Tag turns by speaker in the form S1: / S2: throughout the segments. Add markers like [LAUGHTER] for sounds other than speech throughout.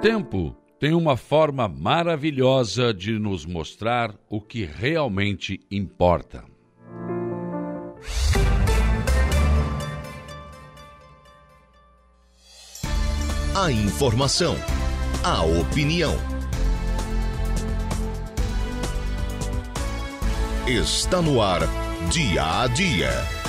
S1: tempo tem uma forma maravilhosa de nos mostrar o que realmente importa.
S2: A informação, a opinião. Está no ar, dia a dia.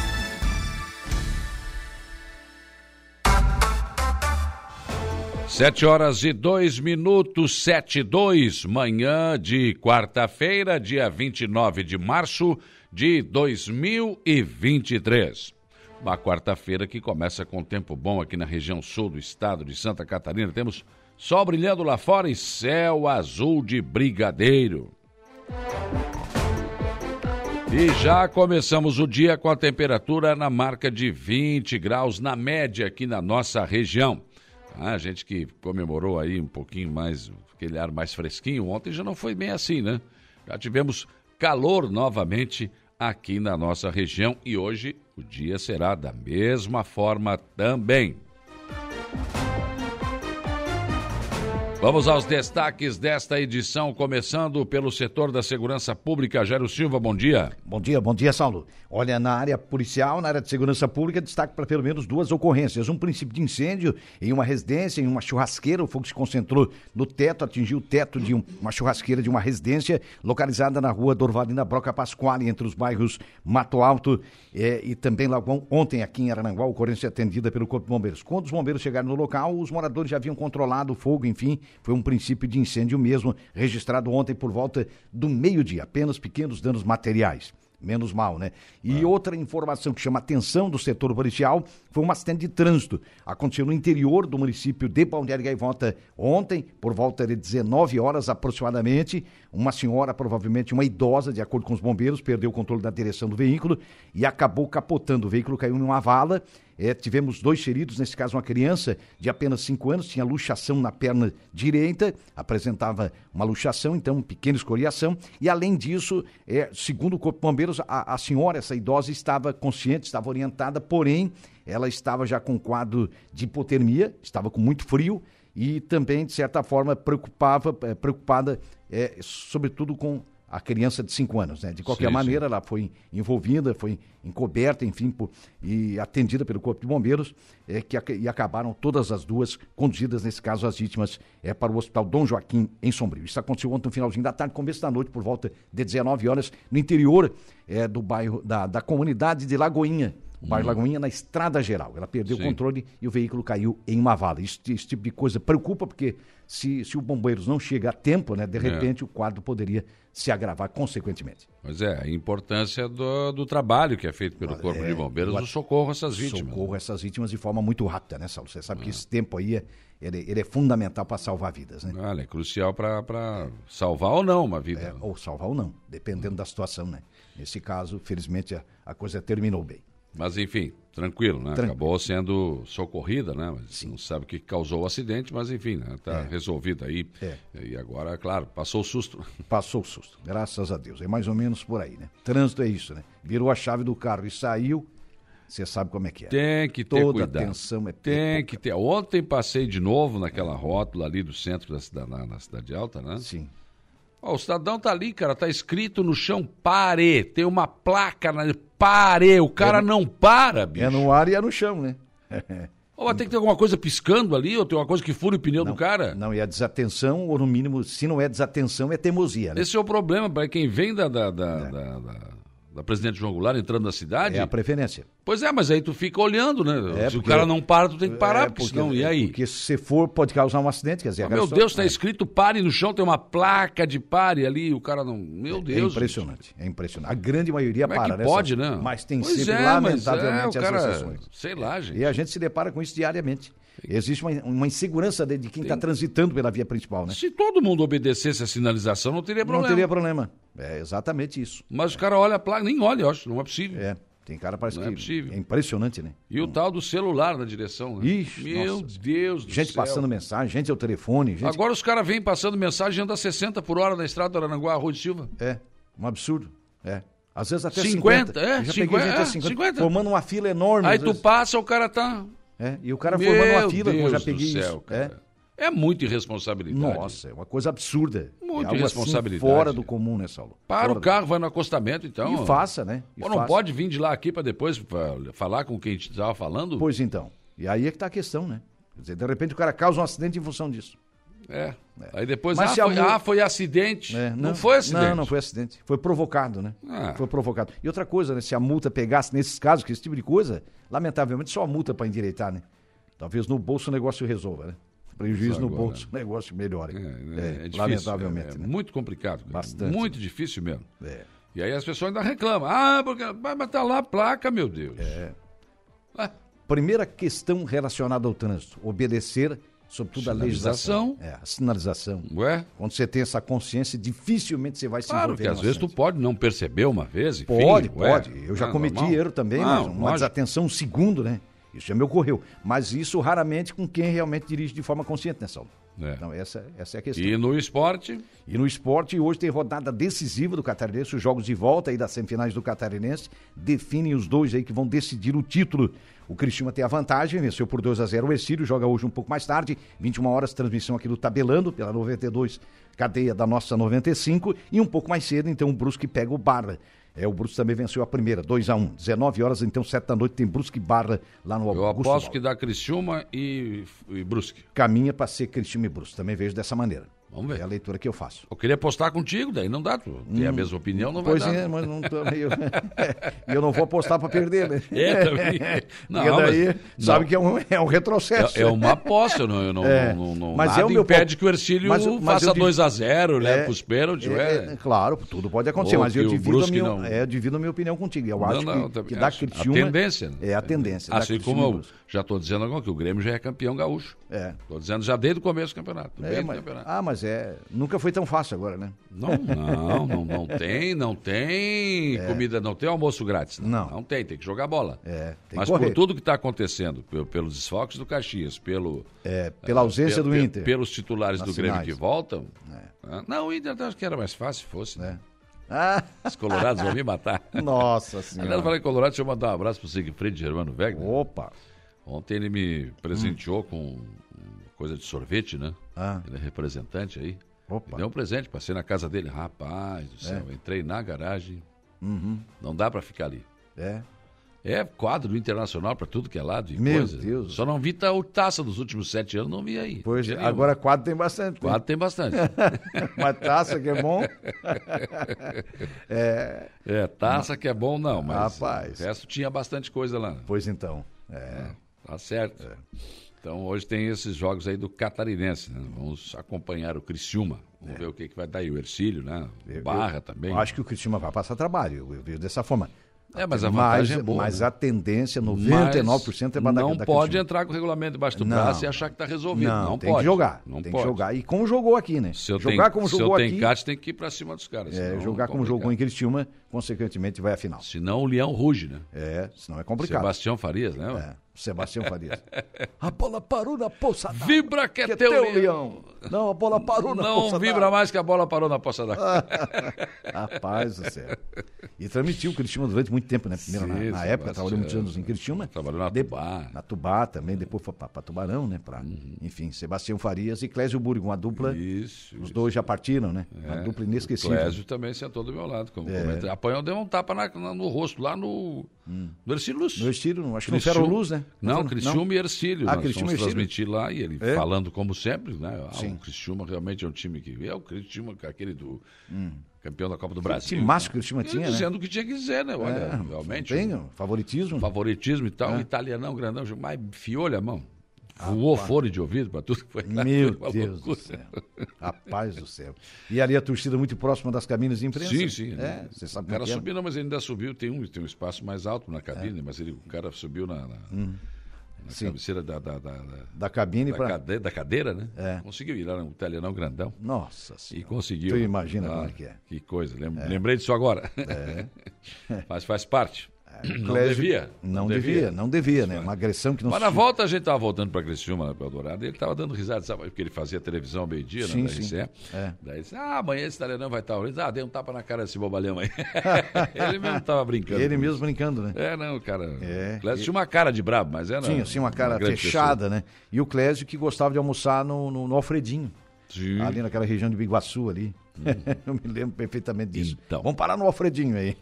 S1: Sete horas e dois minutos, sete dois, manhã de quarta-feira, dia 29 de março de 2023. Uma quarta-feira que começa com tempo bom aqui na região sul do estado de Santa Catarina. Temos sol brilhando lá fora e céu azul de brigadeiro. E já começamos o dia com a temperatura na marca de 20 graus na média aqui na nossa região. Ah, a gente que comemorou aí um pouquinho mais, aquele ar mais fresquinho, ontem já não foi bem assim, né? Já tivemos calor novamente aqui na nossa região e hoje o dia será da mesma forma também. Vamos aos destaques desta edição, começando pelo setor da segurança pública. Jairo Silva, bom dia.
S3: Bom dia, bom dia, Saulo. Olha, na área policial, na área de segurança pública, destaque para pelo menos duas ocorrências. Um princípio de incêndio em uma residência, em uma churrasqueira. O fogo se concentrou no teto, atingiu o teto de um, uma churrasqueira de uma residência localizada na rua Dorvalina Broca Pasquale, entre os bairros Mato Alto é, e também Lagoão. Ontem, aqui em Arananguá, ocorrência atendida pelo Corpo de Bombeiros. Quando os bombeiros chegaram no local, os moradores já haviam controlado o fogo, enfim, foi um princípio de incêndio mesmo, registrado ontem por volta do meio-dia. Apenas pequenos danos materiais. Menos mal, né? E ah. outra informação que chama atenção do setor policial foi um acidente de trânsito. Aconteceu no interior do município de Balneário Gaivota ontem, por volta de 19 horas aproximadamente. Uma senhora, provavelmente uma idosa, de acordo com os bombeiros, perdeu o controle da direção do veículo e acabou capotando. O veículo caiu em uma vala é, tivemos dois feridos, nesse caso uma criança de apenas 5 anos, tinha luxação na perna direita, apresentava uma luxação, então pequena escoriação, e além disso, é, segundo o Corpo de Bombeiros, a, a senhora, essa idosa, estava consciente, estava orientada, porém, ela estava já com quadro de hipotermia, estava com muito frio, e também, de certa forma, preocupava, é, preocupada, é, sobretudo com a criança de 5 anos, né? De qualquer sim, maneira, sim. ela foi envolvida, foi encoberta, enfim, por, e atendida pelo Corpo de Bombeiros, é, que, e acabaram todas as duas conduzidas, nesse caso, as vítimas, é, para o Hospital Dom Joaquim, em Sombrio. Isso aconteceu ontem no finalzinho da tarde, começo da noite, por volta de 19 horas, no interior é, do bairro, da, da comunidade de Lagoinha, o bairro hum. Lagoinha, na estrada geral. Ela perdeu Sim. o controle e o veículo caiu em uma vala. Esse, esse tipo de coisa preocupa, porque se, se o bombeiros não chega a tempo, né, de é. repente é. o quadro poderia se agravar consequentemente.
S1: Pois é, a importância do, do trabalho que é feito pelo Corpo é, de Bombeiros no socorro a essas vítimas.
S3: Socorro a essas vítimas de forma muito rápida, né, Saulo? Você sabe é. que esse tempo aí é, ele, ele, é fundamental para salvar vidas, né?
S1: Olha, é crucial para salvar ou não uma vida. É,
S3: ou salvar ou não, dependendo da situação, né? Nesse caso, felizmente, a, a coisa terminou bem.
S1: Mas enfim, tranquilo, né? Tranquilo. Acabou sendo socorrida, né? Mas Sim. não sabe o que causou o acidente, mas enfim, né? Tá é. resolvido aí. É. E agora, claro, passou o susto. [LAUGHS]
S3: Passou o susto, graças a Deus. É mais ou menos por aí, né? Trânsito é isso, né? Virou a chave do carro e saiu, você sabe como é que é.
S1: Tem que ter
S3: Toda
S1: cuidado.
S3: atenção é
S1: Tem que ter. Ontem passei de novo naquela rótula ali do centro da cidade, na, na cidade alta, né?
S3: Sim.
S1: Ó, o cidadão tá ali, cara, tá escrito no chão, pare. Tem uma placa na pare. O cara é no... não para, bicho.
S3: É no ar e é no chão, né?
S1: Ou vai ter que ter alguma coisa piscando ali, ou tem uma coisa que fura o pneu
S3: não,
S1: do cara.
S3: Não, e a desatenção, ou no mínimo, se não é desatenção, é teimosia, né?
S1: Esse é o problema, para quem vem da, da, da, é. da, da Presidente João Goulart entrando na cidade.
S3: É a preferência.
S1: Pois é, mas aí tu fica olhando, né? É, se porque, o cara não para, tu tem que parar, é porque, senão, e aí?
S3: Porque se for, pode causar um acidente, quer dizer...
S1: Oh, meu Deus, está é. escrito pare no chão, tem uma placa de pare ali, o cara não... Meu é, Deus.
S3: É impressionante, gente. é impressionante. A grande maioria
S1: Como
S3: para,
S1: é que pode, né?
S3: Mas tem pois sempre, é, lamentavelmente,
S1: é, cara, as exceções. Sei lá, gente.
S3: E a gente se depara com isso diariamente. Existe uma, uma insegurança de, de quem está transitando pela via principal, né?
S1: Se todo mundo obedecesse a sinalização, não teria problema.
S3: Não teria problema. É exatamente isso.
S1: Mas o cara olha a placa, nem olha, eu acho, não é possível.
S3: É. Tem cara parece
S1: não
S3: que
S1: é, possível.
S3: é impressionante, né?
S1: E o tal do celular na direção, né?
S3: Ixi,
S1: Meu
S3: nossa.
S1: Deus do
S3: Gente
S1: céu.
S3: passando mensagem, gente ao telefone. Gente...
S1: Agora os caras vêm passando mensagem e andam a 60 por hora na estrada do Arananguá, Rua de Silva.
S3: É, um absurdo. É. Às vezes até
S1: 50. 50
S3: é,
S1: já 50, peguei gente
S3: é, 50, 50. Formando uma fila enorme.
S1: Aí tu vezes. passa, o cara tá
S3: é, e o cara formando uma fila,
S1: Deus
S3: eu já peguei
S1: céu,
S3: isso. É.
S1: É muita irresponsabilidade.
S3: Nossa, é uma coisa absurda.
S1: Muita
S3: é algo
S1: irresponsabilidade.
S3: Assim fora do comum, né, Saulo?
S1: Para
S3: fora
S1: o carro, vai no acostamento, então.
S3: Do... E faça, né? E
S1: Pô, não
S3: faça.
S1: pode vir de lá aqui para depois pra falar com quem estava falando?
S3: Pois então. E aí é que está a questão, né? Quer dizer, de repente o cara causa um acidente em função disso.
S1: É. Aí depois,
S3: Mas
S1: ah foi,
S3: mu-
S1: ah, foi acidente.
S3: É,
S1: não, foi acidente.
S3: Não, não foi acidente. Foi provocado, né?
S1: Ah.
S3: Foi provocado. E outra coisa, né? Se a multa pegasse nesses casos, que esse tipo de coisa, lamentavelmente só a multa para endireitar, né? Talvez no bolso o negócio resolva, né? Prejuízo no bolso, o negócio melhore.
S1: É,
S3: É,
S1: é, é difícil,
S3: lamentavelmente, né?
S1: muito complicado. cara.
S3: Bastante,
S1: Muito difícil mesmo.
S3: É.
S1: E aí as pessoas ainda reclamam. Ah, porque vai botar lá a placa, meu Deus.
S3: É.
S1: Ah,
S3: Primeira questão relacionada ao trânsito: obedecer, sobretudo, a legislação. É, a sinalização.
S1: ué?
S3: Quando você tem essa consciência, dificilmente você vai se
S1: Claro
S3: envolver
S1: que às vezes tu pode não perceber uma vez. Enfim,
S3: Pode,
S1: ué,
S3: pode. Eu já cometi
S1: normal.
S3: erro também, mas uma
S1: lógico.
S3: desatenção um segundo, né? Isso já me ocorreu. Mas isso raramente com quem realmente dirige de forma consciente, né, Saulo?
S1: É.
S3: Então, essa, essa é a questão.
S1: E no esporte,
S3: E no esporte, hoje tem rodada decisiva do Catarinense, os jogos de volta aí das semifinais do Catarinense definem os dois aí que vão decidir o título. O Criciúma tem a vantagem, venceu por 2 a 0 o Exílio, joga hoje um pouco mais tarde, 21 horas, transmissão aqui do Tabelando, pela 92, cadeia da nossa 95, e um pouco mais cedo, então, o Brusque pega o Barra. É, o Brusque também venceu a primeira, 2 a 1 19 horas, então, 7 da noite, tem Brusque e Barra lá no
S1: eu
S3: Augusto
S1: aposto
S3: Bauer.
S1: que dá Criciúma e, e Brusque.
S3: Caminha para ser Criciúma e Brusque, também vejo dessa maneira.
S1: Vamos ver.
S3: É a leitura que eu faço.
S1: Eu queria apostar contigo, daí não dá. Tu tem a mesma opinião, não
S3: Pois
S1: vai dar.
S3: é, mas não tô meio... [LAUGHS] Eu não vou apostar para perder, né? [LAUGHS]
S1: É, também. [LAUGHS] Não,
S3: Porque daí,
S1: mas-
S3: sabe
S1: não.
S3: que é um, é um retrocesso.
S1: É, é uma aposta, não, eu não,
S3: É.
S1: não, não-
S3: Mas
S1: nada
S3: é o meu
S1: impede que o Ercílio
S3: Mas mas
S1: faça
S3: eu digo-
S1: 2x0, leve
S3: É,
S1: pros pênaltis.
S3: é, é, claro, tudo pode acontecer,
S1: Ou
S3: mas eu divido, a minha,
S1: não-
S3: é, eu divido a minha opinião contigo. Eu acho
S1: não,
S3: que, que dá. Criciúma...
S1: A tendência. né?
S3: É a tendência.
S1: Assim como eu já estou dizendo agora que o Grêmio já é campeão gaúcho.
S3: É.
S1: Estou dizendo já desde o começo do.
S3: É,
S1: campeonato.
S3: ah, mas é. Nunca foi tão fácil agora, né?
S1: Não, não, não, não tem, não tem comida, não tem almoço grátis.
S3: Não.
S1: Não tem, tem que jogar bola.
S3: É, tem
S1: Mas por tudo que está acontecendo, pe- pelos desfalques do Caxias, pelo,
S3: É, pela ausência
S1: pe-
S3: do Inter.
S1: pelos titulares
S3: nas
S1: do Grêmio
S3: finais.
S1: que voltam. ah, Não, o Inter acho que era mais fácil se fosse. né?
S3: É. Ah,
S1: Os colorados vão me matar. [LAUGHS]
S3: nossa
S1: Aliás,
S3: senhora.
S1: eu falei em Colorado, deixa eu mandar um abraço pro Sigfried Germano Wegner.
S3: Opa.
S1: Ontem ele me presenteou com coisa de sorvete, né?
S3: Ah.
S1: Ele é representante aí.
S3: Opa.
S1: Me deu um presente, passei na casa dele. Rapaz do céu, entrei na garagem.
S3: Uhum.
S1: Não dá pra ficar ali.
S3: É.
S1: É quadro internacional pra tudo que é lado e
S3: Meu
S1: coisa.
S3: Deus.
S1: Só não vi ta- o taça dos últimos sete anos, não vi aí.
S3: Pois,
S1: tinha
S3: agora quadro tem bastante. né?
S1: Quadro tem bastante. [LAUGHS]
S3: Uma taça que é bom. [LAUGHS] é,
S1: É, taça que é bom, não, mas
S3: Rapaz.
S1: o resto tinha bastante coisa lá.
S3: pois então. É.
S1: Tá certo. Então hoje tem esses jogos aí do Catarinense, né? Vamos acompanhar o Criciúma. Vamos ver o que, que vai dar aí. O Ercílio, né? O
S3: Eu-
S1: Barra
S3: eu
S1: também.
S3: Acho que o Cristiano vai passar trabalho, eu, eu vejo dessa forma.
S1: É, mas a
S3: mas,
S1: vantagem é boa.
S3: mas
S1: né?
S3: a tendência, 99% é
S1: Mas
S3: para
S1: Não
S3: da, da
S1: pode
S3: Criciúma.
S1: entrar com o regulamento debaixo do
S3: Não.
S1: braço e achar que está resolvido.
S3: Não,
S1: Não,
S3: tem
S1: pode.
S3: que jogar.
S1: Não
S3: tem
S1: pode.
S3: que jogar. E como jogou aqui, né?
S1: Se eu
S3: jogar
S1: tenho,
S3: como
S1: se
S3: jogou
S1: eu tenho
S3: aqui.
S1: tem que ir para cima dos caras.
S3: é, jogar
S1: é
S3: como jogou em Criciúma, consequentemente vai à final.
S1: Senão o leão ruge, né?
S3: É, senão é complicado.
S1: Sebastião Farias, né?
S3: É, Sebastião Farias. a bola parou na poça d'água.
S1: Vibra que é
S3: Que é
S1: teu,
S3: teu
S1: leão.
S3: Não, a bola parou na
S1: Não
S3: poça
S1: vibra
S3: d'água.
S1: mais que a bola parou na poça d'água. [LAUGHS]
S3: Rapaz do céu. E transmitiu o Criciúma durante muito tempo, né? Primeiro
S1: Sim,
S3: na, na
S1: Sebastião.
S3: época, trabalhou muitos anos em Criciúma.
S1: Trabalhou na
S3: De-
S1: Tubá.
S3: Na Tubá também, depois foi para Tubarão, né? Pra, Enfim, Sebastião Farias e Clésio Burgo, uma dupla.
S1: Isso.
S3: Os dois já partiram, né? Uma
S1: É.
S3: dupla
S1: O
S3: inesquecível.
S1: Clésio também sentou do meu lado. Como
S3: É.
S1: Apanhou, deu um tapa na- na- no rosto, lá no, no Ercílio Lúcio.
S3: No estilo, acho que no Ferro Luz, né?
S1: Não,
S3: foi-
S1: Criciúma e Ercílio.
S3: Ah,
S1: nós
S3: Criciúma Ercílio?
S1: transmitir lá e ele
S3: É?
S1: falando como sempre, né? Ah,
S3: Sim.
S1: o Criciúma realmente é um time que... É o Criciúma, aquele do... Campeão da Copa do Brasil.
S3: time máximo que o
S1: Ele
S3: tinha, né?
S1: dizendo o que tinha que dizer, né? Olha,
S3: É,
S1: realmente...
S3: Tem
S1: um
S3: ó, favoritismo.
S1: favoritismo e tal, um italianão grandão, mas fiou a mão. Voou fone de ouvido para tudo que foi lá.
S3: Meu [LAUGHS]
S1: foi
S3: Deus do
S1: loucura.
S3: céu. Rapaz do céu. E ali a torcida muito próxima das cabines de imprensa.
S1: Sim, sim.
S3: É,
S1: né?
S3: você sabe
S1: o cara
S3: é.
S1: subiu, não, mas ele ainda subiu, tem um, tem um espaço mais alto na cabine, mas ele, o cara subiu na, na, na
S3: Hum. Sim.
S1: cabeceira da, da, da, da-
S3: cabine
S1: da
S3: para.
S1: cade- da cadeira, né?
S3: É.
S1: Conseguiu ir lá no italianão grandão.
S3: Nossa
S1: E
S3: senhora.
S1: conseguiu.
S3: Tu imagina
S1: Ah,
S3: como é que é.
S1: Que coisa, lem- lembrei disso agora. [LAUGHS] Mas faz parte. Não devia.
S3: Não,
S1: Não
S3: devia,
S1: devia.
S3: não devia, né? Uma agressão que não
S1: Mas
S3: se-
S1: na volta a gente tava voltando para Criciúma, para Eldorado, e ele tava dando risada, sabe? Porque ele fazia televisão ao meio-dia, né? Da
S3: sim.
S1: RCE.
S3: É.
S1: Daí disse, ah, amanhã esse italiano vai estar. Disse, ah, dei um tapa na cara desse bobalhão aí. [LAUGHS] ele mesmo tava brincando.
S3: Ele mesmo
S1: isso.
S3: brincando, né?
S1: É, não, cara.
S3: É.
S1: O Clécio tinha uma cara de brabo, mas era.
S3: Tinha, assim, uma cara
S1: grande
S3: fechada, né? E o Clésio que gostava de almoçar no, no, no Alfredinho,
S1: pessoa. Sim.
S3: ali naquela região de Biguaçu ali. [LAUGHS] Eu me lembro perfeitamente disso.
S1: Então.
S3: Vamos parar no Alfredinho aí.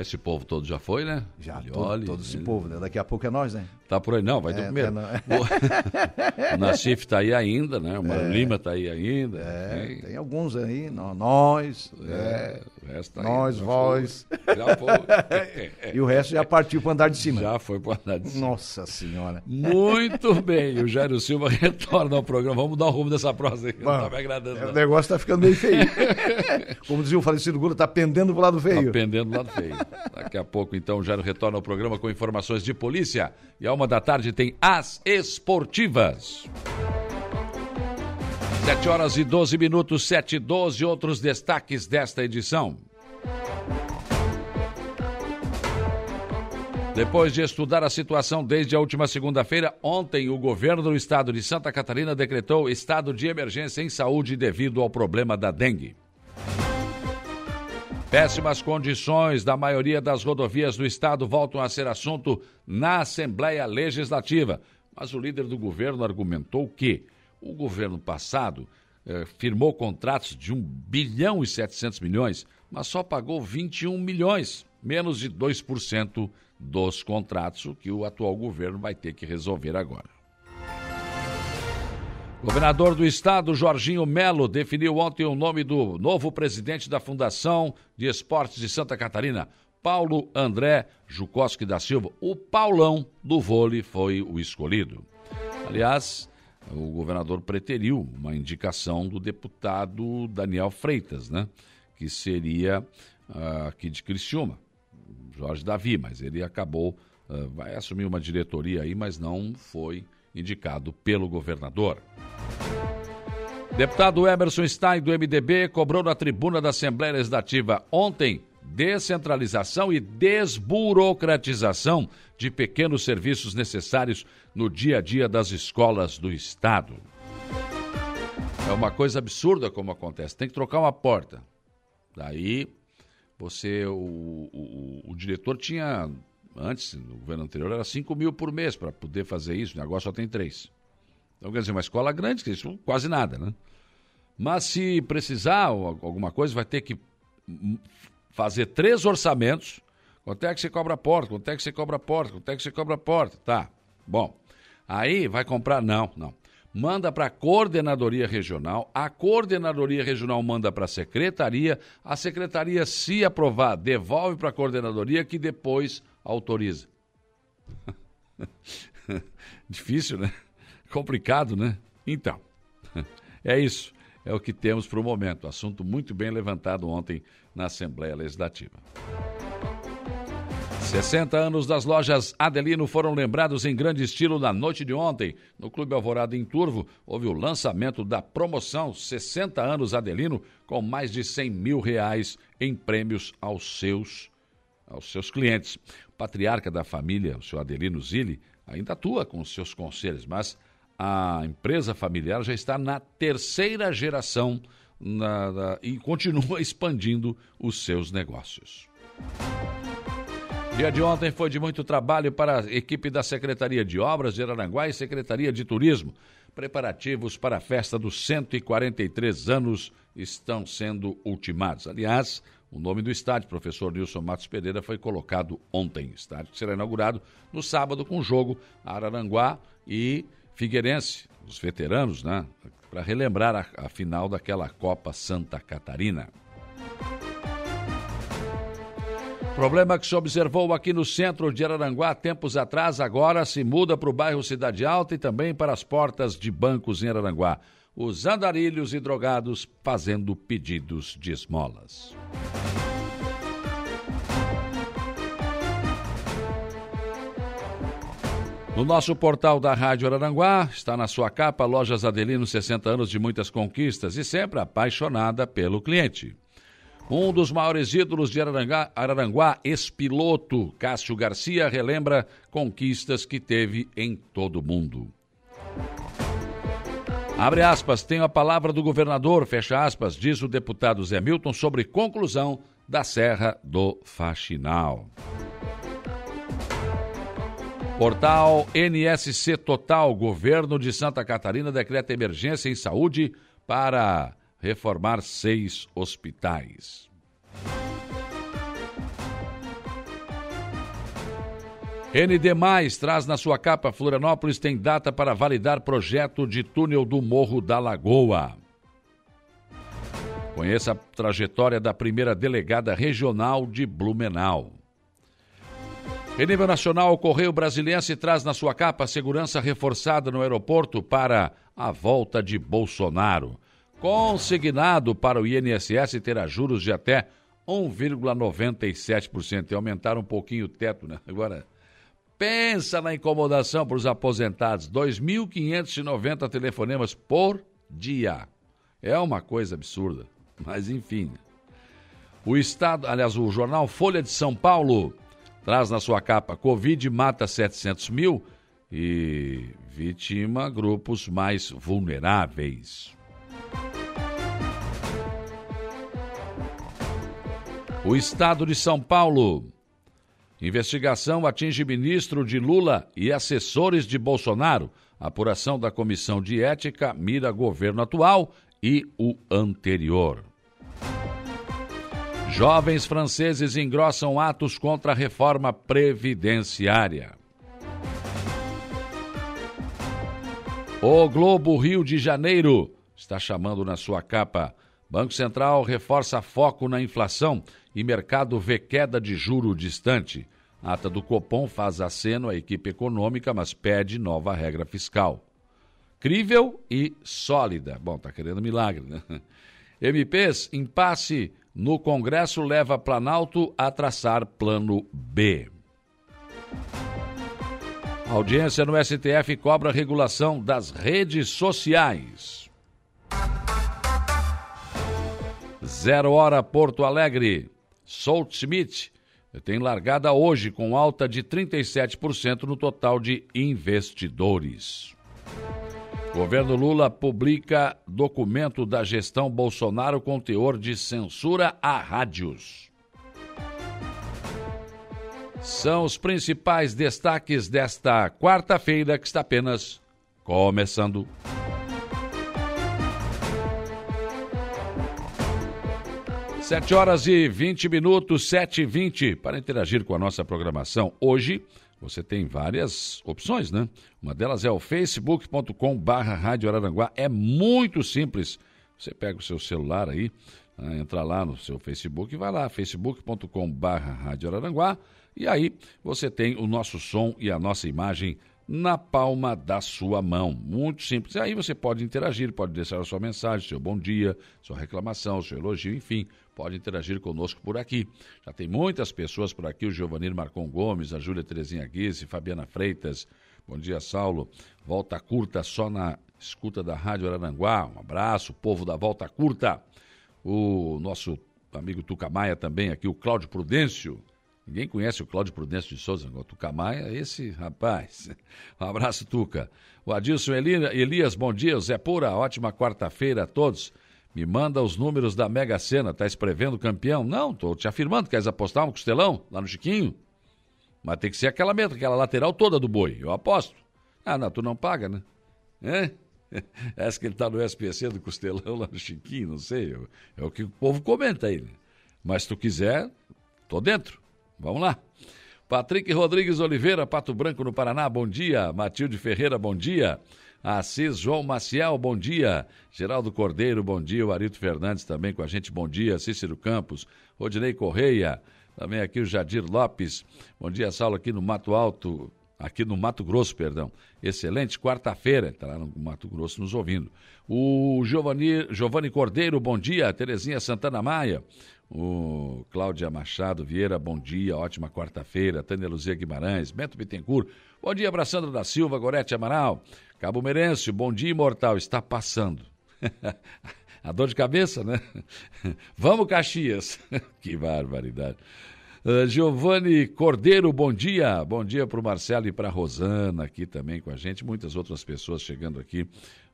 S1: Esse povo todo já foi, né?
S3: Já,
S1: Ele
S3: todo, todo esse
S1: ele
S3: povo, né? Daqui a pouco é nós, né?
S1: Tá por aí, não, vai do
S3: É,
S1: primeiro.
S3: é, não. [LAUGHS]
S1: O Nassif tá aí ainda, né? O Mário Lima tá aí ainda.
S3: É,
S1: Tem-
S3: tem alguns aí, nó- nós, é,
S1: É, o resto tá aí,
S3: nós,
S1: foi. Já foi. [LAUGHS]
S3: e o resto já partiu pro andar de cima.
S1: Já foi pro andar de cima.
S3: Nossa senhora.
S1: Muito bem, o Jairo Silva [LAUGHS] retorna ao programa. Vamos dar o rumo dessa prosa aí, não tá me agradando.
S3: O
S1: não.
S3: negócio tá ficando meio feio. Como dizia o falecido Gula, tá pendendo pro lado
S1: Tá
S3: feio.
S1: pendendo do lado feio. Daqui a pouco, então, o Jairo retorna ao programa com informações de polícia. E a uma da tarde tem As Esportivas. 7 horas e 12 minutos, 7 e 12, outros destaques desta edição. Depois de estudar a situação desde a última segunda-feira, ontem o governo do estado de Santa Catarina decretou estado de emergência em saúde devido ao problema da dengue. Péssimas condições da maioria das rodovias do estado voltam a ser assunto na Assembleia Legislativa. Mas o líder do governo argumentou que o governo passado eh, firmou contratos de 1 bilhão e 700 milhões, mas só pagou 21 milhões, menos de 2% dos contratos, o que o atual governo vai ter que resolver agora. Governador do estado, Jorginho Melo, definiu ontem o nome do novo presidente da Fundação de Esportes de Santa Catarina, Paulo André Jukoski da Silva. O Paulão do vôlei foi o escolhido. Aliás, o governador preteriu uma indicação do deputado Daniel Freitas, né? Que seria ah, aqui de Criciúma, Jorge Davi, mas ele acabou, ah, vai assumir uma diretoria aí, mas não foi indicado pelo governador. Deputado Emerson Stein, do MDB, cobrou na tribuna da Assembleia Legislativa ontem descentralização e desburocratização de pequenos serviços necessários no dia a dia das escolas do Estado. É uma coisa absurda como acontece. Tem que trocar uma porta. Daí, você, o, o, o diretor tinha, antes, no governo anterior, era 5 mil por mês para poder fazer isso, o negócio só tem três. Então, quer dizer, uma escola grande, que isso quase nada, né? Mas se precisar alguma coisa, vai ter que fazer três orçamentos. Quanto é que você cobra a porta? Quanto é que você cobra a porta? Quanto é que você cobra a porta? Tá. Bom. Aí vai comprar. Não, não. Manda para a coordenadoria regional, a coordenadoria regional manda para a secretaria, a secretaria, se aprovar, devolve para a coordenadoria que depois autoriza. [LAUGHS] Difícil, né? Complicado, né? Então, [LAUGHS] é isso. É o que temos para o momento. Assunto muito bem levantado ontem na Assembleia Legislativa. 60 anos das lojas Adelino foram lembrados em grande estilo na noite de ontem. No Clube Alvorada em Turvo, houve o lançamento da promoção 60 anos Adelino, com mais de 100 mil reais em prêmios aos seus, aos seus clientes. O patriarca da família, o senhor Adelino Zilli, ainda atua com os seus conselhos, mas a empresa familiar já está na terceira geração na- na- e continua [LAUGHS] expandindo os seus negócios. Dia de ontem foi de muito trabalho para a equipe da Secretaria de Obras de Araranguá e Secretaria de Turismo. Preparativos para a festa dos 143 anos estão sendo ultimados. Aliás, o nome do estádio, professor Nilson Matos Pereira, foi colocado ontem. Estádio que será inaugurado no sábado com o jogo Araranguá e Figueirense, os veteranos, né? Para relembrar a, a final daquela Copa Santa Catarina. Problema que se observou aqui no centro de Araranguá tempos atrás, agora se muda para o bairro Cidade Alta e também para as portas de bancos em Araranguá. Os andarilhos e drogados fazendo pedidos de esmolas. No nosso portal da Rádio Araranguá, está na sua capa Lojas Adelino 60 anos de muitas conquistas e sempre apaixonada pelo cliente. Um dos maiores ídolos de Araranguá, Araranguá ex-piloto Cássio Garcia, relembra conquistas que teve em todo o mundo. Abre aspas, tenho a palavra do governador, fecha aspas, diz o deputado Zé Milton sobre conclusão da Serra do Faxinal. Portal NSC Total, governo de Santa Catarina decreta emergência em saúde para reformar seis hospitais. ND traz na sua capa Florianópolis tem data para validar projeto de túnel do Morro da Lagoa. Conheça a trajetória da primeira delegada regional de Blumenau. Em nível nacional, o Correio Brasiliense traz na sua capa segurança reforçada no aeroporto para a volta de Bolsonaro. Consignado para o INSS terá juros de até 1,97%. E aumentar um pouquinho o teto, né? [LAUGHS] Agora, pensa na incomodação para os aposentados. 2.590 telefonemas por dia. É uma coisa absurda. Mas enfim. O Estado, aliás, o jornal Folha de São Paulo traz na sua capa: Covid mata 700 mil e vitima grupos mais vulneráveis. O Estado de São Paulo. Investigação atinge ministro de Lula e assessores de Bolsonaro. Apuração da Comissão de Ética mira governo atual e o anterior. Jovens franceses engrossam atos contra a reforma previdenciária. O Globo Rio de Janeiro está chamando na sua capa. Banco Central reforça foco na inflação e mercado vê queda de juro distante. ata do Copom faz aceno à equipe econômica, mas pede nova regra fiscal crível e sólida. Bom, tá querendo milagre, né? [LAUGHS] MPs, impasse no Congresso leva Planalto a traçar plano B. audiência no STF cobra regulação das redes sociais. Zero Hora Porto Alegre. Smith tem largada hoje com alta de 37% no total de investidores. Governo Lula publica documento da gestão Bolsonaro com teor de censura a rádios. São os principais destaques desta quarta-feira que está apenas começando. Sete horas e vinte minutos, sete e vinte, para interagir com a nossa programação. Hoje, você tem várias opções, né? Uma delas é o facebook.com barra Rádio Araranguá. É muito simples. Você pega o seu celular aí, né? entra lá no seu Facebook e vai lá, facebook.com barra Rádio Araranguá. E aí você tem o nosso som e a nossa imagem na palma da sua mão. Muito simples. Aí você pode interagir, pode deixar a sua mensagem, seu bom dia, sua reclamação, seu elogio, enfim, pode interagir conosco por aqui. Já tem muitas pessoas por aqui, o Giovanir Marcon Gomes, a Júlia Terezinha Guise, Fabiana Freitas. Bom dia, Saulo. Volta curta só na escuta da Rádio Arananguá. Um abraço, povo da Volta Curta. O nosso amigo Tuca Maia também aqui, o Cláudio Prudêncio. Ninguém conhece o Cláudio Prudêncio de Souza, o Tuca Maia, esse rapaz. [LAUGHS] Um abraço, Tuca. O Adilson Elias, bom dia. Zé Pura, ótima quarta-feira a todos. Me manda os números da Mega Sena, tá escrevendo campeão? Não, tô te afirmando, queres apostar um costelão lá no Chiquinho? Mas tem que ser aquela meta, aquela lateral toda do boi, eu aposto. Ah, não, tu não paga, né? É? [LAUGHS] Essa que ele tá no SPC do costelão lá no Chiquinho, não sei, é o que o povo comenta aí. Né? Mas se tu quiser, tô dentro. Vamos lá. Patrick Rodrigues Oliveira, Pato Branco, no Paraná, bom dia. Matilde Ferreira, bom dia. Assis João Maciel, bom dia. Geraldo Cordeiro, bom dia. O Arito Fernandes também com a gente, bom dia. Cícero Campos, Rodinei Correia, também aqui o Jadir Lopes. Bom dia, Saulo, aqui no Mato Alto, aqui no Mato Grosso, perdão. Excelente quarta-feira, está lá no Mato Grosso nos ouvindo. O Giovanni, Giovanni Cordeiro, bom dia. Terezinha Santana Maia. O Cláudia Machado Vieira, bom dia, ótima quarta-feira. Tânia Luzia Guimarães, Bento Bittencourt, bom dia, Abraçandra da Silva, Gorete Amaral. Cabo Merencio, bom dia, imortal, está passando. [LAUGHS] A dor de cabeça, né? [LAUGHS] Vamos, Caxias. [LAUGHS] que barbaridade. Uh, Giovanni Cordeiro, bom dia. Bom dia para o Marcelo e para a Rosana aqui também com a gente. Muitas outras pessoas chegando aqui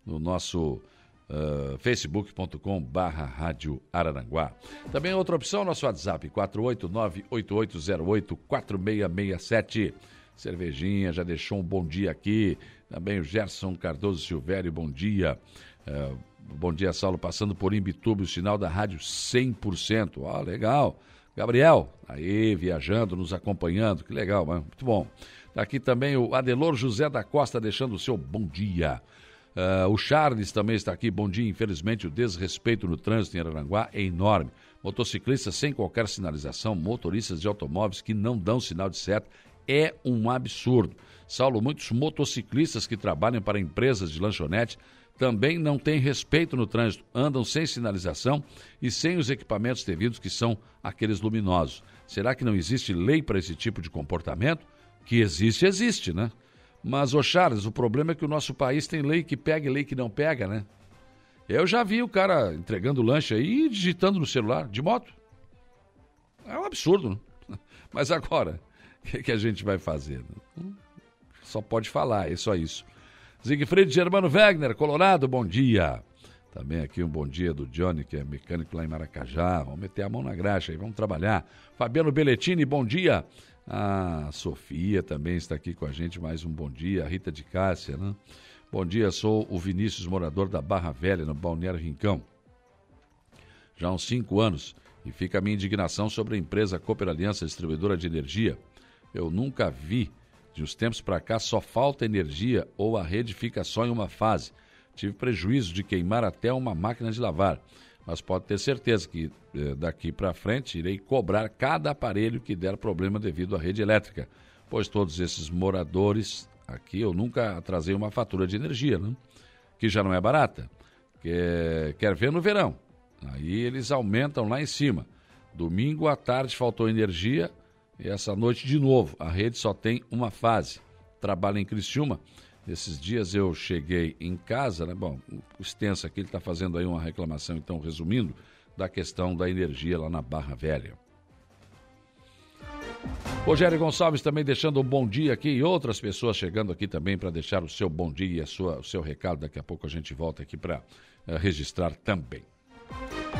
S1: no nosso uh, facebook.com barra Rádio Araranguá. Também outra opção, nosso WhatsApp, 489-8808-4667. Cervejinha, já deixou um bom dia aqui. Também o Gerson Cardoso Silvério, bom dia. Uh, bom dia, Saulo, passando por Imbituba, o sinal da rádio 100%. Ó, oh, legal. Gabriel, aí viajando, nos acompanhando, que legal, muito bom. Tá aqui também o Adelor José da Costa deixando o seu bom dia. Uh, o Charles também está aqui. Bom dia. Infelizmente, o desrespeito no trânsito em Araranguá é enorme. Motociclistas sem qualquer sinalização, motoristas de automóveis que não dão sinal de seta, é um absurdo. Saulo, muitos motociclistas que trabalham para empresas de lanchonete também não têm respeito no trânsito, andam sem sinalização e sem os equipamentos devidos, que são aqueles luminosos. Será que não existe lei para esse tipo de comportamento? Que existe, existe, né? Mas, ô Charles, o problema é que o nosso país tem lei que pega e lei que não pega, né? Eu já vi o cara entregando lanche aí e digitando no celular, de moto. É um absurdo, né? [LAUGHS] Mas agora, o [LAUGHS] que, que, a gente vai fazer? Só pode falar, é só isso. Siegfried Germano Wegner, Colorado, bom dia. Também aqui um bom dia do Johnny, que é mecânico lá em Maracajá. Vamos meter a mão na graxa aí, vamos trabalhar. Fabiano Belletini, bom dia. A Sofia também está aqui com a gente, mais um bom dia. A Rita de Cássia, né? Bom dia, sou o Vinícius, morador da Barra Velha, no Balneário Rincão. Já há uns cinco anos, e fica a minha indignação sobre a empresa Cooper Aliança Distribuidora de Energia. Eu nunca vi, de uns tempos para cá, só falta energia ou a rede fica só em uma fase. Tive prejuízo de queimar até uma máquina de lavar mas pode ter certeza que eh, daqui para frente irei cobrar cada aparelho que der problema devido à rede elétrica, pois todos esses moradores aqui eu nunca atrasei uma fatura de energia, né? que já não é barata. Quer, quer ver no verão. Aí eles aumentam lá em cima. Domingo à tarde faltou energia e essa noite de novo. A rede só tem uma fase. Trabalha em Criciúma esses dias eu cheguei em casa, né? Bom, o extenso aqui ele está fazendo aí uma reclamação, então, resumindo, da questão da energia lá na Barra Velha. Rogério Gonçalves também deixando um bom dia aqui e outras pessoas chegando aqui também para deixar o seu bom dia e a sua, o seu recado. Daqui a pouco a gente volta aqui para uh, eh, registrar também.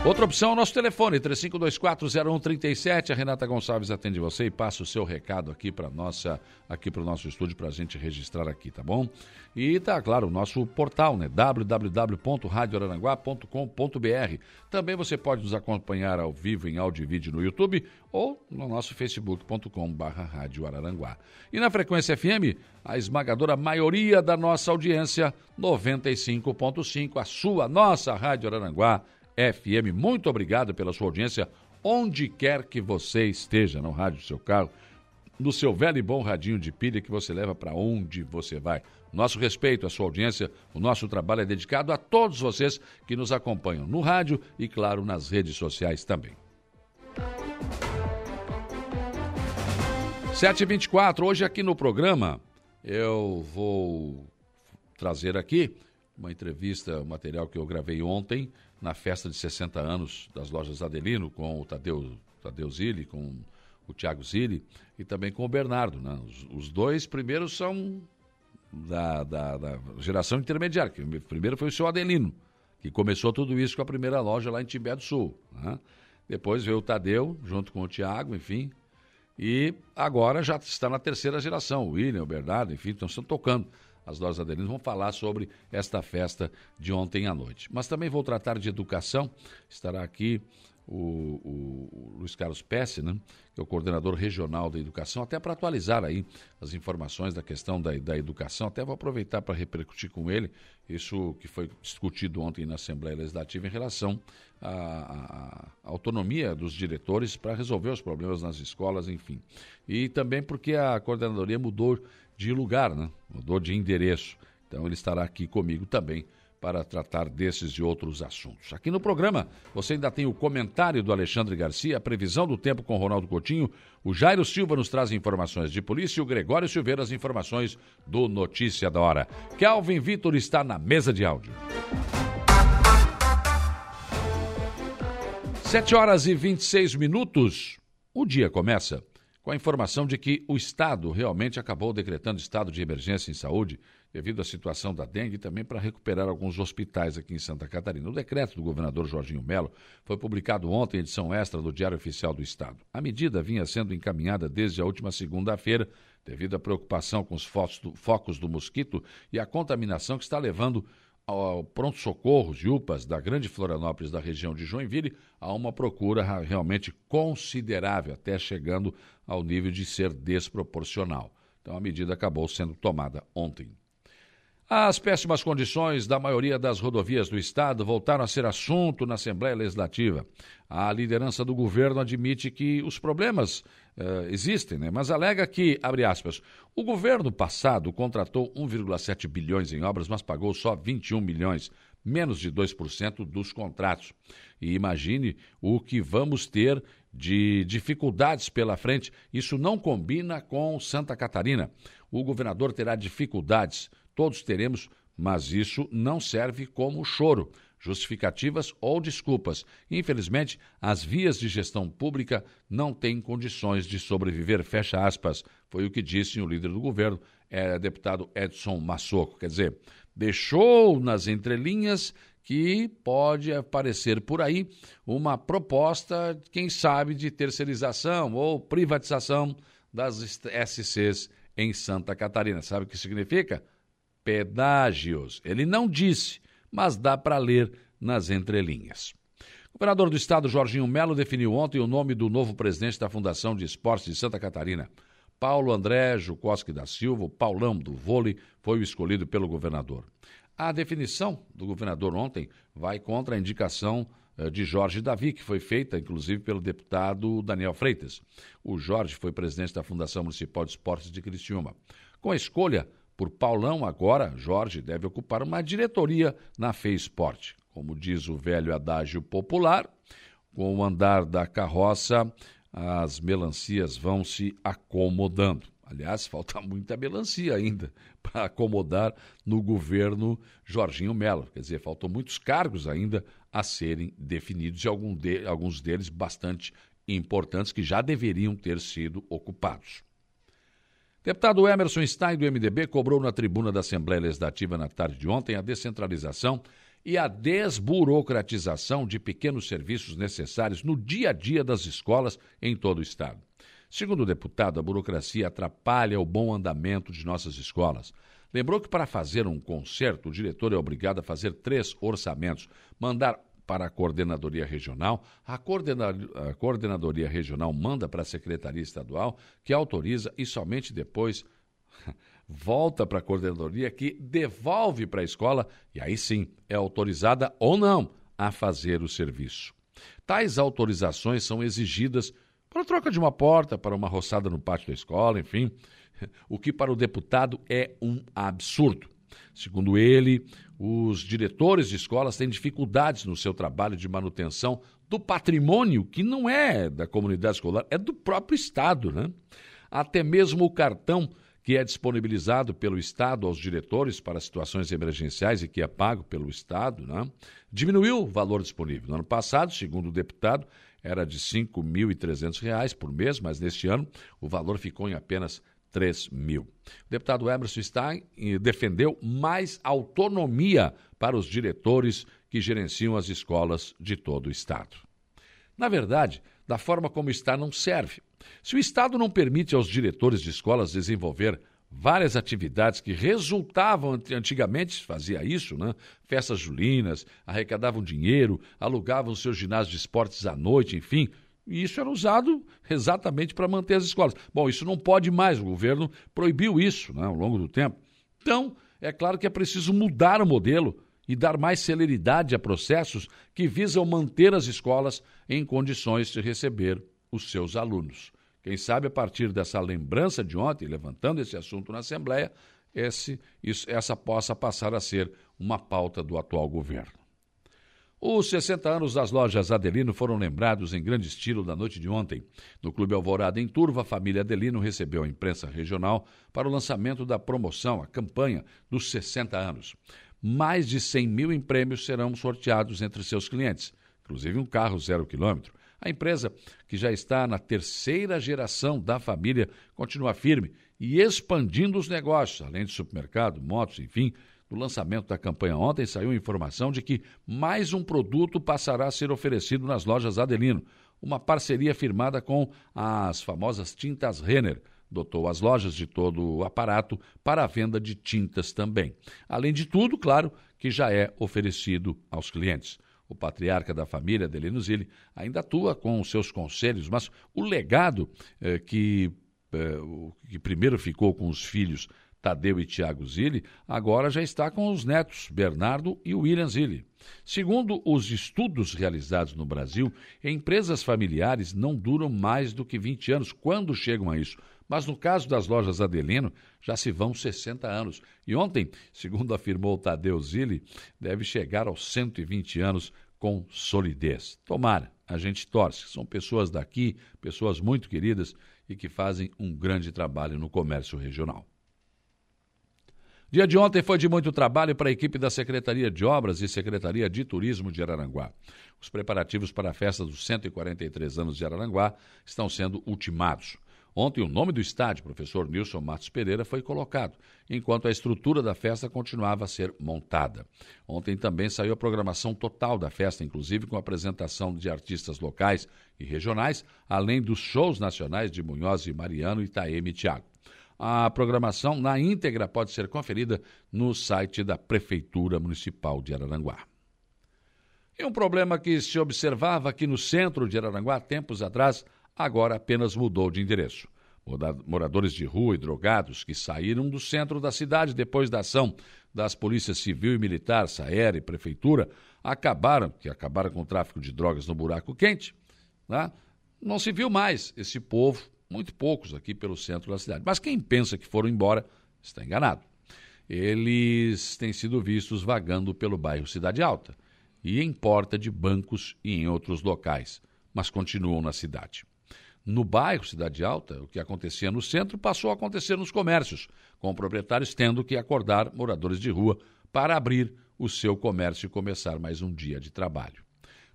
S1: Outra opção é o nosso telefone, 35240137. A Renata Gonçalves atende você e passa o seu recado aqui para nossa, aqui para o nosso estúdio para a gente registrar aqui, tá bom? E tá, claro, o nosso portal, né? www.radioaranguá.com.br. Também você pode nos acompanhar ao vivo em áudio e vídeo no YouTube ou no nosso facebook.com/barra. E na frequência FM, a esmagadora maioria da nossa audiência, 95.5, a sua, nossa Rádio Araranguá FM. Muito obrigado pela sua audiência, onde quer que você esteja, no rádio do seu carro, no seu velho e bom radinho de pilha que você leva para onde você vai. Nosso respeito à sua audiência, o nosso trabalho é dedicado a todos vocês que nos acompanham no rádio e, claro, nas redes sociais também. 7h24, hoje aqui no programa eu vou trazer aqui uma entrevista, um material que eu gravei ontem na festa de 60 anos das lojas Adelino, com o Tadeu, Tadeu Zilli, com o Tiago Zilli e também com o Bernardo. Né? Os, os dois primeiros são da, da, da, geração intermediária. Que o primeiro foi o seu Adelino, que começou tudo isso com a primeira loja lá em Tibé do Sul. Né? Depois veio o Tadeu, junto com o Tiago, enfim. E agora já está na terceira geração, o William, o Bernardo, enfim, estão tocando as lojas aderidas vão falar sobre esta festa de ontem à noite. Mas também vou tratar de educação. Estará aqui o, o, o Luiz Carlos Pesce, né, que é o coordenador regional da educação, até para atualizar aí as informações da questão da, da educação. Até vou aproveitar para repercutir com ele isso que foi discutido ontem na Assembleia Legislativa em relação à, à autonomia dos diretores para resolver os problemas nas escolas, enfim. E também porque a coordenadoria mudou de lugar, né? mudou de endereço. Então ele estará aqui comigo também para tratar desses e outros assuntos. Aqui no programa, você ainda tem o comentário do Alexandre Garcia, a previsão do tempo com Ronaldo Coutinho, o Jairo Silva nos traz informações de polícia e o Gregório Silveira as informações do Notícia da Hora. Kelvin Vitor está na mesa de áudio. Sete horas e 26 minutos. O dia começa com a informação de que o Estado realmente acabou decretando estado de emergência em saúde devido à situação da dengue e também para recuperar alguns hospitais aqui em Santa Catarina. O decreto do governador Jorginho Melo foi publicado ontem em edição extra do Diário Oficial do Estado. A medida vinha sendo encaminhada desde a última segunda-feira devido à preocupação com os focos do mosquito e a contaminação que está levando pronto-socorros de UPAs da Grande Florianópolis da região de Joinville a uma procura realmente considerável, até chegando ao nível de ser desproporcional. Então a medida acabou sendo tomada ontem. As péssimas condições da maioria das rodovias do estado voltaram a ser assunto na Assembleia Legislativa. A liderança do governo admite que os problemas uh, existem, né? mas alega que, abre aspas, o governo passado contratou 1,7 bilhões em obras, mas pagou só 21 milhões, menos de 2% dos contratos. E imagine o que vamos ter de dificuldades pela frente. Isso não combina com Santa Catarina. O governador terá dificuldades todos teremos, mas isso não serve como choro, justificativas ou desculpas. Infelizmente, as vias de gestão pública não têm condições de sobreviver, fecha aspas. Foi o que disse o líder do governo, é, deputado Edson Massoco. Quer dizer, deixou nas entrelinhas que pode aparecer por aí uma proposta, quem sabe, de terceirização ou privatização das SCs em Santa Catarina. Sabe o que significa? Pedágios. Ele não disse, mas dá para ler nas entrelinhas. O governador do estado, Jorginho Melo, definiu ontem o nome do novo presidente da Fundação de Esportes de Santa Catarina. Paulo André Jukoski da Silva, o Paulão do vôlei, foi o escolhido pelo governador. A definição do governador ontem vai contra a indicação eh, de Jorge Davi, que foi feita, inclusive, pelo deputado Daniel Freitas. O Jorge foi presidente da Fundação Municipal de Esportes de Criciúma. Com a escolha, por Paulão, agora, Jorge deve ocupar uma diretoria na FEI Esporte. Como diz o velho adágio popular, com o andar da carroça, as melancias vão se acomodando. Aliás, [LAUGHS] falta muita melancia ainda para acomodar no governo Jorginho Melo. Quer dizer, faltam muitos cargos ainda a serem definidos e alguns deles bastante importantes que já deveriam ter sido ocupados. Deputado Emerson Stein, do MDB, cobrou na tribuna da Assembleia Legislativa na tarde de ontem a descentralização e a desburocratização de pequenos serviços necessários no dia a dia das escolas em todo o Estado. Segundo o deputado, a burocracia atrapalha o bom andamento de nossas escolas. Lembrou que para fazer um concerto, o diretor é obrigado a fazer três orçamentos, mandar para a coordenadoria regional, a, coordena a coordenadoria regional manda para a secretaria estadual, que autoriza e somente depois [LAUGHS] volta para a coordenadoria que devolve para a escola e aí sim é autorizada ou não a fazer o serviço. Tais autorizações são exigidas para a troca de uma porta, para uma roçada no pátio da escola, enfim, [LAUGHS] o que para o deputado é um absurdo. Segundo ele, os diretores de escolas têm dificuldades no seu trabalho de manutenção do patrimônio que não é da comunidade escolar, é do próprio Estado. Né? Até mesmo o cartão que é disponibilizado pelo Estado aos diretores para situações emergenciais e que é pago pelo Estado, né? diminuiu o valor disponível. No ano passado, segundo o deputado, era de R$ 5.300 por mês, mas neste ano o valor ficou em apenas 3 mil. O deputado Emerson Stein eh, defendeu mais autonomia para os diretores que gerenciam as escolas de todo o Estado. Na verdade, da forma como está, não serve. Se o Estado não permite aos diretores de escolas desenvolver várias atividades que resultavam antigamente, fazia isso, né? Festas julinas, arrecadavam dinheiro, alugavam seus ginásios de esportes à noite, enfim, e isso era usado exatamente para manter as escolas. Bom, isso não pode mais, o governo proibiu isso né, ao longo do tempo. Então, é claro que é preciso mudar o modelo e dar mais celeridade a processos que visam manter as escolas em condições de receber os seus alunos. Quem sabe, a partir dessa lembrança de ontem, levantando esse assunto na Assembleia, esse, isso, essa possa passar a ser uma pauta do atual governo. Os 60 anos das lojas Adelino foram lembrados em grande estilo da noite de ontem. No Clube Alvorada, em Turva, a família Adelino recebeu a imprensa regional para o lançamento da promoção, a campanha dos 60 anos. Mais de 100 mil em prêmios serão sorteados entre seus clientes. inclusive um carro zero quilômetro. A empresa, que já está na terceira geração da família, continua firme e expandindo os negócios, além de supermercado, motos, enfim. No lançamento da campanha ontem saiu a informação de que mais um produto passará a ser oferecido nas lojas Adelino, uma parceria firmada com as famosas tintas Renner dotou as lojas de todo o aparato para a venda de tintas também. Além de tudo, claro, que já é oferecido aos clientes. O patriarca da família, Delino Zilli, ainda atua com os seus conselhos, mas o legado eh, que, eh, que primeiro ficou com os filhos Tadeu e Tiago Zilli, agora já está com os netos, Bernardo e William Zilli. Segundo os estudos realizados no Brasil, empresas familiares não duram mais do que 20 anos quando chegam a isso. Mas no caso das lojas Adelino, já se vão 60 anos. E ontem, segundo afirmou Tadeu Zilli, deve chegar aos 120 anos com solidez. Tomara, a gente torce. São pessoas daqui, pessoas muito queridas e que fazem um grande trabalho no comércio regional. Dia de ontem foi de muito trabalho para a equipe da Secretaria de Obras e Secretaria de Turismo de Araranguá. Os preparativos para a festa dos 143 anos de Araranguá estão sendo ultimados. Ontem, o nome do estádio, professor Nilson Matos Pereira, foi colocado, enquanto a estrutura da festa continuava a ser montada. Ontem também saiu a programação total da festa, inclusive com a apresentação de artistas locais e regionais, além dos shows nacionais de Munhoz e Mariano, Itaeme e Tiago. A programação na íntegra pode ser conferida no site da Prefeitura Municipal de Araranguá. E um problema que se observava aqui no centro de Araranguá tempos atrás, agora apenas mudou de endereço. Moradores de rua e drogados que saíram do centro da cidade depois da ação das polícias civil e militar, Saer e prefeitura, acabaram, que acabaram com o tráfico de drogas no buraco quente, né? não se viu mais esse povo muito poucos aqui pelo centro da cidade. Mas quem pensa que foram embora está enganado. Eles têm sido vistos vagando pelo bairro Cidade Alta e em porta de bancos e em outros locais, mas continuam na cidade. No bairro Cidade Alta, o que acontecia no centro passou a acontecer nos comércios, com proprietários tendo que acordar moradores de rua para abrir o seu comércio e começar mais um dia de trabalho.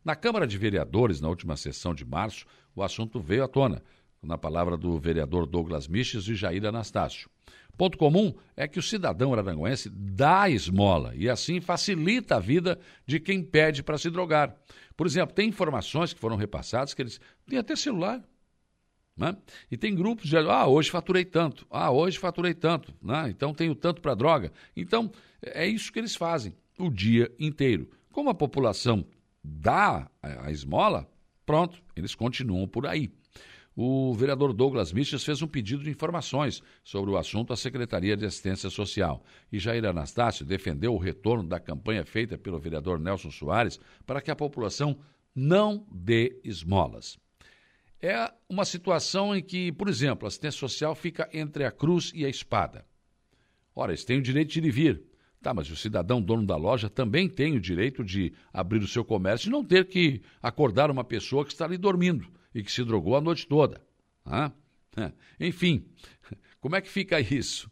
S1: Na Câmara de Vereadores, na última sessão de março, o assunto veio à tona, na palavra do vereador Douglas Miches e Jair Anastácio. Ponto comum é que o cidadão araranguense dá esmola e assim facilita a vida de quem pede para se drogar. Por exemplo, tem informações que foram repassadas que eles têm até celular. Né? E tem grupos de, ah, hoje faturei tanto, ah, hoje faturei tanto, né? então tenho tanto para droga. Então, é isso que eles fazem o dia inteiro. Como a população dá a esmola, pronto, eles continuam por aí o vereador Douglas Miches fez um pedido de informações sobre o assunto à Secretaria de Assistência Social. E Jair Anastácio defendeu o retorno da campanha feita pelo vereador Nelson Soares para que a população não dê esmolas. É uma situação em que, por exemplo, a assistência social fica entre a cruz e a espada. Ora, eles têm o direito de ir e vir. Tá, mas o cidadão dono da loja também tem o direito de abrir o seu comércio e não ter que acordar uma pessoa que está ali dormindo e que se drogou a noite toda. Ah? Enfim, [LAUGHS] como é que fica isso?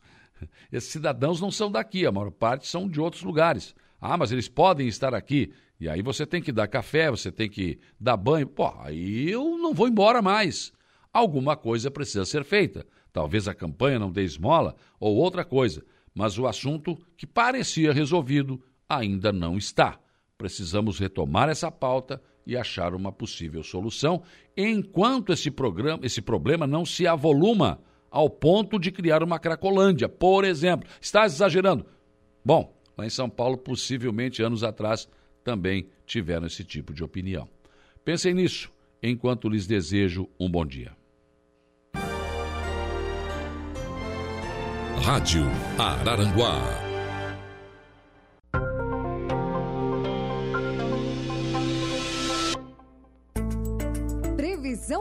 S1: Esses cidadãos não são daqui, a maior parte são de outros lugares. Ah, mas eles podem estar aqui. E aí você tem que dar café, você tem que dar banho. Pô, aí eu não vou embora mais. Alguma coisa precisa ser feita. Talvez a campanha não dê esmola ou outra coisa. Mas o assunto que parecia resolvido ainda não está. Precisamos retomar essa pauta e achar uma possível solução, enquanto esse, programa, esse problema não se avoluma ao ponto de criar uma Cracolândia, por exemplo. Está exagerando? Bom, lá em São Paulo, possivelmente anos atrás, também tiveram esse tipo de opinião. Pensem nisso, enquanto lhes desejo um bom dia.
S2: Rádio Araranguá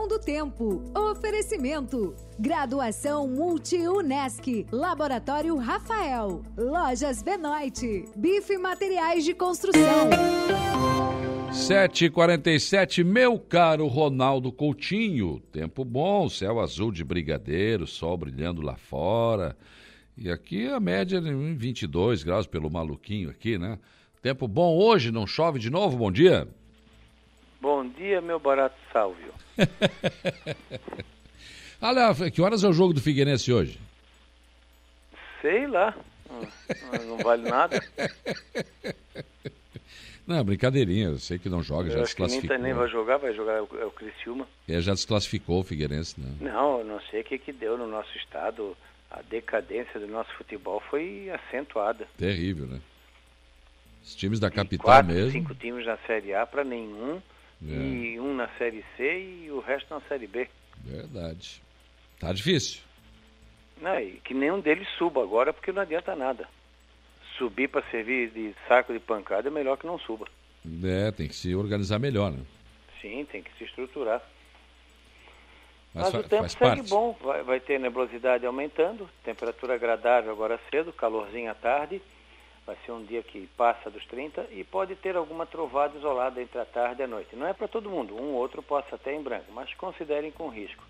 S4: Do tempo. Oferecimento. Graduação Multi-UNESC. Laboratório Rafael. Lojas Benoit. Bife Materiais de Construção.
S1: 7h47, meu caro Ronaldo Coutinho. Tempo bom, céu azul de brigadeiro, sol brilhando lá fora. E aqui a média em 22 graus pelo maluquinho aqui, né? Tempo bom hoje, não chove de novo? Bom dia.
S5: Bom dia, meu barato Sálvio. [LAUGHS]
S1: Olha, que horas é o jogo do Figueirense hoje?
S5: Sei lá. Não vale nada. [LAUGHS]
S1: Não, brincadeirinha, eu sei que não joga, já
S5: Eu que nem,
S1: desclassificou.
S5: tá- nem vai jogar, vai jogar é o, é o Criciúma.
S1: É, já desclassificou o Figueirense, né?
S5: Não, não sei o que, que deu no nosso estado. A decadência do nosso futebol foi acentuada.
S1: Terrível, né? Os times da capital
S5: Quatro,
S1: mesmo.
S5: cinco times na Série A para nenhum.
S1: É.
S5: E um na Série C e o resto na Série B.
S1: Verdade. Tá difícil.
S5: Não, e que nenhum deles suba agora porque não adianta nada. Subir para servir de saco de pancada é melhor que não suba.
S1: É, tem que se organizar melhor, né?
S5: Sim, tem que se estruturar.
S1: Mas,
S5: Mas, o tempo segue
S1: parte.
S5: bom, vai, vai ter nebulosidade aumentando, temperatura agradável agora cedo, calorzinho à tarde. Vai ser um dia que passa dos 30 e pode ter alguma trovada isolada entre a tarde e a noite. Não é para todo mundo, um ou outro possa até em branco, mas considerem com risco.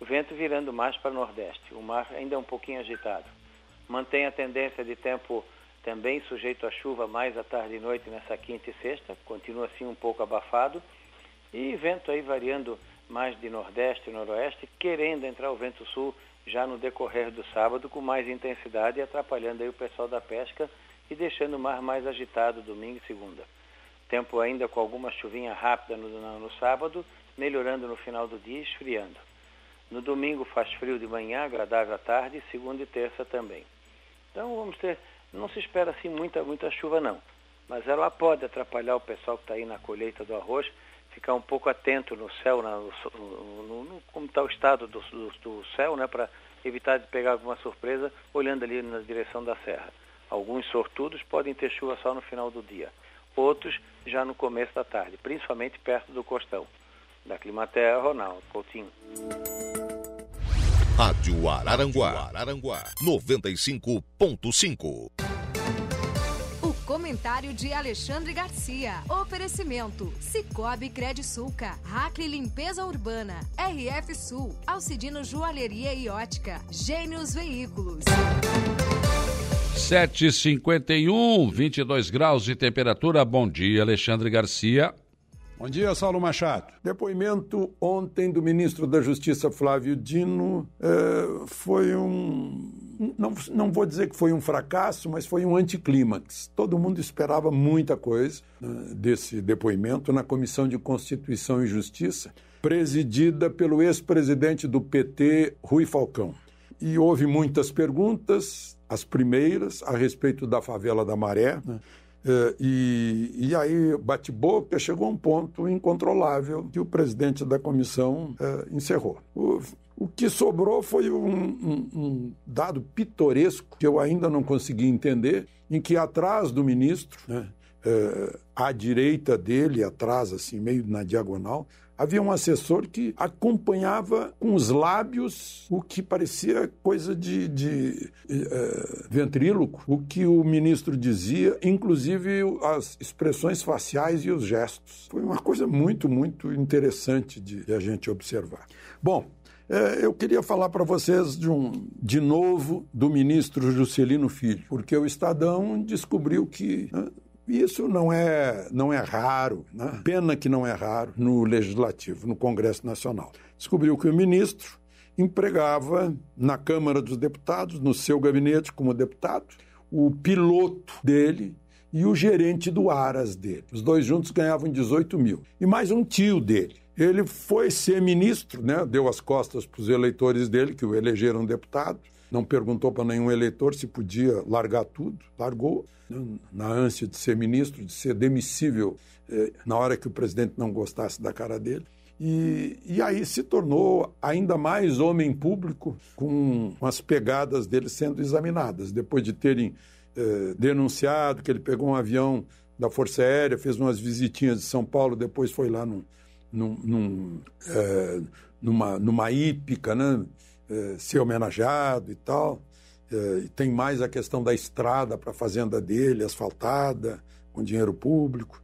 S5: O vento virando mais para nordeste, o mar ainda é um pouquinho agitado. Mantém a tendência de tempo também sujeito a chuva mais à tarde e noite nessa quinta e sexta, continua assim um pouco abafado. E vento aí variando mais de nordeste e noroeste, querendo entrar o vento sul já no decorrer do sábado com mais intensidade atrapalhando aí o pessoal da pesca e deixando o mar mais agitado domingo e segunda. Tempo ainda com alguma chuvinha rápida no, no, sábado, melhorando no final do dia e esfriando. No domingo faz frio de manhã, agradável à tarde, segunda e terça também. Então vamos ter, não se espera assim muita, muita chuva não, mas ela pode atrapalhar o pessoal que está aí na colheita do arroz, ficar um pouco atento no céu, na- no- no- no- como está o estado do, do- do céu, né, para evitar de pegar alguma surpresa olhando ali na direção da serra. Alguns sortudos podem ter chuva só no final do dia, outros já no começo da tarde, principalmente perto do costão. Da Climaterra, Ronaldo Coutinho.
S2: Rádio Araranguá. Araranguá 95.5.
S4: O comentário de Alexandre Garcia. Oferecimento: Cicobi Credisulca, Hackley Limpeza Urbana, RF Sul, Alcidino Joalheria e Ótica, Gênios Veículos.
S1: 7h51, 22 graus de temperatura. Bom dia, Alexandre Garcia.
S6: Bom dia, Saulo Machado. Depoimento ontem do ministro da Justiça, Flávio Dino, eh, foi um. Não, não vou dizer que foi um fracasso, mas foi um anticlímax. Todo mundo esperava muita coisa né, desse depoimento na Comissão de Constituição e Justiça, presidida pelo ex-presidente do PT, Rui Falcão. E houve muitas perguntas, as primeiras a respeito da favela da Maré, né? E, e aí, bate-boca, chegou a um ponto incontrolável que o presidente da comissão eh, encerrou. O, o que sobrou foi um, um- um dado pitoresco que eu ainda não consegui entender, em que atrás do ministro, né, eh, à direita dele, atrás, assim, meio na diagonal, havia um assessor que acompanhava com os lábios o que parecia coisa de, de eh, ventríloco, o que o ministro dizia, inclusive as expressões faciais e os gestos. Foi uma coisa muito, muito interessante de, de a gente observar. Bom, eh, eu queria falar para vocês de, um, de novo do ministro Juscelino Filho, porque o Estadão descobriu que né, isso não é, não é raro, né? pena que não é raro no Legislativo, no Congresso Nacional. Descobriu que o ministro empregava na Câmara dos Deputados, no seu gabinete como deputado, o piloto dele e o gerente do Aras dele. Os dois juntos ganhavam 18 mil. E mais um tio dele. Ele foi ser ministro, né? deu as costas para os eleitores dele, que o elegeram deputado, não perguntou para nenhum eleitor se podia largar tudo, largou, né? na ânsia de ser ministro, de ser demissível eh, na hora que o presidente não gostasse da cara dele. E, e aí se tornou ainda mais homem público com as pegadas dele sendo examinadas. Depois de terem eh, denunciado que ele pegou um avião da Força Aérea, fez umas visitinhas de São Paulo, depois foi lá num, num, num, eh, numa, numa hípica, né? Eh, ser homenageado e tal. Eh, e tem mais a questão da estrada para a fazenda dele, asfaltada, com dinheiro público.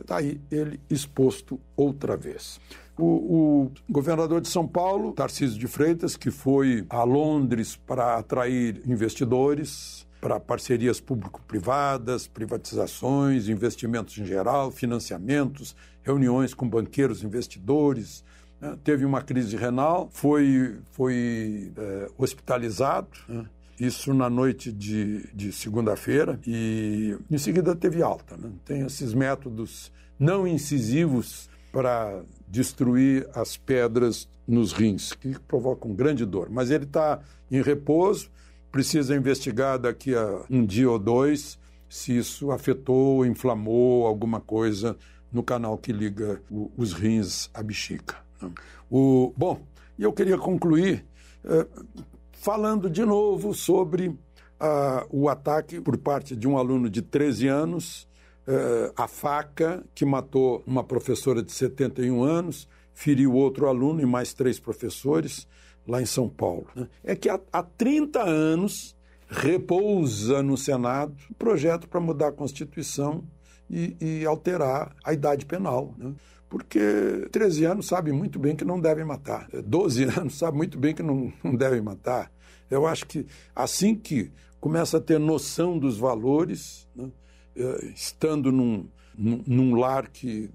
S6: Está aí ele exposto outra vez. O, o, governador de São Paulo, Tarcísio de Freitas, que foi a Londres para atrair investidores, para parcerias público-privadas, privatizações, investimentos em geral, financiamentos, reuniões com banqueiros, investidores. Né? Teve uma crise renal, foi, foi é, hospitalizado. Né? Isso na noite de, de segunda-feira e em seguida teve alta. Né? Tem esses métodos não incisivos para destruir as pedras nos rins, que provocam grande dor. Mas ele está em repouso, precisa investigar daqui a um dia ou dois se isso afetou, inflamou alguma coisa no canal que liga os rins à bexiga. O, bom, e eu queria concluir eh, falando de novo sobre ah, o ataque por parte de um aluno de 13 anos, eh, a faca que matou uma professora de 71 anos, feriu outro aluno e mais três professores lá em São Paulo. Né? É que há, há 30 anos repousa no Senado um projeto para mudar a Constituição e, e alterar a idade penal. Né? Porque 13 anos sabe muito bem que não devem matar, 12 [LAUGHS] anos sabe muito bem que não, não devem matar. Eu acho que assim que começa a ter noção dos valores, né? Eh, estando num, num lar que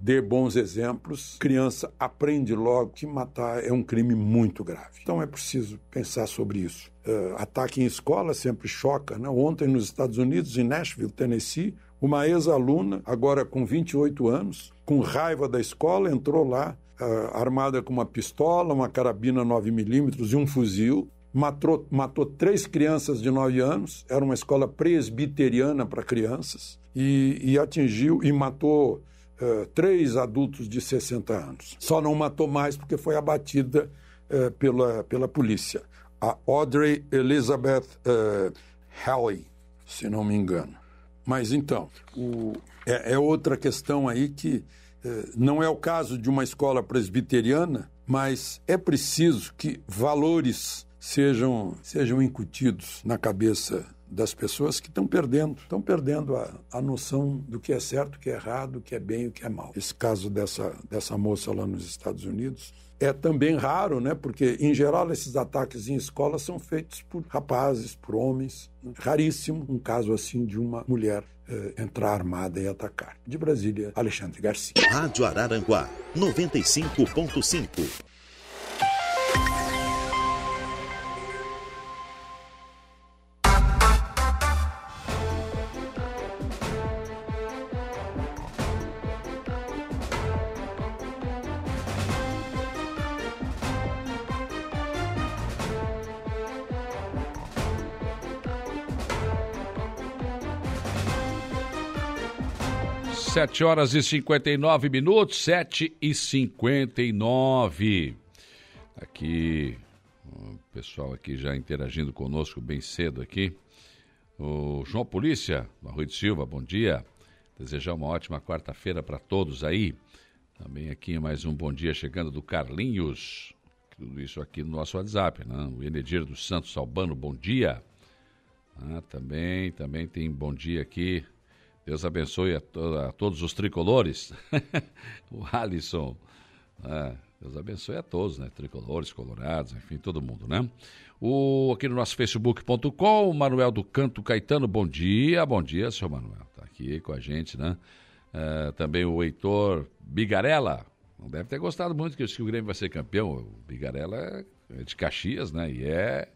S6: dê bons exemplos, criança aprende logo que matar é um crime muito grave. Então é preciso pensar sobre isso. Uh, ataque em escola sempre choca. Né? Ontem, nos Estados Unidos, em Nashville, Tennessee, uma ex-aluna, agora com 28 anos, com raiva da escola, entrou lá uh, armada com uma pistola, uma carabina 9mm e um fuzil. Matou, matou três crianças de 9 anos, era uma escola presbiteriana para crianças, e, e atingiu e matou uh, três adultos de 60 anos. Só não matou mais porque foi abatida uh, pela, pela polícia. A Audrey Elizabeth uh, Halley, se não me engano. Mas então, o, é, é, outra questão aí que não é o caso de uma escola presbiteriana, mas é preciso que valores sejam, sejam incutidos na cabeça das pessoas que estão perdendo, estão perdendo a, a noção do que é certo, o que é errado, o que é bem e o que é mal. Esse caso dessa, dessa moça lá nos Estados Unidos é também raro, né? Porque, em geral, esses ataques em escola são feitos por rapazes, por homens. Raríssimo um caso assim de uma mulher eh, entrar armada e atacar. De Brasília, Alexandre Garcia.
S2: Rádio Araranguá, 95.5.
S1: Sete horas e 59 minutos, sete e cinquenta e nove. Aqui, o pessoal aqui já interagindo conosco bem cedo aqui. O João Polícia, Rui de Silva, bom dia. Desejar uma ótima quarta-feira para todos aí. Também aqui mais um bom dia chegando do Carlinhos. Tudo isso aqui no nosso WhatsApp, né? O Enedir dos Santos Albano, bom dia. Ah, também, também tem bom dia aqui Deus abençoe a, to a todos os tricolores. [LAUGHS] o Alisson. Ah, Deus abençoe a todos, né? Tricolores, colorados, enfim, todo mundo, né? O, aqui no nosso facebook.com, Manuel do Canto Caetano, bom dia, bom dia, senhor Manuel. Tá aqui com a gente, né? Uh, também o Heitor Bigarella, não deve ter gostado muito que, que o Grêmio vai ser campeão. O Bigarella é de Caxias, né? E é,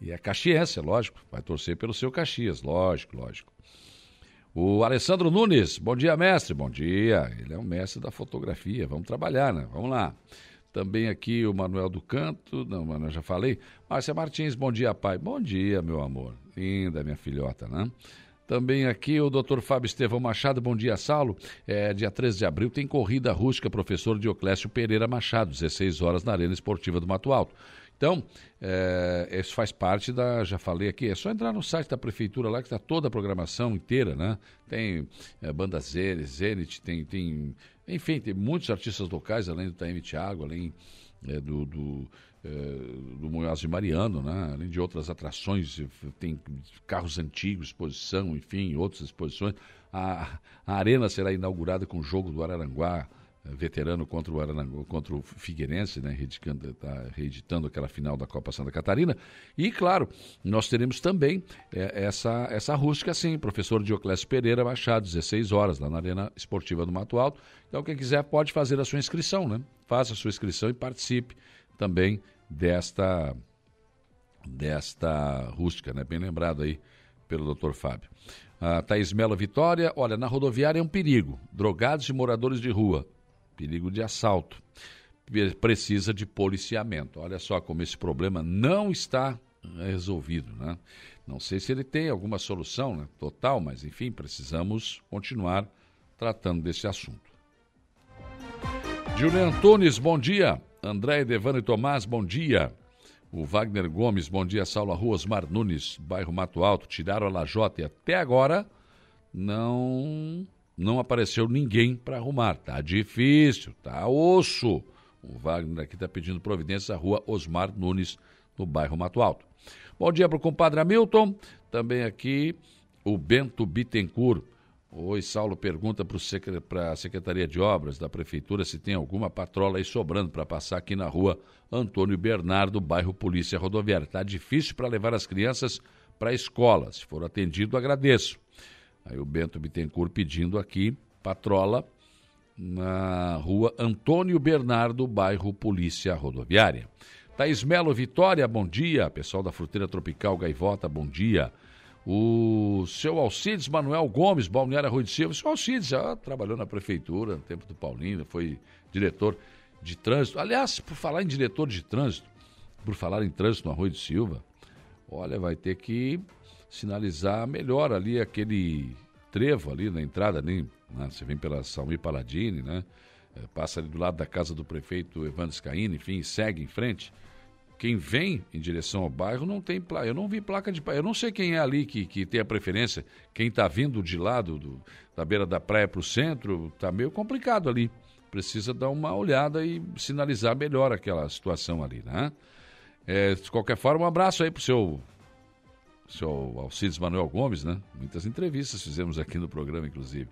S1: e é caxiense, lógico. Vai torcer pelo seu Caxias, lógico, lógico. O Alessandro Nunes, bom dia, mestre. Bom dia. Ele é um mestre da fotografia. Vamos trabalhar, né? Vamos lá. Também aqui o Manuel do Canto, não, Manuel, já falei. Márcia Martins, bom dia, pai. Bom dia, meu amor. Linda, minha filhota, né? Também aqui o Dr. Fábio Estevão Machado, bom dia, Saulo. É, dia 13 de abril tem corrida rústica, professor Dioclésio Pereira Machado, 16 horas na Arena Esportiva do Mato Alto. Então, é, isso faz parte da, já falei aqui, é só entrar no site da prefeitura lá que está toda a programação inteira, né? Tem é, banda Zenit, tem, tem, enfim, tem muitos artistas locais, além do Taime Thiago, além é, do, do, é, do Munhoz Mariano, né? além de outras atrações, tem carros antigos, exposição, enfim, outras exposições. A, a arena será inaugurada com o jogo do Araranguá, veterano contra o, Aranangu, contra o Figueirense, né, está reeditando aquela final da Copa Santa Catarina. E, claro, nós teremos também é, essa, essa rústica, sim, professor Dioclésio Pereira Machado, 16 horas, lá na Arena Esportiva do Mato Alto. Então, quem quiser pode fazer a sua inscrição, né? Faça a sua inscrição e participe também desta, desta rústica, né? Bem lembrado aí pelo doutor Fábio. A Thaís Melo Vitória, olha, na rodoviária é um perigo. Drogados e moradores de rua perigo de assalto. Precisa de policiamento. Olha só como esse problema não está resolvido, né? Não sei se ele tem alguma solução né, total, mas enfim, precisamos continuar tratando desse assunto. Julian Antunes, bom dia. André Devano e Tomás, bom dia. O Wagner Gomes, bom dia. Saulo Rua, Osmar Nunes, bairro Mato Alto, tiraram a lajota e até agora não não apareceu ninguém para arrumar. Tá difícil, tá osso. O Wagner aqui está pedindo providência à rua Osmar Nunes, no bairro Mato Alto. Bom dia para o compadre Hamilton. Também aqui o Bento Bittencourt. Oi, Saulo pergunta para a Secretaria de Obras da Prefeitura se tem alguma patrola aí sobrando para passar aqui na rua Antônio Bernardo, bairro Polícia Rodoviária. Está difícil para levar as crianças para a escola. Se for atendido, agradeço. Aí o Bento Bittencourt pedindo aqui patrola na rua Antônio Bernardo, bairro Polícia Rodoviária. Thaís Melo Vitória, bom dia. Pessoal da Fruteira Tropical Gaivota, bom dia. O seu Alcides Manuel Gomes, Balneário Rui de Silva. O seu Alcides já trabalhou na prefeitura no tempo do Paulino, foi diretor de trânsito. Aliás, por falar em diretor de trânsito, por falar em trânsito no Arroio de Silva, olha, vai ter que sinalizar melhor ali aquele trevo ali na entrada, ali, né? você vem pela Salmi Paladini, né? É, passa ali do lado da casa do prefeito Evandro Scaini, enfim, segue em frente. Quem vem em direção ao bairro não tem placa. Eu não vi placa de Eu não sei quem é ali que, que tem a preferência. Quem está vindo de lado do, da beira da praia para o centro, está meio complicado ali. Precisa dar uma olhada e sinalizar melhor aquela situação ali, né? É, de qualquer forma, um abraço aí para o seu seu Alcides Manuel Gomes, né? Muitas entrevistas fizemos aqui no programa, inclusive.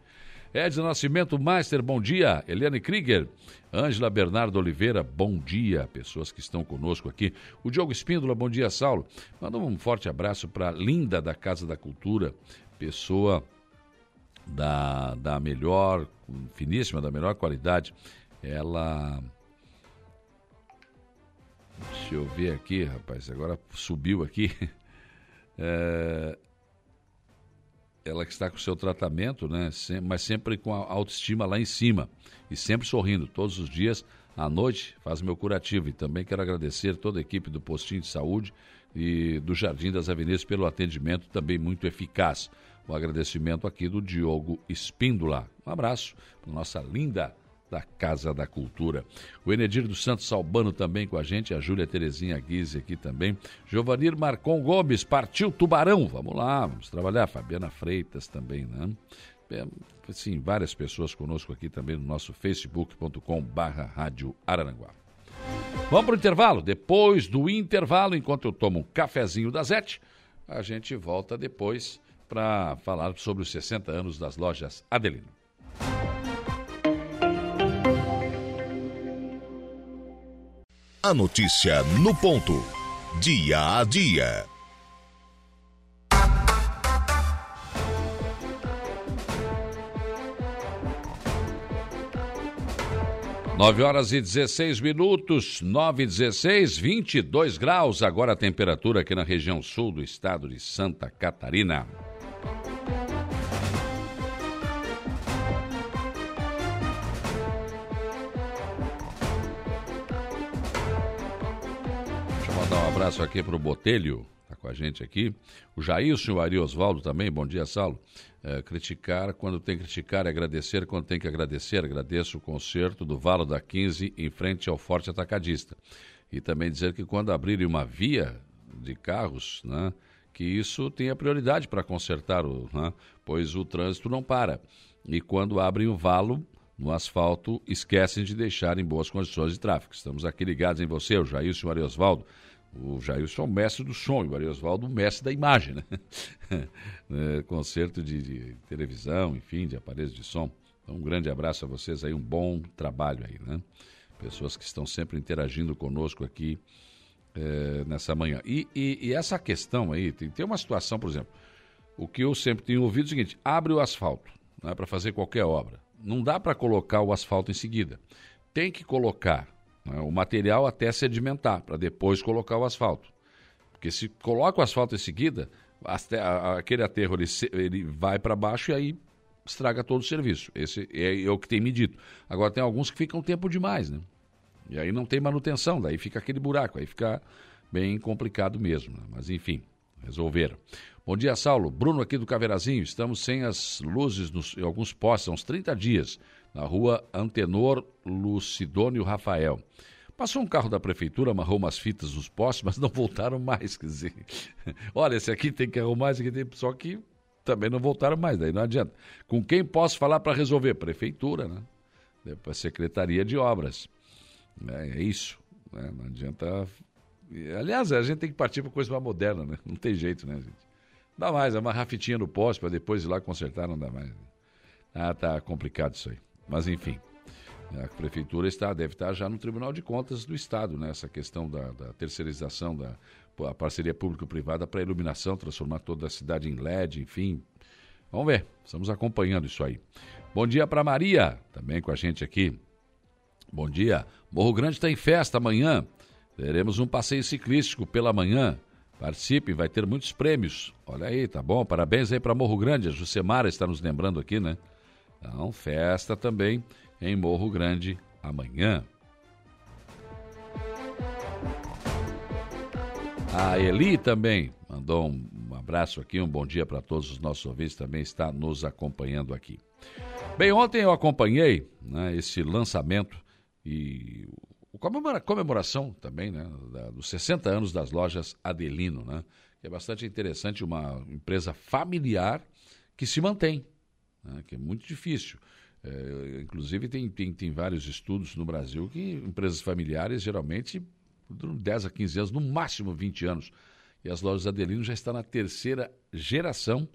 S1: Edson Nascimento Master, bom dia. Eliane Krieger, Ângela Bernardo Oliveira, bom dia. Pessoas que estão conosco aqui. O Diogo Espíndola, bom dia, Saulo. Manda um forte abraço para Linda da Casa da Cultura, pessoa da, da melhor, finíssima, da melhor qualidade. Ela. Deixa eu ver aqui, rapaz, agora subiu aqui. [LAUGHS] É, ela que está com o seu tratamento, né? mas sempre com a autoestima lá em cima e sempre sorrindo todos os dias. À noite faz meu curativo e também quero agradecer toda a equipe do Postinho de Saúde e do Jardim das Avenidas pelo atendimento também muito eficaz. O agradecimento aqui do Diogo Espíndola. Um abraço para nossa linda da Casa da Cultura. O Enedir dos Santos Salbano também com a gente, a Júlia Terezinha Guise aqui também. Giovanir Marcon Gomes, partiu Tubarão. Vamos lá, vamos trabalhar. Fabiana Freitas também, né? É, sim, várias pessoas conosco aqui também no nosso facebook.com barra Rádio Araranguá. Vamos para o intervalo? Depois do intervalo, enquanto eu tomo um cafezinho da Zete, a gente volta depois para falar sobre os 60 anos das lojas Adelino.
S2: A notícia no ponto. Dia a dia.
S1: Nove horas e 16 minutos, nove e 16, 22 graus. Agora a temperatura aqui na região sul do estado de Santa Catarina. Abraço aqui para o Botelho, está com a gente aqui. O Jailson e o Ari Osvaldo também, bom dia, Saulo. É, criticar quando tem que criticar, agradecer quando tem que agradecer. Agradeço o concerto do Valo da 15 em frente ao Forte Atacadista. E também dizer que quando abrirem uma via de carros, né, que isso tenha prioridade para consertar, o, né, pois o trânsito não para. E quando abrem o valo, no asfalto, esquecem de deixar em boas condições de tráfego. Estamos aqui ligados em você, o Jailson e o Osvaldo. O Jailson é o mestre do som, e o Maria Osvaldo o mestre da imagem, né? [LAUGHS] é, concerto de, de, televisão, enfim, de aparelhos de som. Então, um grande abraço a vocês aí, um bom trabalho aí, né? Pessoas que estão sempre interagindo conosco aqui é, nessa manhã. E, e, e, essa questão aí, tem, tem uma situação, por exemplo, o que eu sempre tenho ouvido é o seguinte: abre o asfalto né, para fazer qualquer obra. Não dá para colocar o asfalto em seguida. Tem que colocar né, o material até sedimentar, para depois colocar o asfalto. Porque se coloca o asfalto em seguida, aquele aterro ele, ele vai para baixo e aí estraga todo o serviço. Esse é, é, o que tem medido. Agora tem alguns que ficam tempo demais, né? E aí não tem manutenção, daí fica aquele buraco, aí fica bem complicado mesmo. Né? Mas enfim, resolveram. Bom dia, Saulo. Bruno aqui do Caveirazinho. Estamos sem as luzes nos, em alguns postos há uns 30 dias, na rua Antenor Lucidônio Rafael. Passou um carro da prefeitura, amarrou umas fitas nos postes, mas não voltaram mais. Quer dizer, [LAUGHS] olha, esse aqui tem que arrumar, esse aqui tem. Só que também não voltaram mais, daí não adianta. Com quem posso falar para resolver? Prefeitura, né? Depois Secretaria de Obras. É, é isso. Né? Não adianta. Aliás, a gente tem que partir para coisa mais moderna, né? Não tem jeito, né, gente? Dá mais, uma rafitinha no poste para depois ir lá consertar, não dá mais. Ah, tá complicado isso aí. Mas enfim. A prefeitura está, deve estar já no Tribunal de Contas do Estado, né? Essa questão da, da terceirização da a parceria público-privada para iluminação, transformar toda a cidade em LED, enfim. Vamos ver, estamos acompanhando isso aí. Bom dia para Maria, também com a gente aqui. Bom dia. Morro Grande está em festa amanhã. Teremos um passeio ciclístico pela manhã. Participe, vai ter muitos prêmios. Olha aí, tá bom? Parabéns aí para Morro Grande. A Jucemara está nos lembrando aqui, né? Então, festa também em Morro Grande amanhã. A Eli também mandou um, abraço aqui, um bom dia para todos os nossos ouvintes, também está nos acompanhando aqui. Bem, ontem eu acompanhei né, esse lançamento e a comemoração também né, dos 60 anos das lojas Adelino, né, que é bastante interessante, uma empresa familiar que se mantém, né, que é muito difícil. É, inclusive, tem, tem, tem vários estudos no Brasil que empresas familiares geralmente duram 10 a 15 anos, no máximo 20 anos. E as lojas Adelino já está na terceira geração,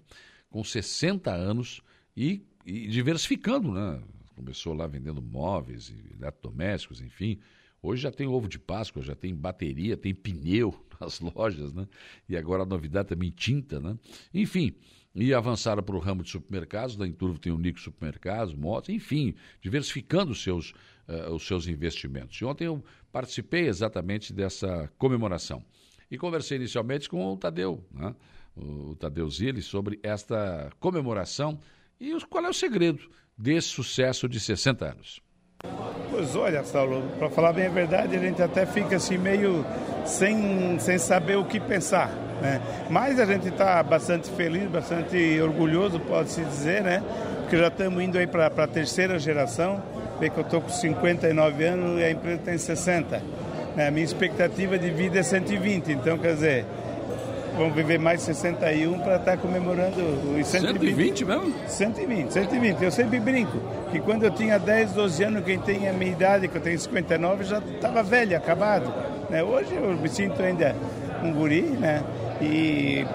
S1: com 60 anos e, e diversificando, né? Começou lá vendendo móveis e eletrodomésticos, enfim. Hoje já tem ovo de Páscoa, já tem bateria, tem pneu [LAUGHS] nas lojas, né? E agora a novidade também tinta, né? Enfim, e avançaram para o ramo de supermercados, da Inturvo tem o Nico Supermercados, motos, enfim, diversificando os seus, uh, os seus investimentos. E ontem eu participei exatamente dessa comemoração. E conversei inicialmente com o Tadeu, né? o Tadeu Zilli, sobre esta comemoração e qual é o segredo desse sucesso de 60 anos.
S7: Pois olha, Saulo, para falar bem a verdade, a gente até fica assim meio sem, sem saber o que pensar. Né? Mas a gente está bastante feliz, bastante orgulhoso, pode-se dizer, né? Porque já estamos indo aí para a terceira geração. Vê que eu estou com 59 anos e a empresa tem 60. Né? A minha expectativa de vida é 120, então quer dizer, vamos viver mais 61 para estar tá comemorando
S1: os 120. 120 mesmo?
S7: 120, 120. Eu sempre brinco que quando eu tinha 10, 12 anos, quem tem a minha idade, que eu tenho 59, já estava velho, acabado. Né? Hoje eu me sinto ainda um guri, né? E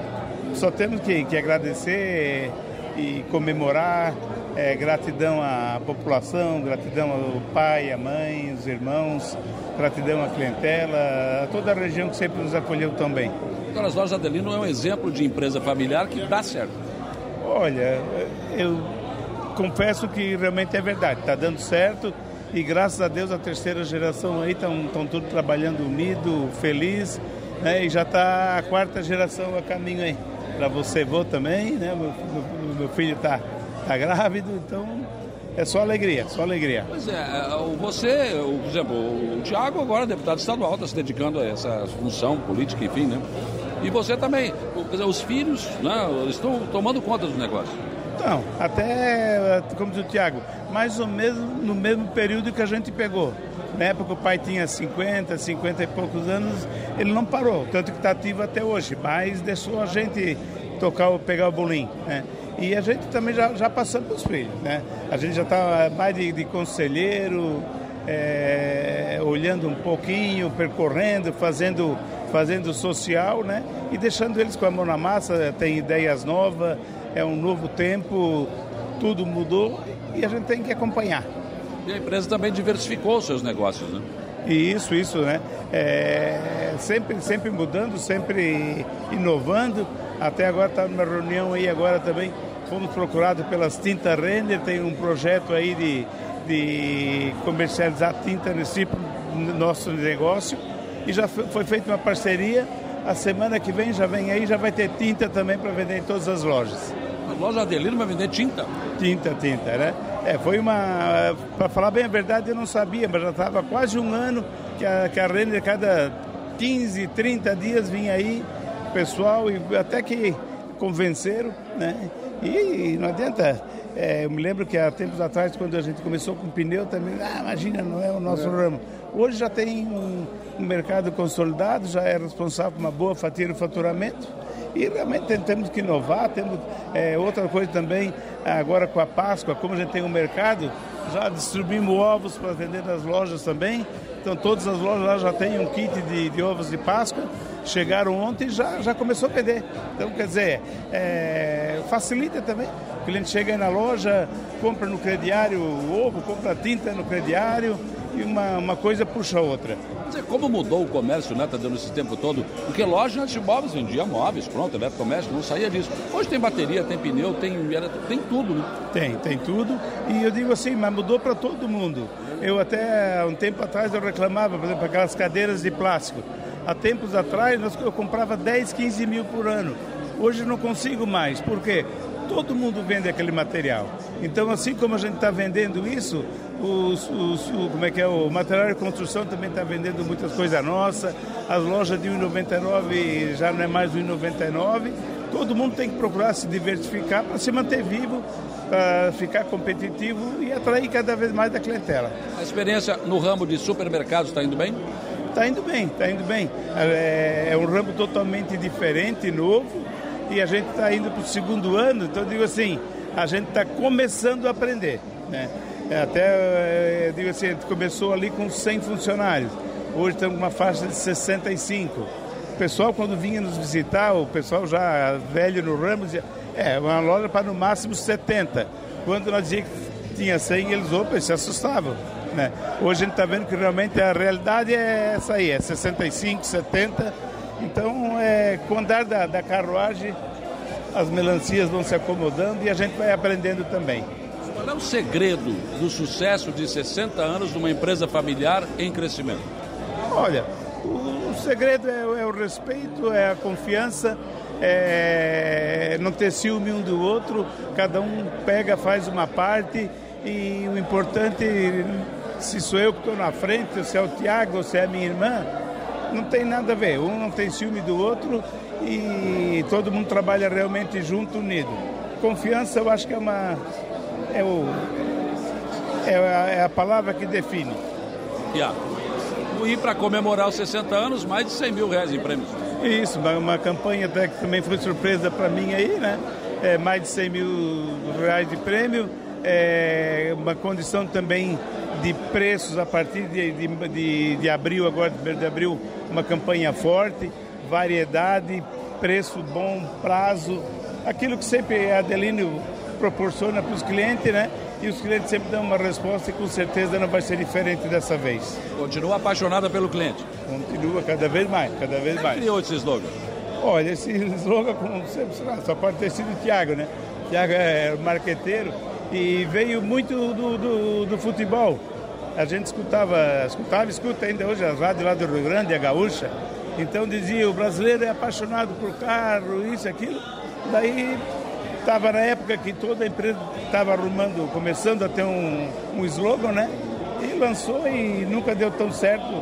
S7: só temos que, que agradecer e comemorar. É, gratidão à população, gratidão ao pai, à mãe, os irmãos, gratidão à clientela, a toda a região que sempre nos acolheu tão bem.
S1: Então, as lojas Adelino é um exemplo de empresa familiar que dá certo.
S7: Olha, eu confesso que realmente é verdade, está dando certo e graças a Deus a terceira geração aí estão tudo trabalhando unido, feliz né? E já está a quarta geração a caminho aí. Para você, vou também, né? Meu, meu, meu filho está tá grávido, então é só alegria, só alegria.
S1: Pois é, é você, por exemplo, o Tiago agora é deputado estadual, está se dedicando a essa função política, enfim, né? E você também, dizer, os filhos, né, estão tomando conta do negócio.
S7: Então, até, como diz o Tiago, mais ou menos no mesmo período que a gente pegou. Na época o pai tinha 50, 50 e poucos anos, ele não parou, tanto que está ativo até hoje, mas deixou a gente tocar, pegar o bolim, né? E a gente também já, já passando os filhos, né? A gente já está mais de, de conselheiro, é, olhando um pouquinho, percorrendo, fazendo, fazendo social, né? E deixando eles com a mão na massa, tem ideias novas, é um novo tempo, tudo mudou e a gente tem que acompanhar.
S1: E a empresa também diversificou os seus negócios, né?
S7: Isso, isso, né? É, sempre, sempre mudando, sempre inovando. Até agora está numa reunião aí agora também. Fomos procurados pelas tintas Render, tem um projeto aí de, de comercializar tinta nesse tipo nosso negócio. E já foi feita uma parceria. A semana que vem já vem aí, já vai ter tinta também para vender em todas as lojas.
S1: A loja Adelino vai vender tinta?
S7: Tinta, tinta, né? É, foi uma. Para falar bem a verdade, eu não sabia, mas já estava quase um ano que a, que a Renner, cada 15, 30 dias, vinha aí, pessoal, e até que convenceram, né? E, não adianta. É, eu me lembro que há tempos atrás, quando a gente começou com pneu, também, ah, imagina, não é o nosso é. ramo. Hoje já tem um, um mercado consolidado, já é responsável por uma boa fatia de faturamento e realmente temos que inovar. Temos é, outra coisa também, agora com a Páscoa, como a gente tem um mercado, já distribuímos ovos para vender nas lojas também. Então todas as lojas lá já têm um kit de, de ovos de Páscoa. Chegaram ontem e já, já começou a vender. Então, quer dizer, é, facilita também. O cliente chega aí na loja, compra no crediário o ovo, compra tinta no crediário, e uma, uma coisa puxa a outra.
S1: Dizer, como mudou o comércio, né, Tadeu, nesse tempo todo? Porque loja de móveis vendia móveis, pronto, comércio não saía disso. Hoje tem bateria, tem pneu, tem, tem tudo, né?
S7: Tem, tem tudo. E eu digo assim, mas mudou para todo mundo. Eu até, um tempo atrás, eu reclamava, por exemplo, aquelas cadeiras de plástico. Há tempos atrás, eu comprava 10, 15 mil por ano. Hoje não consigo mais. Por quê? todo mundo vende aquele material. Então, assim como a gente está vendendo isso, o, como é que é, o material de construção também está vendendo muitas coisas nossas, as lojas de 1,99 já não é mais 1,99. Todo mundo tem que procurar se diversificar para se manter vivo, para ficar competitivo e atrair cada vez mais da clientela.
S1: A experiência no ramo de supermercados está indo bem?
S7: Está indo bem, está indo bem. É, é um ramo totalmente diferente, novo, e a gente está indo para o segundo ano, então eu digo assim, a gente está começando a aprender. Né? É, até, é, eu digo assim, a gente começou ali com 100 funcionários, hoje estamos com uma faixa de 65. Pessoal, quando vinha nos visitar, o pessoal já velho no ramo, dizia, é, uma loja para no máximo 70. Quando nós dizíamos que tinha 100, eles, opa, se assustavam. Né? Hoje a gente está vendo que realmente a realidade é essa aí, é 65, 70 então, é, com o andar da, da carruagem, as melancias vão se acomodando e a gente vai aprendendo também.
S1: Qual é o segredo do sucesso de 60 anos de uma empresa familiar em crescimento?
S7: Olha, o segredo é, é, o respeito, é a confiança, é não ter ciúme um do outro, cada um pega, faz uma parte e o importante, se sou eu que estou na frente, se é o Tiago, se é a minha irmã, não tem nada a ver. Um não tem ciúme do outro e todo mundo trabalha realmente junto, unido. Confiança, eu acho que é uma. É, o, é, a, é a palavra que define.
S1: Yeah. E para comemorar os 60 anos, mais de 100 mil reais em prêmios.
S7: Isso, uma, uma campanha até que também foi surpresa para mim aí, né? É, mais de 100 mil reais de prêmio. É, uma condição também de preços a partir de, de, de, de abril, agora de abril, uma campanha forte, variedade, preço bom, prazo, aquilo que sempre a Adelino proporciona para os clientes, né? E os clientes sempre dão uma resposta e com certeza não vai ser diferente dessa vez.
S1: Continua apaixonada pelo cliente?
S7: Continua cada vez mais, cada vez mais.
S1: Quem criou esse slogan?
S7: Olha, esse [LAUGHS] slogan, como sempre, só pode ter sido o Tiago, né? O Tiago é marqueteiro e veio muito do, do, do futebol a gente escutava, escutava, escuta ainda hoje as rádios lá do Rio Grande, a Gaúcha. Então dizia, o brasileiro é apaixonado por carro, isso, aquilo. Daí estava na época que toda a empresa estava arrumando, começando a ter um, um slogan, né? E lançou e nunca deu tão certo.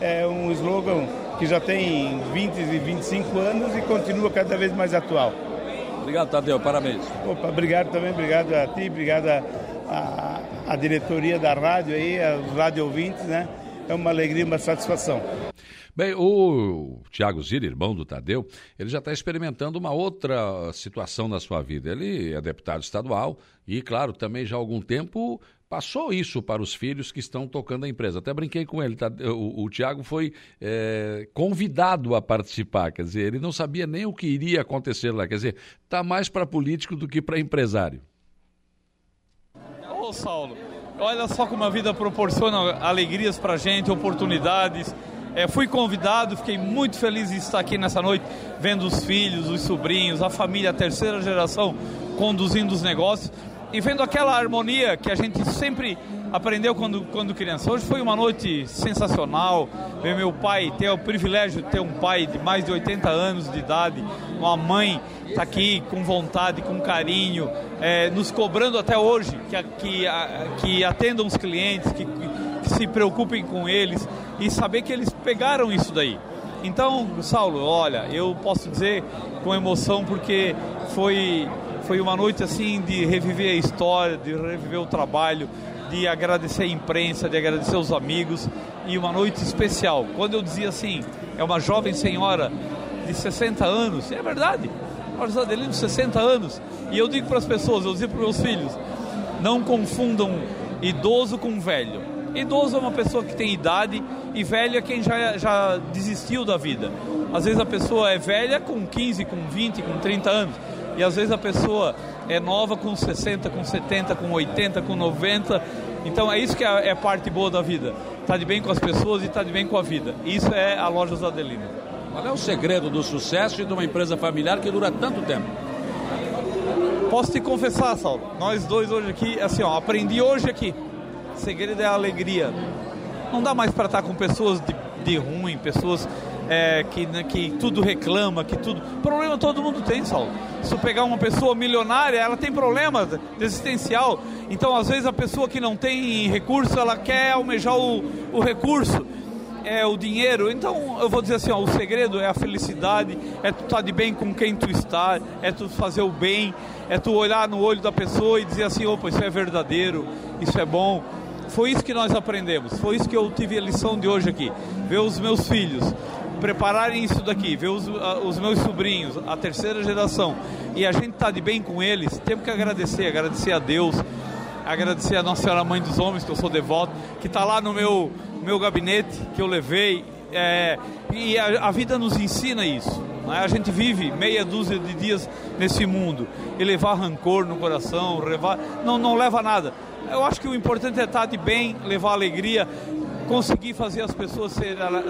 S7: É um slogan que já tem 20 e 25 anos e continua cada vez mais atual.
S1: Obrigado, Tadeu, parabéns.
S7: Opa, obrigado também, obrigado a ti, obrigado a, a a diretoria da rádio aí, os rádio ouvintes, né? É uma alegria, uma satisfação.
S1: Bem, o Tiago Zira, irmão do Tadeu, ele já está experimentando uma outra situação na sua vida. Ele é deputado estadual e, claro, também já há algum tempo passou isso para os filhos que estão tocando a empresa. Até brinquei com ele, tá? o, o Tiago foi é, convidado a participar, quer dizer, ele não sabia nem o que iria acontecer lá, quer dizer, está mais para político do que para empresário
S8: Ô Saulo, olha só como a vida proporciona alegrias pra gente, oportunidades. É, fui convidado, fiquei muito feliz de estar aqui nessa noite, vendo os filhos, os sobrinhos, a família, a terceira geração conduzindo os negócios e vendo aquela harmonia que a gente sempre aprendeu quando, quando criança. Hoje foi uma noite sensacional. Ver meu pai, ter o privilégio de ter um pai de mais de 80 anos de idade, uma mãe está aqui com vontade, com carinho, é, nos cobrando até hoje que, que, que atendam os clientes, que, que se preocupem com eles e saber que eles pegaram isso daí. Então, Saulo, olha, eu posso dizer com emoção porque foi foi uma noite assim de reviver a história, de reviver o trabalho, de agradecer a imprensa, de agradecer os amigos e uma noite especial. Quando eu dizia assim, é uma jovem senhora de 60 anos, é verdade. Marisa Adelino, 60 anos. E eu digo para as pessoas, eu digo para os meus filhos, não confundam idoso com velho. Idoso é uma pessoa que tem idade e velho é quem já, já desistiu da vida. Às vezes a pessoa é velha com 15, com 20, com 30 anos e às vezes a pessoa é nova com 60, com 70, com 80, com 90. Então é isso que é, é parte boa da vida. Tá de bem com as pessoas e tá de bem com a vida. Isso é a Lojas Adelina.
S1: Qual é o segredo do sucesso de uma empresa familiar que dura tanto tempo?
S8: Posso te confessar, Saulo, nós dois hoje aqui, assim, ó, aprendi hoje aqui. O segredo é a alegria. Não dá mais para estar com pessoas de, de ruim, pessoas é, que, né, que tudo reclama, que tudo. Problema todo mundo tem, Saulo. Se eu pegar uma pessoa milionária, ela tem problema existencial. Então, às vezes, a pessoa que não tem recurso, ela quer almejar o, o recurso é o dinheiro. Então eu vou dizer assim, ó, o segredo é a felicidade, é tu estar tá de bem com quem tu está, é tu fazer o bem, é tu olhar no olho da pessoa e dizer assim, opa, isso é verdadeiro, isso é bom. Foi isso que nós aprendemos, foi isso que eu tive a lição de hoje aqui. Ver os meus filhos prepararem isso daqui, ver os, os meus sobrinhos, a terceira geração, e a gente tá de bem com eles, temos que agradecer, agradecer a Deus, agradecer a Nossa Senhora Mãe dos Homens, que eu sou devoto, que está lá no meu, meu gabinete, que eu levei, é, e a, a, vida nos ensina isso. Né? A gente vive meia dúzia de dias nesse mundo, e levar rancor no coração, levar, não, não leva a nada. Eu acho que o importante é estar de bem, levar alegria, conseguir fazer as pessoas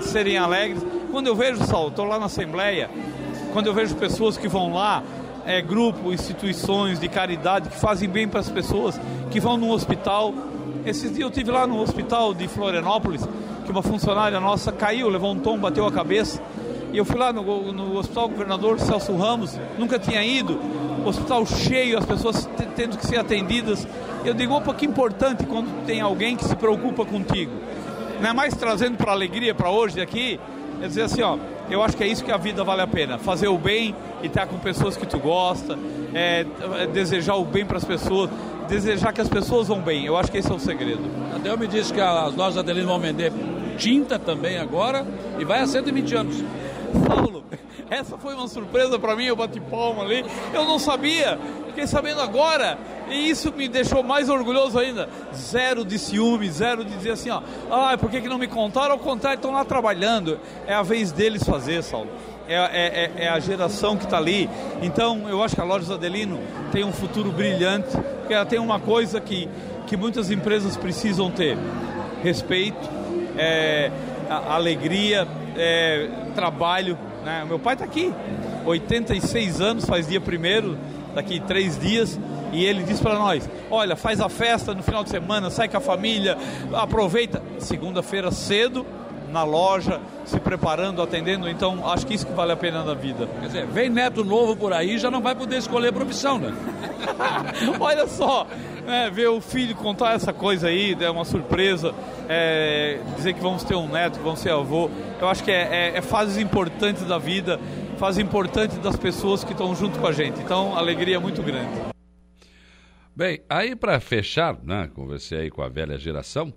S8: serem alegres. Quando eu vejo, Saulo, estou lá na Assembleia, quando eu vejo pessoas que vão lá, é, grupo, instituições de caridade que fazem bem para as pessoas, que vão no hospital. Esses dias eu tive lá no hospital de Florianópolis, que uma funcionária nossa caiu, levou um tom, bateu a cabeça. E eu fui lá no, no hospital governador Celso Ramos, nunca tinha ido, hospital cheio, as pessoas tendo que ser atendidas. Eu digo, opa, que importante quando tem alguém que se preocupa contigo é mais trazendo para alegria para hoje aqui, é dizer assim, ó, eu acho que é isso que a vida vale a pena, fazer o bem e estar com pessoas que tu gosta, é, é desejar o bem para as pessoas, desejar que as pessoas vão bem. Eu acho que esse é o segredo.
S1: Adel me disse que as lojas Adelino vão vender tinta também agora e vai a 120 anos.
S8: Paulo, essa foi uma surpresa para mim, eu bati palma ali. Eu não sabia, fiquei sabendo agora. E isso me deixou mais orgulhoso ainda. Zero de ciúme, zero de dizer assim, ó, ah, por que, que não me contaram? Ao contrário, estão lá trabalhando. É a vez deles fazer, Saulo. É, é, é, é a geração que está ali. Então, eu acho que a Lojas Adelino tem um futuro brilhante, porque ela tem uma coisa que, que muitas empresas precisam ter: respeito, é, alegria, é, trabalho. Né? Meu pai está aqui, 86 anos, faz dia primeiro, daqui três dias. E ele diz para nós: olha, faz a festa no final de semana, sai com a família, aproveita. Segunda-feira cedo, na loja, se preparando, atendendo. Então, acho que isso que vale a pena na vida.
S1: Quer dizer, vem neto novo por aí, já não vai poder escolher profissão, né? [LAUGHS]
S8: Olha só, né, ver o filho contar essa coisa aí, é uma surpresa. É, dizer que vamos ter um neto, que vamos ser avô. Eu acho que é, é, é fases importantes da vida, fases importantes das pessoas que estão junto com a gente. Então, alegria é muito grande.
S1: Bem, aí para fechar, né, conversei aí com a velha geração,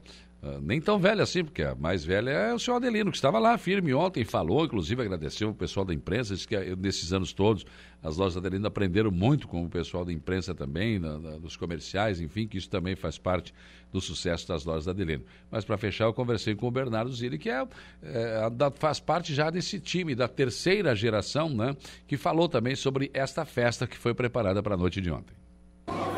S1: nem tão velha assim, porque a mais velha é o senhor Adelino, que estava lá firme ontem, falou, inclusive agradeceu o pessoal da imprensa, disse que eh, nesses anos todos as lojas Adelino aprenderam muito com o pessoal da imprensa também, na, na, dos comerciais, enfim, que isso também faz parte do sucesso das lojas Adelino. Mas para fechar, eu conversei com o Bernardo Zilli, que é, é faz parte já desse time, da terceira geração, né, que falou também sobre esta festa que foi preparada para a noite de ontem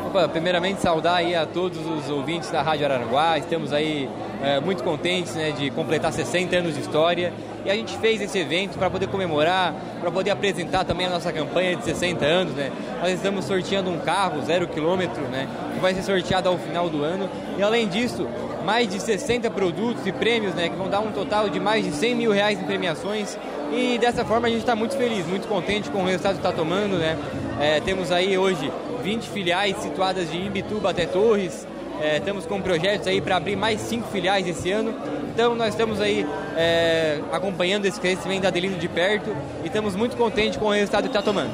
S9: Opa, primeiramente saudar aí a todos os ouvintes da Rádio Araranguá. Estamos aí é, muito contentes né, de completar 60 anos de história. E a gente fez esse evento para poder comemorar, para poder apresentar também a nossa campanha de 60 anos. Né? Nós estamos sorteando um carro zero quilômetro, né, que vai ser sorteado ao final do ano. E além disso, mais de 60 produtos e prêmios, né, que vão dar um total de mais de 100 mil reais em premiações. E dessa forma a gente está muito feliz, muito contente com o resultado que está tomando. Né? É, temos aí hoje 20 filiais situadas de Imbituba até Torres. É, estamos com projetos aí para abrir mais cinco filiais esse ano. Então nós estamos aí é, acompanhando esse crescimento da Adelino de perto e estamos muito contentes com o resultado que está tomando.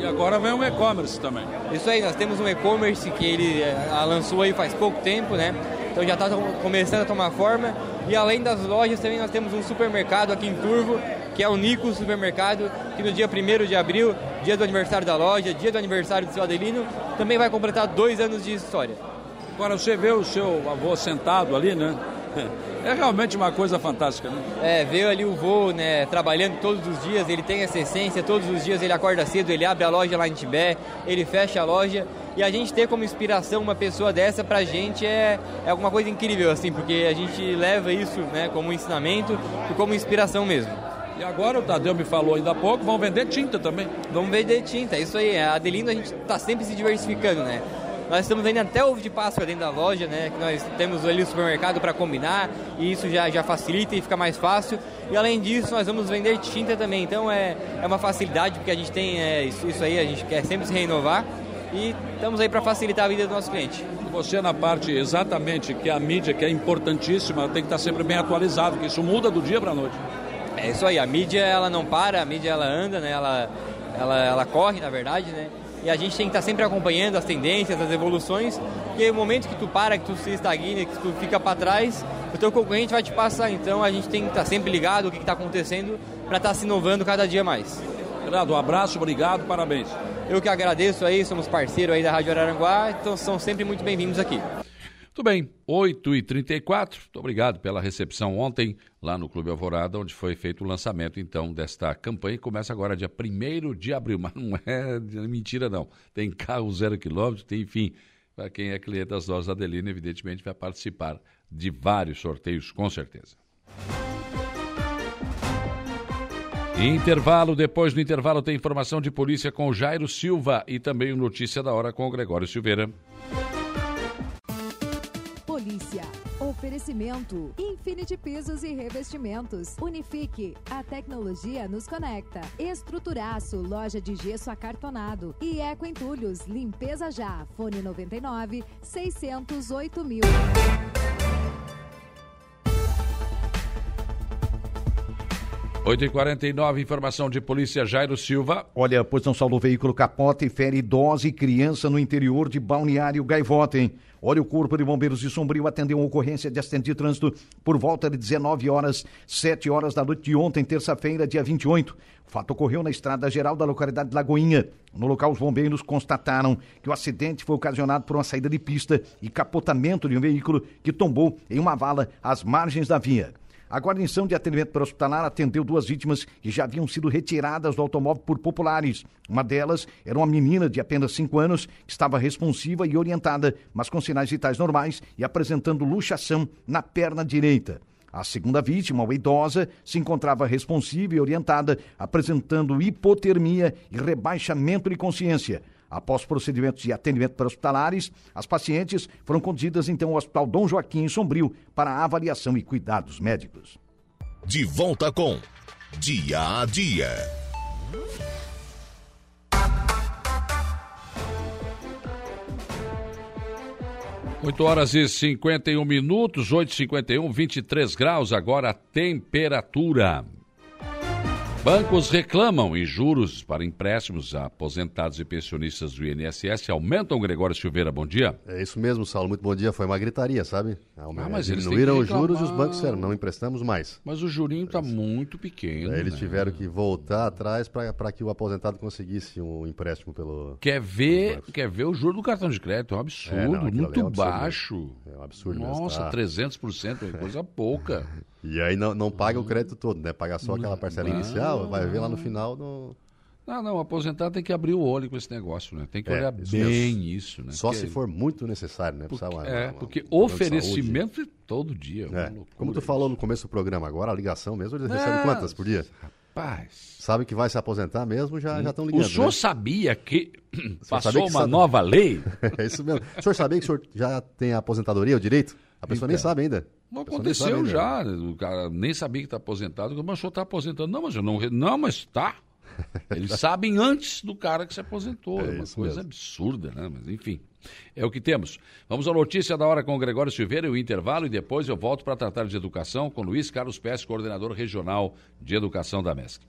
S1: E agora vem um e-commerce também.
S9: Isso aí, nós temos um e-commerce que ele é, lançou aí faz pouco tempo, né? Então já está começando a tomar forma. E além das lojas também nós temos um supermercado aqui em Turvo, que é o Nico Supermercado, que no dia 1 de abril, dia do aniversário da loja, dia do aniversário do seu Adelino, também vai completar dois anos de história.
S1: Agora você vê o seu avô sentado ali, né? [LAUGHS] É realmente uma coisa fantástica, né?
S9: É, ver ali o vô, né, trabalhando todos os dias, ele tem essa essência, todos os dias ele acorda cedo, ele abre a loja lá em Tibé, ele fecha a loja, e a gente ter como inspiração uma pessoa dessa pra gente é, é alguma coisa incrível, assim, porque a gente leva isso, né, como ensinamento e como inspiração mesmo.
S1: E agora o Tadeu me falou ainda há pouco, vão vender tinta também.
S9: Vamos vender tinta, é isso aí. A Adelino a gente está sempre se diversificando, né? Nós estamos vendendo até ovo de Páscoa dentro da loja, né? Que nós temos ali o supermercado para combinar e isso já, já facilita e fica mais fácil. E além disso, nós vamos vender tinta também. Então é, é uma facilidade porque a gente tem é, isso, isso aí, a gente quer sempre se renovar e estamos aí para facilitar a vida do nosso cliente.
S1: Você na parte exatamente que a mídia, que é importantíssima, tem que estar sempre bem atualizado, que isso muda do dia para a noite.
S9: É isso aí, a mídia ela não para, a mídia ela anda, né? Ela, ela, ela corre, na verdade, né? e a gente tem que estar sempre acompanhando as tendências, as evoluções, porque o momento que tu para, que tu se estagna, que tu fica para trás, o teu concorrente vai te passar. Então a gente tem que estar sempre ligado o que está acontecendo para estar se inovando cada dia mais.
S1: Renato, um abraço, obrigado, parabéns.
S9: Eu que agradeço aí, somos parceiro aí da Rádio Araranguá, então são sempre muito bem-vindos aqui.
S1: Muito bem, 8h34, muito obrigado pela recepção ontem lá no Clube Alvorada, onde foi feito o lançamento então desta campanha que começa agora dia 1 de abril, [LAUGHS] mas não é mentira não, tem carro zero quilômetro, tem enfim, para quem é cliente das lojas Adelina, evidentemente vai participar de vários sorteios com certeza. Intervalo, depois do intervalo tem informação de polícia com Jairo Silva e também o Notícia da Hora com o Gregório Silveira.
S4: Oferecimento. Infinity Pisos e Revestimentos. Unifique. A tecnologia nos conecta. Estruturaço. Loja de gesso acartonado. E Eco Entulhos. Limpeza já. Fone 99 608 mil.
S1: Oito e quarenta e nove, informação de polícia Jairo Silva.
S3: Olha, pois não saldo veículo capota e fere idosa e criança no interior de Balneário Gaivota, hein? Olha, o Corpo de Bombeiros de Sombrio atendeu uma ocorrência de acidente de trânsito por volta de 19 horas, 7 horas da noite de ontem, terça-feira, dia 28. O fato ocorreu na estrada geral da localidade de Lagoinha. No local, os bombeiros constataram que o acidente foi ocasionado por uma saída de pista e capotamento de um veículo que tombou em uma vala às margens da via. A guarnição de atendimento hospitalar atendeu duas vítimas que já haviam sido retiradas do automóvel por populares. Uma delas era uma menina de apenas 5 anos que estava responsiva e orientada, mas com sinais vitais normais e apresentando luxação na perna direita. A segunda vítima, uma idosa, se encontrava responsiva e orientada, apresentando hipotermia e rebaixamento de consciência. Após procedimentos de atendimento para hospitalares, as pacientes foram conduzidas então ao Hospital Dom Joaquim em Sombrio para avaliação e cuidados médicos.
S2: De volta com Dia a Dia.
S1: Oito horas e 51 minutos, 8h51, 23 graus agora a temperatura. Bancos reclamam em juros para empréstimos a aposentados e pensionistas do INSS aumentam. Gregório Silveira, bom dia.
S10: É isso mesmo, Saulo. Muito bom dia. Foi uma gritaria, sabe?
S1: Ah, mas
S10: diminuíram os juros e os bancos disseram, não emprestamos mais.
S1: Mas o jurinho está muito pequeno.
S10: É, eles
S1: né?
S10: tiveram que voltar atrás para que o aposentado conseguisse um empréstimo pelo.
S1: Quer ver, quer ver o juro do cartão de crédito? É um absurdo,
S10: É, não,
S1: muito
S10: é um absurdo
S1: baixo.
S10: mesmo. É um absurdo mesmo,
S1: Nossa,
S10: tá?
S1: 300% é coisa pouca. [LAUGHS]
S10: E aí não, não paga o crédito todo, né? Paga só aquela parcela
S1: Não.
S10: inicial, vai ver lá no final. No...
S1: Ah, não, o aposentado tem que abrir o olho com esse negócio, né? Tem que
S10: É,
S1: olhar
S10: isso
S1: bem
S10: mesmo.
S1: isso, né?
S10: Só
S1: Porque-
S10: se for muito necessário, né?
S1: porque,
S10: uma-
S1: é,
S10: uma-
S1: porque
S10: um
S1: oferecimento é todo dia.
S10: É. Como tu falou no começo do programa, agora a ligação mesmo, eles recebem
S1: Não,
S10: quantas por dia?
S1: Rapaz.
S10: Sabe que vai se aposentar mesmo, já já estão ligando.
S1: O senhor
S10: né?
S1: sabia que passou
S10: sabia que
S1: uma
S10: sabe-
S1: nova lei? [LAUGHS]
S10: É isso mesmo. O senhor sabia que o senhor já tem a aposentadoria, o direito? A pessoa nem
S1: Então.
S10: sabe ainda.
S1: Não
S10: nem sabe
S1: aconteceu
S10: ainda.
S1: já. né? O cara nem sabia que está aposentado. Mas o senhor está aposentando. Não, mas eu não. Não, mas está. [LAUGHS] Eles sabem antes do cara que se aposentou. É,
S10: É
S1: uma coisa
S10: mesmo.
S1: absurda, né? Mas enfim. É o que temos. Vamos à notícia da hora com o Gregório Silveira e o intervalo, e depois eu volto para tratar de educação com Luiz Carlos Pérez, coordenador regional de educação da MESC.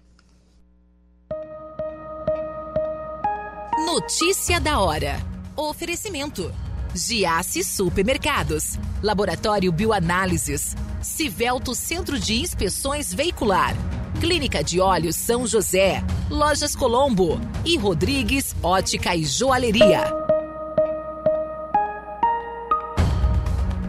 S11: Notícia da hora. Oferecimento. Giasse Supermercados. Laboratório Bioanálises. Civelto Centro de Inspeções Veicular. Clínica de Olhos São José. Lojas Colombo. E Rodrigues Ótica e Joalheria.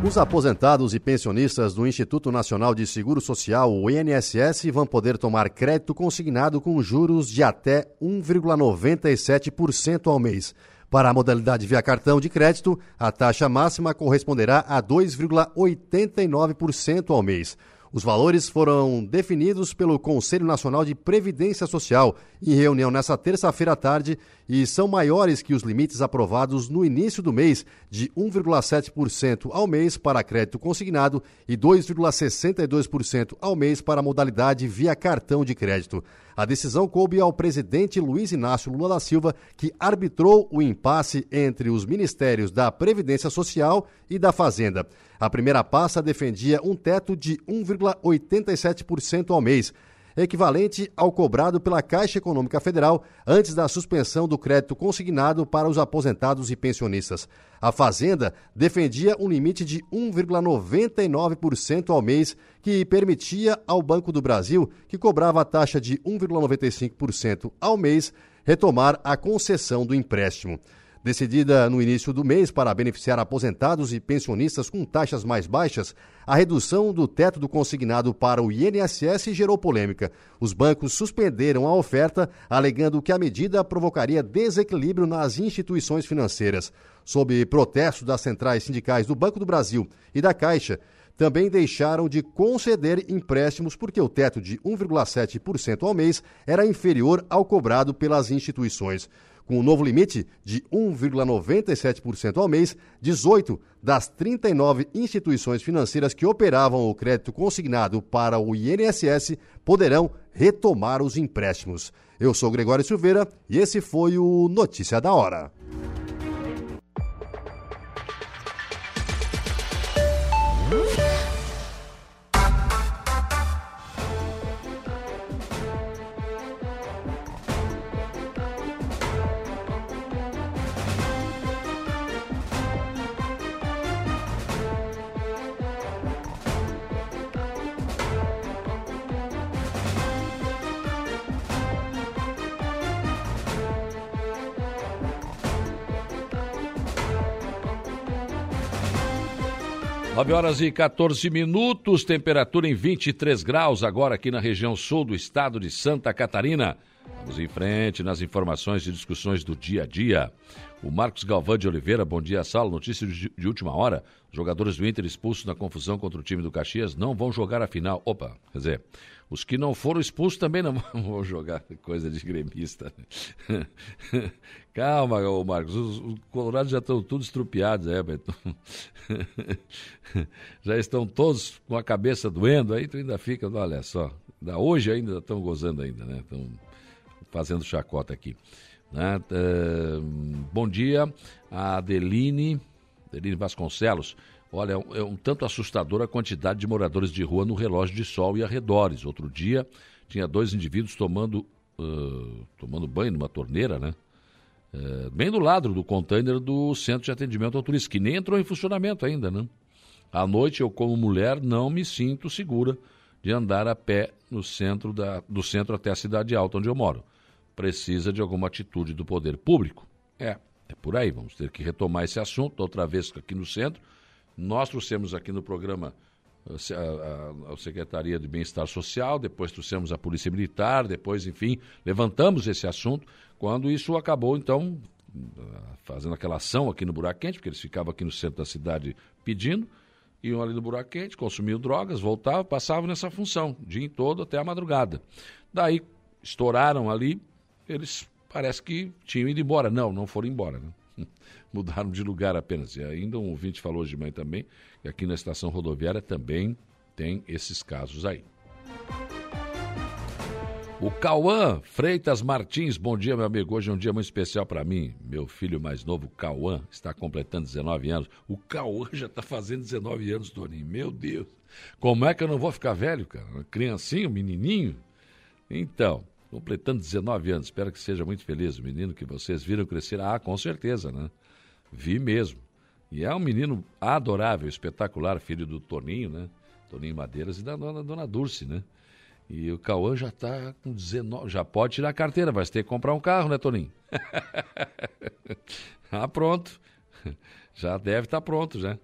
S10: Os aposentados e pensionistas do Instituto Nacional de Seguro Social, o INSS, vão poder tomar crédito consignado com juros de até 1,97% ao mês. Para a modalidade via cartão de crédito, a taxa máxima corresponderá a 2,89% ao mês. Os valores foram definidos pelo Conselho Nacional de Previdência Social em reunião nesta terça-feira à tarde e são maiores que os limites aprovados no início do mês, de 1,7% ao mês para crédito consignado e 2,62% ao mês para a modalidade via cartão de crédito. A decisão coube ao presidente Luiz Inácio Lula da Silva, que arbitrou o impasse entre os ministérios da Previdência Social e da Fazenda. A primeira pasta defendia um teto de 1,87% ao mês, equivalente ao cobrado pela Caixa Econômica Federal antes da suspensão do crédito consignado para os aposentados e pensionistas. A Fazenda defendia um limite de 1,99% ao mês, que permitia ao Banco do Brasil, que cobrava a taxa de 1,95% ao mês, retomar a concessão do empréstimo. Decidida no início do mês para beneficiar aposentados e pensionistas com taxas mais baixas, a redução do teto do consignado para o INSS gerou polêmica. Os bancos suspenderam a oferta, alegando que a medida provocaria desequilíbrio nas instituições financeiras. Sob protesto das centrais sindicais do Banco do Brasil e da Caixa, também deixaram de conceder empréstimos porque o teto de 1,7% ao mês era inferior ao cobrado pelas instituições. Com o novo limite de 1,97% ao mês, 18 das 39 instituições financeiras que operavam o crédito consignado para o INSS poderão retomar os empréstimos. Eu sou Gregório Silveira e esse foi o Notícia da Hora.
S1: Nove horas e 14 minutos, temperatura em 23 graus, agora aqui na região sul do estado de Santa Catarina. Vamos em frente nas informações e discussões do dia a dia. O Marcos Galvão de Oliveira, bom dia, Sala. Notícia de, de última hora: jogadores do Inter expulsos na confusão contra o time do Caxias não vão jogar a final. Opa, quer dizer, os que não foram expulsos também não [LAUGHS] vão jogar. Coisa de gremista. [LAUGHS] Calma, Marcos, os, os colorados já estão todos estrupiados, é, [LAUGHS] já estão todos com a cabeça doendo, aí tu ainda fica, olha só, da hoje ainda estão gozando ainda, né? Estão fazendo chacota aqui. Né? Uh, bom dia, a Adeline, Adeline Vasconcelos. Olha, é um tanto assustadora a quantidade de moradores de rua no relógio de sol e arredores. Outro dia tinha dois indivíduos tomando, uh, tomando banho numa torneira, né? Uh, bem do lado do container do centro de atendimento ao turista, que nem entrou em funcionamento ainda, né? À noite, eu, como mulher, não me sinto segura de andar a pé no centro da, do centro até a cidade alta onde eu moro. Precisa de alguma atitude do poder público. É, é por aí. Vamos ter que retomar esse assunto outra vez aqui no centro. Nós trouxemos aqui no programa a, a, a Secretaria de Bem-Estar Social, depois trouxemos a Polícia Militar, depois, enfim, levantamos esse assunto, quando isso acabou, então, fazendo aquela ação aqui no Buraco Quente, porque eles ficavam aqui no centro da cidade pedindo, iam ali no Buraco Quente, consumiam drogas, voltavam, passavam nessa função, o dia todo até a madrugada. Daí, estouraram ali, eles parece que tinham ido embora. Não, não foram embora, né? [LAUGHS] Mudaram de lugar apenas. E ainda um ouvinte falou de manhã também, que aqui na estação rodoviária também tem esses casos aí. O Cauã Freitas Martins, bom dia, meu amigo. Hoje é um dia muito especial para mim. Meu filho mais novo, Cauã, está completando 19 anos. O Cauã já está fazendo 19 anos, Toninho. Meu Deus. Como é que eu não vou ficar velho, cara? Criancinho, menininho? Então, completando 19 anos. Espero que seja muito feliz menino que vocês viram crescer. Ah, com certeza, né? Vi mesmo. E é um menino adorável, espetacular, filho do Toninho, né? Toninho Madeiras e da dona, dona Dulce, né? E o Cauã já está com 19, já pode tirar a carteira, vai ter que comprar um carro, né, Toninho? ah, [LAUGHS] pronto. Já deve estar tá pronto, já.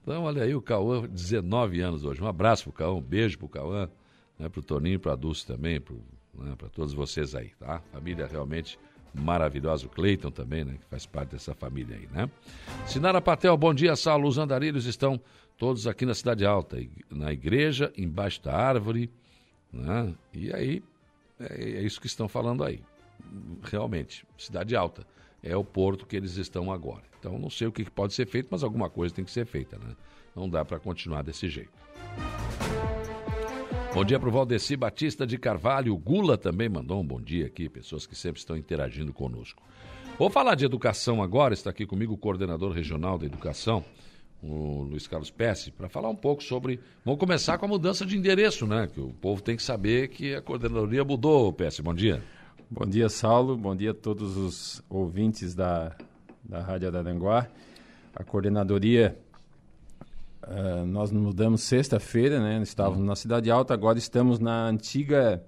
S1: Então, olha aí, o Cauã, 19 anos hoje. Um abraço pro Cauã, um beijo pro Cauã, né, pro Toninho, pra Dulce também, pro, né, para todos vocês aí, tá? Família realmente maravilhosa, o Cleiton também, né, que faz parte dessa família aí, né? Sinara Patel, bom dia, Saulo. Os andarilhos estão todos aqui na Cidade Alta, na igreja, embaixo da árvore, né? E aí, é, é isso que estão falando aí. Realmente, Cidade Alta é o porto que eles estão agora. Então, não sei o que pode ser feito, mas alguma coisa tem que ser feita, né? Não dá para continuar desse jeito. Bom dia para o Valdeci Batista de Carvalho. O Gula também mandou um bom dia aqui, pessoas que sempre estão interagindo conosco. Vou falar de educação agora, está aqui comigo o coordenador regional da educação, o Luiz Carlos Pesce, para falar um pouco sobre. Vamos começar com a mudança de endereço, né? Que o povo tem que saber que a coordenadoria mudou, Pesce. Bom dia.
S12: Bom dia, Saulo. Bom dia a todos os ouvintes da, da Rádio Araranguá. A coordenadoria Uh, nós mudamos sexta-feira, né? Estávamos uhum. na Cidade Alta, agora estamos na antiga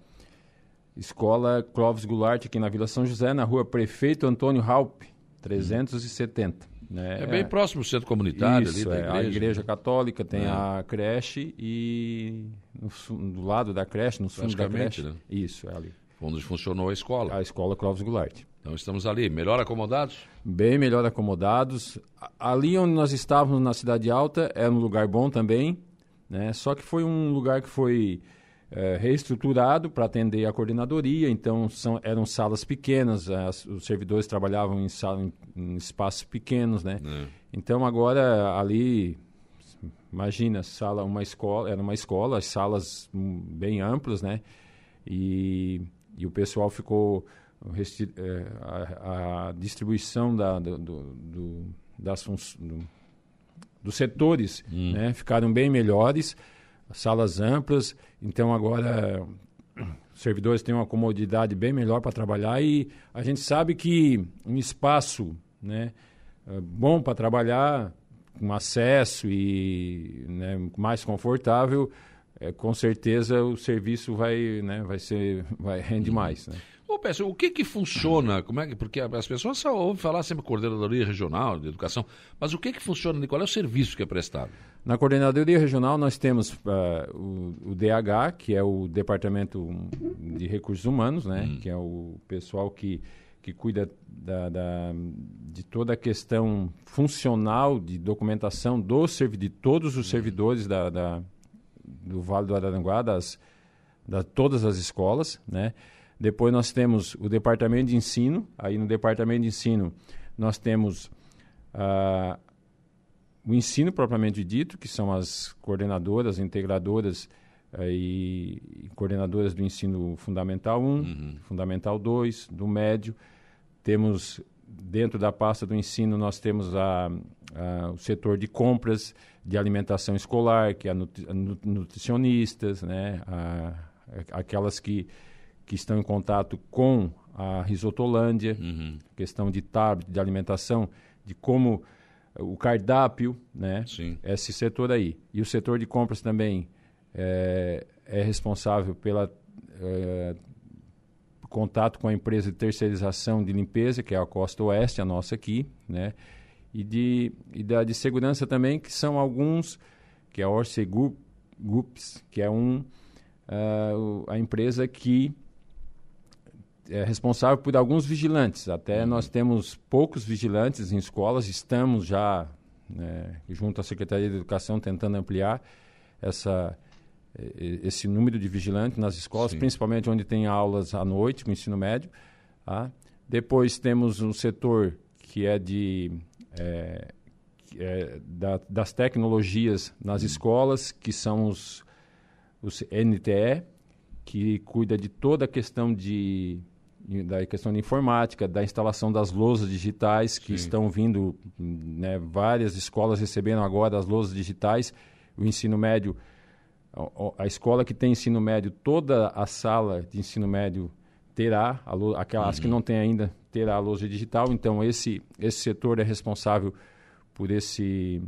S12: escola Clóvis Goulart, aqui na Vila São José, na rua Prefeito Antônio Raup, 370. Uhum. Né?
S1: É bem próximo do centro comunitário
S12: Isso,
S1: ali
S12: da igreja. É, a igreja católica tem é. a creche e no, do lado da creche, no fundo da creche. Né? Isso, é ali.
S1: Onde funcionou a escola.
S12: A escola Clóvis Goulart.
S1: Então estamos ali, melhor acomodados?
S12: Bem melhor acomodados. Ali onde nós estávamos na Cidade Alta era um lugar bom também, né? Só que foi um lugar que foi é, reestruturado para atender a coordenadoria, então são, eram salas pequenas, as, os servidores trabalhavam em, sala, em, em espaços pequenos, né? É. Então agora ali, imagina, sala, uma escola, era uma escola, as salas bem amplas, né? E, e o pessoal ficou é, a, a distribuição da, do, do, das do, dos setores hum. né, ficaram bem melhores, salas amplas, então agora os servidores têm uma comodidade bem melhor para trabalhar e a gente sabe que um espaço né, é, bom para trabalhar, com acesso e né, mais confortável, é, com certeza o serviço vai, né, vai ser, vai rende uhum. mais. Né?
S1: Ô, Pécio, o que que funciona? Como é que, porque as pessoas só ouvem falar sempre coordenadoria regional de educação, mas o que que funciona? Qual é o serviço que é prestado?
S12: Na coordenadoria regional nós temos uh, o, o, DH, que é o Departamento de Recursos Humanos, né? Hum. Que é o pessoal que que cuida da, da, de toda a questão funcional de documentação do de todos os hum. servidores da, da, do Vale do Araranguá, das, da todas as escolas, né? Depois nós temos o departamento de ensino. Aí no departamento de ensino nós temos uh, o ensino propriamente dito, que são as coordenadoras, integradoras uh, e, e, coordenadoras do ensino fundamental 1, uhum. fundamental 2, do médio. Temos dentro da pasta do ensino nós temos a, a, o setor de compras de alimentação escolar, que é a, nutri, a nutricionistas, né, a, aquelas que que estão em contato com a Risotolândia, uhum. questão de tablet, de alimentação, de como o cardápio, né? Sim. Esse setor aí. E o setor de compras também é, é responsável pela é, contato com a empresa de terceirização de limpeza, que é a Costa Oeste, a nossa aqui, né? E de, e da de segurança também, que são alguns, que é a Orsegur Groups, que é um, o- a empresa que é responsável por alguns vigilantes. Até nós temos poucos vigilantes em escolas, estamos já, né, junto à Secretaria de Educação, tentando ampliar essa, esse número de vigilantes nas escolas,
S1: Sim.
S12: principalmente onde tem aulas à noite, com ensino médio. tá? Depois temos um setor que é de que é da- das tecnologias nas escolas, que são os, os NTE, que cuida de toda a questão de da questão de informática, da instalação das lousas digitais que
S1: Sim.
S12: estão vindo, né, várias escolas recebendo agora as lousas digitais, o ensino médio, a, a escola que tem ensino médio, toda a sala de ensino médio terá, a lou- aquelas que não tem ainda, terá a lousa digital, então esse, esse setor é responsável por esse,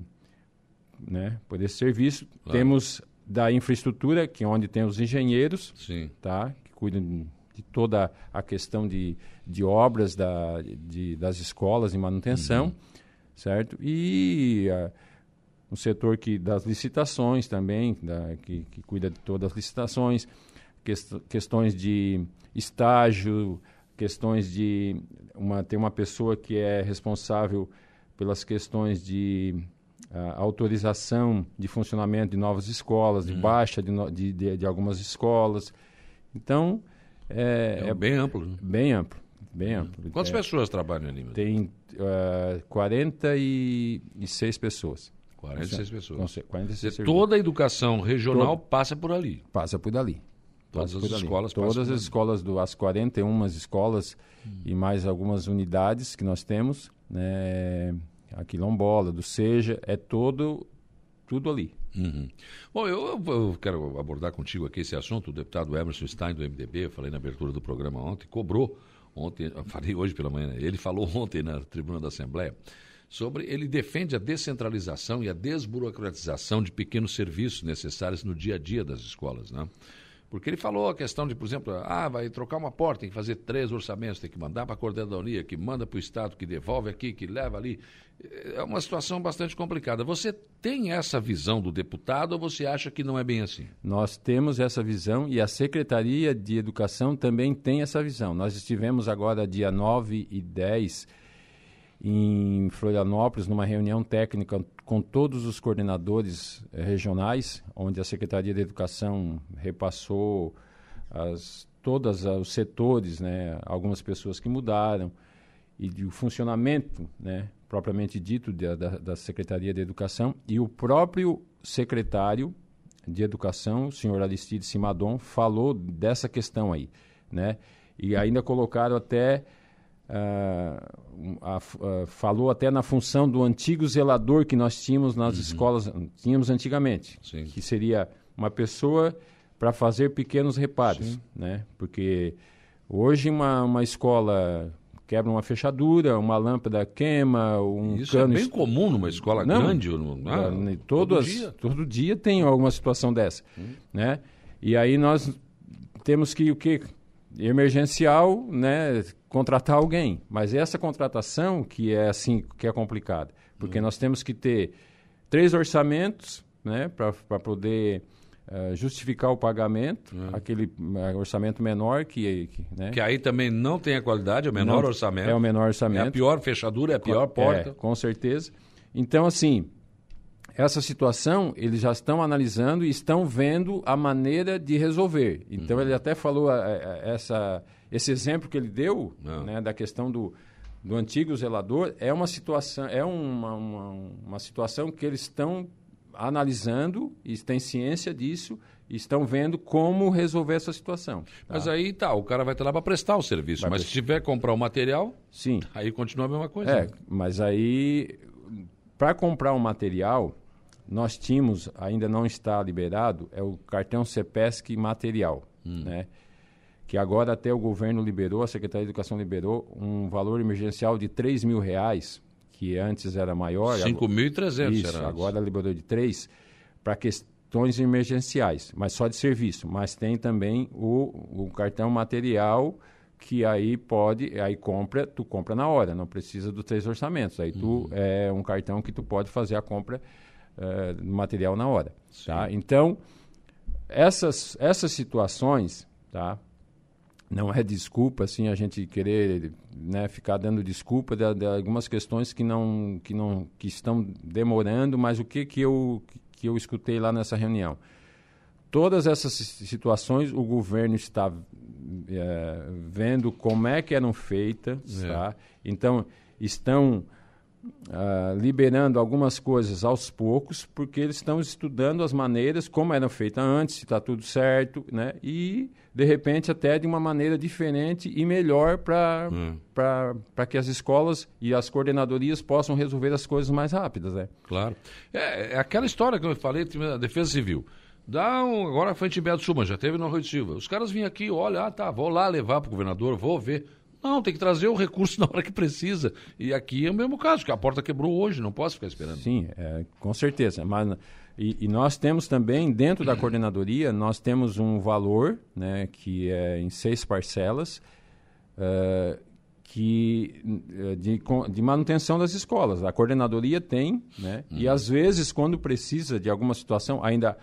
S12: né, por esse serviço.
S1: Claro.
S12: Temos da infraestrutura, que é onde tem os engenheiros,
S1: Sim.
S12: tá? que cuidam de toda a questão de, de obras da, de, das escolas e manutenção,
S1: Uhum.
S12: certo? E ah, um setor que das licitações também, da, que, que cuida de todas as licitações, quest- questões de estágio, questões de uma tem uma pessoa que é responsável pelas questões de ah, autorização de funcionamento de novas escolas, de baixa de, no- de, de, de algumas escolas. Então, é,
S1: É bem amplo, né?
S12: Bem amplo, bem amplo.
S1: Quantas
S12: É,
S1: pessoas trabalham ali?
S12: Tem ah, 46 pessoas.
S1: 46 pessoas.
S12: Com ce- 46
S1: Quer dizer,
S12: servidores.
S1: toda a educação regional
S12: Todo-
S1: passa por ali.
S12: Passa por dali.
S1: Todas
S12: Passa
S1: as
S12: por
S1: escolas passam
S12: Todas as
S1: ali.
S12: escolas, do, as 41 escolas e mais algumas unidades que nós temos, né, a Quilombola, do Seja, é todo, tudo ali.
S1: Uhum. Bom, eu, eu- quero abordar contigo aqui esse assunto. O deputado Emerson Stein, do MDB, eu falei na abertura do programa ontem, cobrou ontem, falei hoje pela manhã, né? ele falou ontem na tribuna da Assembleia, sobre ele defende a descentralização e a desburocratização de pequenos serviços necessários no dia a dia das escolas, né? Porque ele falou a questão de, por exemplo, ah, vai trocar uma porta, tem que fazer três orçamentos, tem que mandar para a coordenadoria, que manda para o Estado, que devolve aqui, que leva ali. É uma situação bastante complicada. Você tem essa visão do deputado ou você acha que não é bem assim?
S12: Nós temos essa visão e a Secretaria de Educação também tem essa visão. Nós estivemos agora dia 9 e 10 em Florianópolis numa reunião técnica com todos os coordenadores eh, regionais, onde a Secretaria de Educação repassou as, todos os setores, né, algumas pessoas que mudaram e o funcionamento, né, propriamente dito da, da, da Secretaria de Educação e o próprio secretário de Educação, o senhor Aristide Simadon, falou dessa questão aí, né? E ainda colocaram até ah, um, a ah, falou até na função do antigo zelador que nós tínhamos nas escolas, tínhamos antigamente,
S1: Sim.
S12: que seria uma pessoa para fazer pequenos reparos, né? Porque hoje uma, uma escola quebra uma fechadura, uma lâmpada queima, um
S1: Isso é
S12: cano
S1: bem
S12: es-
S1: comum numa escola
S12: Não,
S1: grande. ou no- ah,
S12: né,
S1: todo
S12: todas-
S1: dia.
S12: todo dia tem alguma situação dessa, né? E aí nós temos que o que emergencial, né, contratar alguém. Mas essa contratação que é assim que é complicada, porque nós temos que ter três orçamentos, né, para poder eh, justificar o pagamento, aquele eh, orçamento menor que, que, né,
S1: Que aí também não tem a qualidade, é o menor
S12: Não,
S1: orçamento.
S12: É o menor orçamento.
S1: É a pior fechadura, é a pior porta.
S12: É, com certeza. Então, assim, essa situação eles já estão analisando e estão vendo a maneira de resolver. Então, ele até falou a- a- essa, esse exemplo que ele deu né, da questão do, do antigo zelador é uma situação é uma, uma, uma situação que eles estão analisando e têm ciência disso e estão vendo como resolver essa situação.
S1: Mas aí tá, o cara vai estar lá para prestar o serviço.
S12: Vai
S1: mas
S12: prestar.
S1: se tiver que comprar o material,
S12: Sim.
S1: aí continua a mesma coisa.
S12: É,
S1: né?
S12: mas aí, para comprar um material, nós tínhamos, ainda não está liberado, é o cartão CEPESC material, né? Que agora até o governo liberou, a Secretaria de Educação liberou um valor emergencial de 3 mil reais, que antes era maior.
S1: 5.300
S12: Isso, agora liberou de 3 para questões emergenciais, mas só de serviço. Mas tem também o, o cartão material que aí pode, aí compra, tu compra na hora, não precisa dos três orçamentos. Aí tu é um cartão que tu pode fazer a compra do material na hora, tá? Então, essas, essas situações, tá? Não é desculpa, assim, a gente querer né, ficar dando desculpa de, de algumas questões que não, que não que estão demorando, mas o que, que, eu, que eu escutei lá nessa reunião? Todas essas situações o governo está é, vendo como é que eram feitas,
S1: É.
S12: tá? Então, estão ah, liberando algumas coisas aos poucos, porque eles estão estudando as maneiras, como eram feitas antes, se está tudo certo, né? E, de repente, até de uma maneira diferente e melhor para
S1: Hum.
S12: que as escolas e as coordenadorias possam resolver as coisas mais rápidas, né?
S1: Claro. É, é aquela história que eu falei, a Defesa Civil. Dá um, agora foi em Tibeto Suman, já teve no Arroio de Silva. Os caras vinham aqui, olha, ah, tá, vou lá levar para o governador, vou ver. Não, tem que trazer o recurso [LAUGHS] na hora que precisa. E aqui é o mesmo caso, que a porta quebrou hoje, não posso ficar esperando.
S12: Sim, é, com certeza. Mas, e, e nós temos também, dentro da coordenadoria, nós temos um valor, né, que é em seis parcelas, eh, que, eh, de, de manutenção das escolas. A coordenadoria tem, né, e às vezes, quando precisa de alguma situação, ainda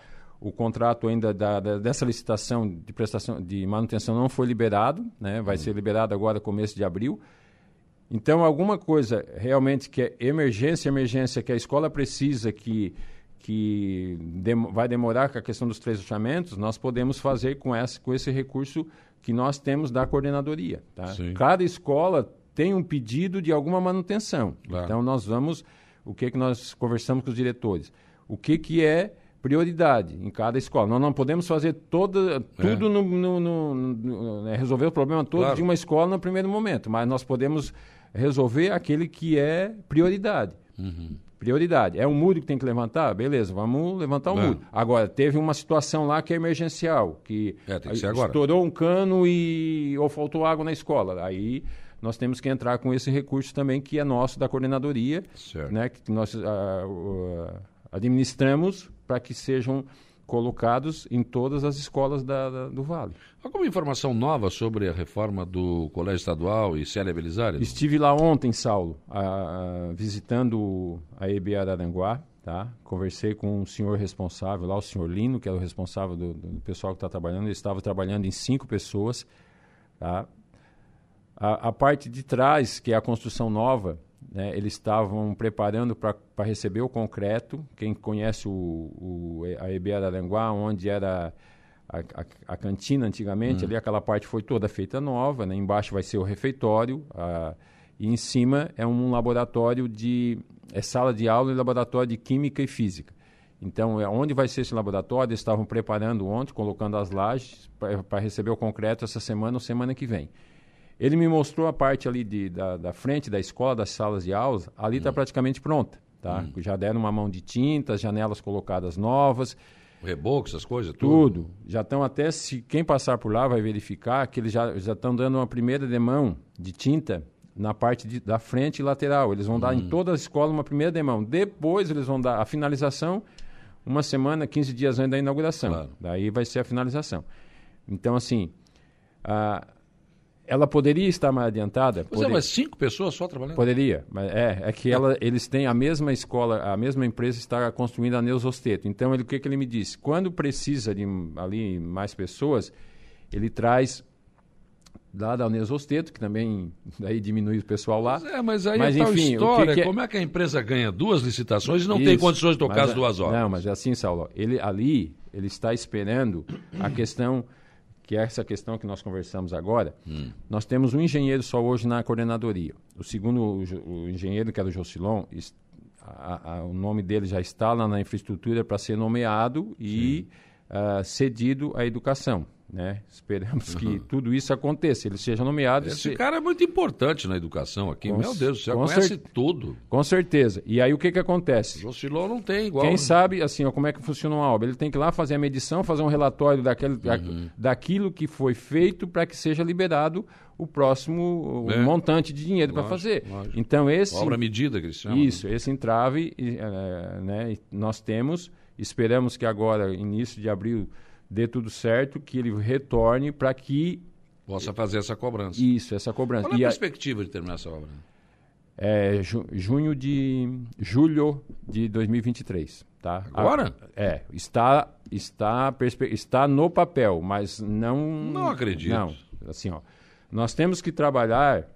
S12: o contrato ainda da, da- dessa licitação de prestação de manutenção não foi liberado, né, vai ser liberado agora começo de abril. Então, alguma coisa realmente que é emergência, emergência, que a escola precisa, que, que dem- vai demorar com a questão dos três orçamentos, nós podemos fazer com, essa, com esse recurso que nós temos da coordenadoria. Tá?
S1: Sim.
S12: Cada escola tem um pedido de alguma manutenção.
S1: Claro.
S12: Então, nós vamos, o que, que nós conversamos com os diretores? O que, que é prioridade em cada escola. Nós não podemos fazer toda, tudo no, no- no- no- né, resolver o problema todo
S1: Claro.
S12: de uma escola no primeiro momento, mas nós podemos resolver aquele que é prioridade. Prioridade. É o muro que tem que levantar? Beleza, vamos levantar o
S1: É.
S12: muro. Agora, teve uma situação lá que é emergencial, que,
S1: É, que
S12: estourou um cano e ou faltou água na escola. Aí nós temos que entrar com esse recurso também que é nosso da coordenadoria,
S1: Certo.
S12: né, que nós o, ah, administramos para que sejam colocados em todas as escolas da- da- do Vale.
S1: Alguma informação nova sobre a reforma do Colégio Estadual e Célia Belisário?
S12: Estive lá ontem, Saulo, a- a- visitando a EB Araranguá, tá? Conversei com o senhor responsável lá, o senhor Lino, que é o responsável do, do pessoal que está trabalhando. Ele estava trabalhando em cinco pessoas, tá? A, a parte de trás, que é a construção nova, né, eles estavam preparando para receber o concreto. Quem conhece o, o, a EB Araranguá, onde era a, a, a cantina antigamente, ali aquela parte foi toda feita nova. Né, embaixo vai ser o refeitório. a- e em cima é um laboratório de. É sala de aula e laboratório de química e física. Então, é onde vai ser esse laboratório? Eles estavam preparando ontem, colocando as lajes para receber o concreto essa semana ou semana que vem. Ele me mostrou a parte ali de, da, da frente da escola, das salas de aulas, ali está praticamente pronta. Tá? Já deram uma mão de tinta, as janelas colocadas novas,
S1: O reboco, essas coisas, tudo.
S12: tudo. Já estão até, se quem passar por lá vai verificar que eles já já estão dando uma primeira demão de tinta na parte de- da frente e lateral. Eles vão dar em toda a escola uma primeira demão. Depois eles vão dar a finalização uma semana, 15 dias antes da inauguração.
S1: Claro.
S12: Daí vai ser a finalização. Então, assim, a- ela poderia estar mais adiantada?
S1: Pois é,
S12: Poderia.
S1: mas cinco pessoas só trabalhando?
S12: Poderia, mas é, é que ela, eles têm a mesma escola, a mesma empresa está construindo a Neus Osteto. Então, ele, o que, que ele me disse? Quando precisa de ali mais pessoas, ele traz lá da Neus Osteto, que também daí diminui o pessoal lá.
S1: É, mas aí
S12: Mas,
S1: é
S12: enfim, o que
S1: história.
S12: que é-
S1: Como é que a empresa ganha duas licitações e não tem
S12: Isso,
S1: condições de tocar
S12: mas
S1: as
S12: é-
S1: duas horas?
S12: Não, mas é assim, Saulo. Ele ali, ele está esperando a questão que é essa questão que nós conversamos agora.
S1: Hum.
S12: Nós temos um engenheiro só hoje na coordenadoria. O segundo, o, o engenheiro que era o Jocilon, a- a- o nome dele já está lá na infraestrutura para ser nomeado e ah, cedido à educação. Né? Esperamos que tudo isso aconteça, ele seja nomeado.
S1: Esse
S12: se-
S1: cara é muito importante na educação aqui.
S12: Com
S1: Meu Deus, você conhece
S12: cer-
S1: tudo.
S12: Com certeza. E aí o que, que acontece?
S1: Jocilon não tem igual.
S12: Quem
S1: né?
S12: sabe, assim, ó, como é que funciona uma obra? Ele tem que ir lá fazer a medição, fazer um relatório daquele, da-
S1: Uhum.
S12: daquilo que foi feito para que seja liberado o próximo
S1: É.
S12: montante de dinheiro para fazer.
S1: lógico.
S12: Então, esse.
S1: Obra medida que chamam.
S12: Isso, esse entrave eh, né, nós temos, esperamos que agora, início de abril, dê tudo certo, que ele retorne para que
S1: Possa fazer essa cobrança.
S12: isso, essa cobrança.
S1: Qual é a
S12: E a-
S1: perspectiva de terminar essa obra?
S12: É ju- junho de. julho de 2023. Tá?
S1: Agora?
S12: A- é, está, está, está no papel, mas não.
S1: Não acredito.
S12: Não, assim, ó. Nós temos que trabalhar,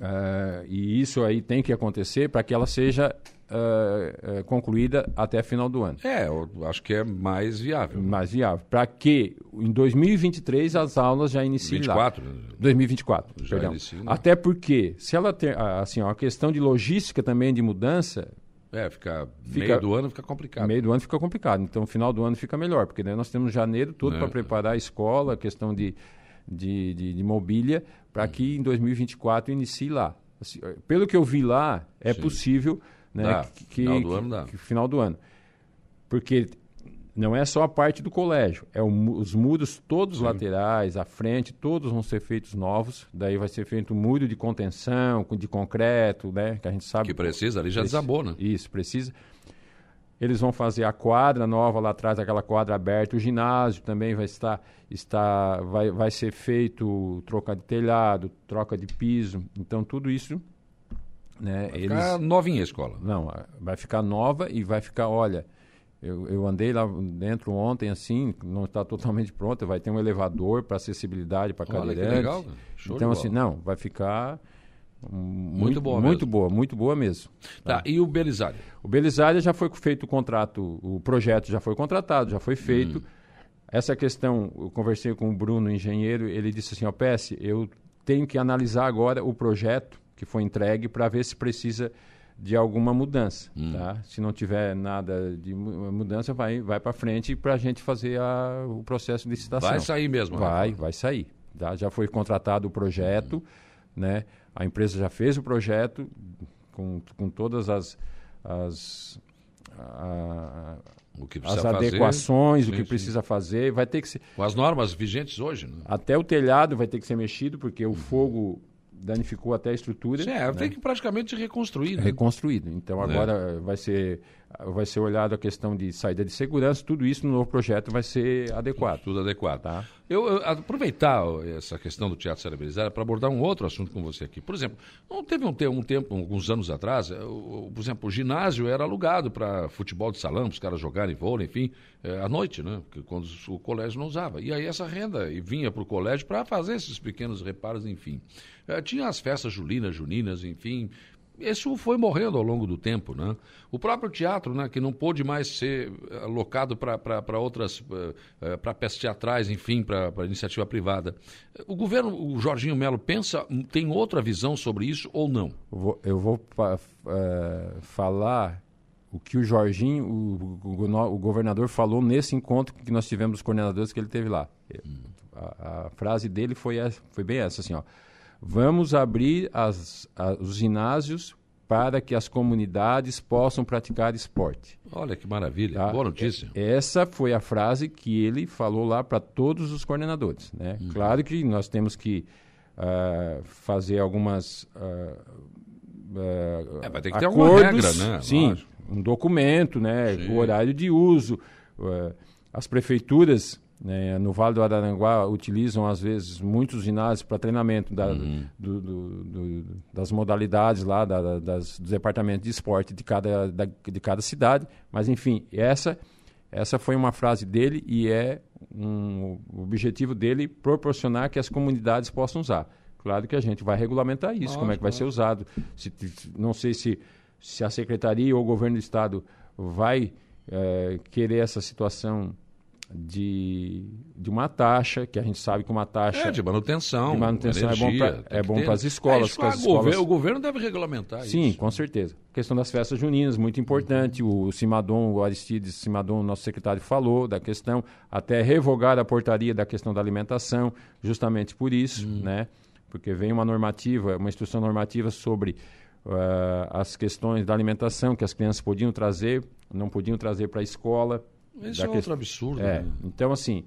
S12: eh, e isso aí tem que acontecer para que ela seja eh, concluída até final do ano.
S1: É, eu acho que é mais viável.
S12: Mais viável. Para que em 2023 as aulas já iniciem
S1: 24,
S12: lá.
S1: né?
S12: 2024,
S1: Já
S12: perdão.
S1: iniciam, né?
S12: Até porque, se ela ah, assim, ó, a questão de logística também de mudança,
S1: É, fica,
S12: Fica-
S1: meio do ano fica complicado.
S12: meio do ano fica complicado. Então, final do ano fica melhor, porque daí nós temos janeiro todo
S1: É.
S12: para preparar a escola, a questão de, de, de, de mobília, para que em 2024 inicie lá. Assim, pelo que eu vi lá, é
S1: Sim.
S12: possível né,
S1: Dá.
S12: que,
S1: Final do
S12: que-
S1: ano dá.
S12: que final do ano. Porque não é só a parte do colégio, é o os muros todos laterais, a frente, todos vão ser feitos novos. Daí vai ser feito um muro de contenção, de concreto, né? Que a gente sabe.
S1: Que precisa, ali já
S12: Preci-
S1: desabou, né?
S12: Isso, precisa. Eles vão fazer a quadra nova lá atrás, aquela quadra aberta. O ginásio também vai estar, está, vai, vai ser feito troca de telhado, troca de piso. Então tudo isso, né?
S1: Vai ficar novinha a escola.
S12: Não, vai ficar nova e vai ficar, olha, eu, eu andei lá dentro ontem, assim, não está totalmente pronta, vai ter um elevador para acessibilidade para
S1: Olha que legal. Show
S12: então, assim, não, vai ficar hum,
S1: Muito boa
S12: Muito
S1: mesmo.
S12: boa, muito boa mesmo.
S1: Tá, e o Belisário?
S12: O Belisária já foi feito o contrato, o projeto já foi contratado, já foi feito.
S1: Hum.
S12: Essa questão, eu conversei com o Bruno, engenheiro, ele disse assim, ó, PS, eu tenho que analisar agora o projeto que foi entregue para ver se precisa de alguma mudança,
S1: Hum.
S12: tá? Se não tiver nada de mu- mudança, vai, vai para frente para a gente fazer a, o processo de licitação.
S1: Vai sair mesmo, né?
S12: Vai, vai sair. tá? Já foi contratado o projeto, né? A empresa já fez o projeto com, com todas as, as, a- as
S1: fazer.
S12: adequações,
S1: Sim,
S12: o que precisa fazer. Vai ter que ser,
S1: Com as normas vigentes hoje, né?
S12: até o telhado vai ter que ser mexido, porque o fogo danificou até a estrutura.
S1: Sim, é,
S12: né?
S1: tem que praticamente reconstruir, né?
S12: reconstruído. Então
S1: É.
S12: agora vai ser vai ser olhado a questão de saída de segurança, tudo isso no novo projeto vai ser adequado.
S1: Tudo adequado.
S12: Tá?
S1: Eu, eu aproveitar essa questão do teatro cerebrizado para abordar um outro assunto com você aqui. Por exemplo, não teve um, um tempo, alguns anos atrás, eh, o- o- por exemplo, o ginásio era alugado para futebol de salão, para os caras jogarem vôlei, enfim, eh, à noite, né? Quando o colégio não usava. E aí essa renda e vinha para o colégio para fazer esses pequenos reparos, enfim. Eh, tinha as festas julinas, juninas, enfim. Isso foi morrendo ao longo do tempo, né? O próprio teatro, né, que não pôde mais ser eh, alocado para outras, para peças teatrais, enfim, para iniciativa privada. O governo, o Jorginho Melo, pensa, tem outra visão sobre isso ou não?
S12: Eu vou, eu vou eh, falar o que o Jorginho, o, o- o governador, falou nesse encontro que nós tivemos dos coordenadores que ele teve lá. A, a frase dele foi, essa- foi bem essa, assim, ó. Vamos abrir as, a- os ginásios para que as comunidades possam praticar esporte.
S1: Olha que maravilha,
S12: Tá?
S1: boa notícia.
S12: Essa foi a frase que ele falou lá para todos os coordenadores. Né?
S1: Uhum.
S12: Claro que nós temos que ah, fazer algumas. ah, ah,
S1: É, vai ter que ter alguma regra, né?
S12: Sim,
S1: Lógico.
S12: um documento, né?
S1: Sim.
S12: o horário de uso. as prefeituras né, no Vale do Araranguá utilizam, às vezes, muitos ginásios para treinamento da-
S1: Uhum.
S12: do- do- do- das modalidades lá, da- da- das, dos departamentos de esporte de cada, da- de cada cidade. Mas, enfim, essa, essa foi uma frase dele e é um, o objetivo dele proporcionar que as comunidades possam usar. Claro que a gente vai regulamentar isso, como é que vai ser usado. Se- não sei se, se a secretaria ou o governo do estado vai eh, querer essa situação de, de uma taxa, que a gente sabe que uma taxa
S1: É, de manutenção.
S12: de manutenção é bom
S1: energia,
S12: é bom para as escolas,
S1: É, isso,
S12: as escolas-
S1: governo- o governo deve regulamentar
S12: Sim,
S1: isso.
S12: com certeza. A questão das festas juninas, muito importante. O Simadon, o Aristides Simadon, nosso secretário, falou da questão, até revogar a portaria da questão da alimentação, justamente por isso,
S1: Hum.
S12: né? Porque vem uma normativa, uma instrução normativa sobre ah, as questões da alimentação que as crianças podiam trazer, não podiam trazer para a escola.
S1: Isso é outro absurdo.
S12: É,
S1: né?
S12: então assim,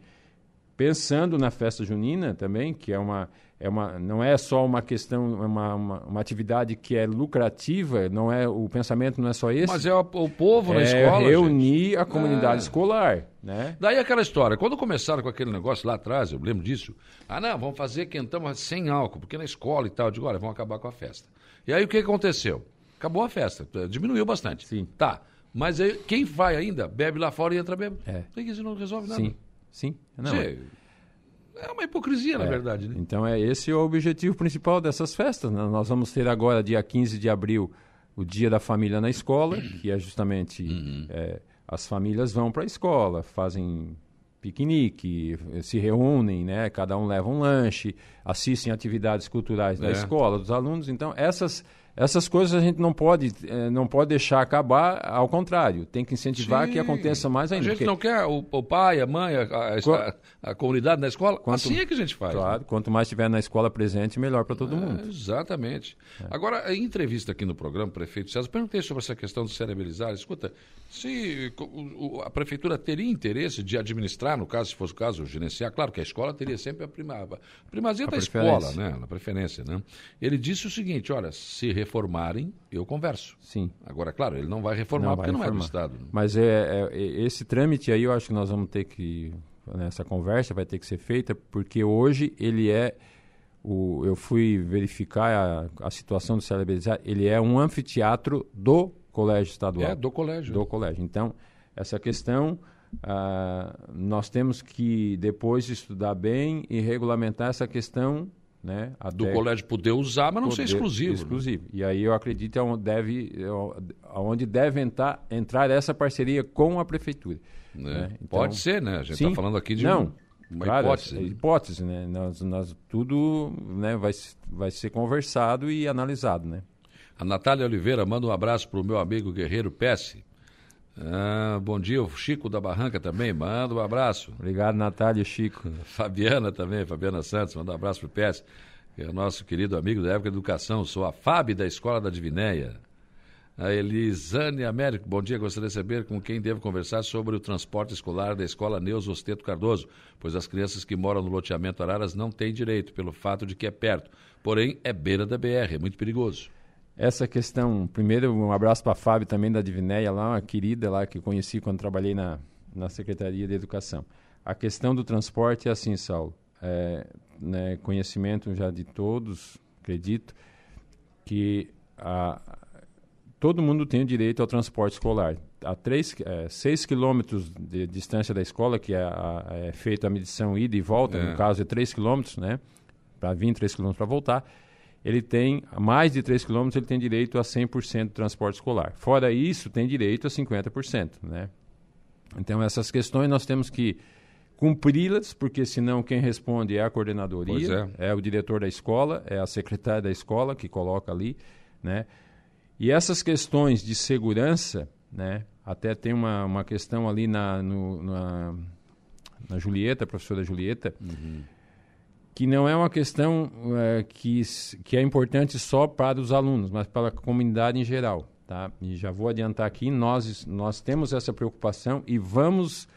S12: pensando na festa junina também, que é uma, é uma não é só uma questão, é uma, uma, uma atividade que é lucrativa, não é o pensamento não é só esse.
S1: Mas é o, o povo na
S12: é
S1: escola. gente.
S12: reunir a comunidade
S1: É.
S12: escolar, né?
S1: Daí aquela história, quando começaram com aquele negócio lá atrás, eu lembro disso. Ah, não, vamos fazer quentão sem álcool, porque na escola e tal. Eu digo, olha, vamos acabar com a festa. E aí o que aconteceu? Acabou a festa, diminuiu bastante.
S12: Sim.
S1: Tá. Mas aí, quem vai ainda, bebe lá fora e entra bebendo.
S12: É.
S1: Isso não resolve nada.
S12: Sim, sim. Não,
S1: Você- é uma hipocrisia, na
S12: É.
S1: verdade, né?
S12: Então é esse o objetivo principal dessas festas. né? Nós vamos ter agora, dia 15 de abril, o Dia da Família na Escola, que é justamente
S1: Uhum.
S12: é, as famílias vão para a escola, fazem piquenique, se reúnem, né? Cada um leva um lanche, assistem atividades culturais da
S1: É.
S12: escola, dos alunos. Então essas essas coisas a gente não pode eh, não pode deixar acabar. Ao contrário, tem que incentivar que
S1: Sim.
S12: aconteça mais
S1: A
S12: ainda.
S1: gente
S12: porque-
S1: não quer o, o pai, a mãe, a, a- a- a comunidade na escola.
S12: Quanto-
S1: assim é que a gente faz.
S12: Claro, quanto mais tiver na escola presente, melhor para todo
S1: É,
S12: mundo.
S1: exatamente. Agora, em entrevista aqui no programa, prefeito César, perguntei sobre essa questão do cerebelizar. Escuta, se a prefeitura teria interesse de administrar, no caso, se fosse o caso, gerenciar, claro que a escola teria sempre a, prima, a primazia
S12: A
S1: da escola, né? Na preferência, né? Ele disse o seguinte, olha, se reformarem, eu converso.
S12: Sim.
S1: Agora, claro, ele não vai reformar porque
S12: vai
S1: não é do
S12: reformar.
S1: Estado. né?
S12: Mas é, é- é- esse trâmite aí eu acho que nós vamos ter que. Nessa conversa vai ter que ser feita, porque hoje ele é. O, eu fui verificar a, a situação do Celebrizar, ele é um anfiteatro do Colégio Estadual.
S1: É, do colégio.
S12: Do colégio. Então, essa questão. ah, nós temos que depois estudar bem e regulamentar essa questão né,
S1: Do colégio poder usar, mas não ser
S12: poder-
S1: exclusivo. né?
S12: Exclusivo. E aí eu acredito é onde deve, é onde deve entrar, entrar essa parceria com a prefeitura.
S1: É,
S12: né?
S1: pode ser, né? A gente tá falando aqui de
S12: não,
S1: um- uma
S12: claro,
S1: hipótese,
S12: é
S1: né?
S12: hipótese, né? Nós, nós, tudo né, vai, vai ser conversado e analisado, né?
S1: A Natália Oliveira manda um abraço para o meu amigo Guerreiro Pesce. Ah, bom dia, o Chico da Barranca também, manda um abraço.
S12: Obrigado, Natália e Chico. [LAUGHS]
S1: Fabiana também, Fabiana Santos, manda um abraço para o Pesce, que é o nosso querido amigo da época da educação. Sou a Fábio da Escola da Divinéia. A Elisane Américo, bom dia, gostaria de saber com quem devo conversar sobre o transporte escolar da Escola Neus Osteto Cardoso, pois as crianças que moram no loteamento Araras não têm direito, pelo fato de que é perto. Porém, é beira da BR, é muito perigoso.
S12: Essa questão, primeiro um abraço para a Fábio também da Divinéia, lá, uma querida lá que eu conheci quando trabalhei na, na Secretaria de Educação. A questão do transporte é assim, Saulo, é, né, conhecimento já de todos, acredito, que a, todo mundo tem o direito ao transporte escolar. A 3, é, 6 quilômetros de distância da escola, que é, é feita a medição ida e volta,
S1: É.
S12: no caso é 3 quilômetros, né? Para vir, 3 quilômetros para voltar. Ele tem, a mais de 3 quilômetros, ele tem direito a 100% de transporte escolar. Fora isso, tem direito a 50%, né? Então, essas questões nós temos que cumpri-las, porque senão quem responde é a coordenadoria,
S1: Pois é.
S12: o diretor da escola, é a secretária da escola que coloca ali, né? E essas questões de segurança, né? Até tem uma, uma questão ali na, no- na, na Julieta, professora Julieta, que não é uma questão eh, que, que é importante só para os alunos, mas para a comunidade em geral. Tá? E já vou adiantar aqui, nós, nós temos essa preocupação e vamos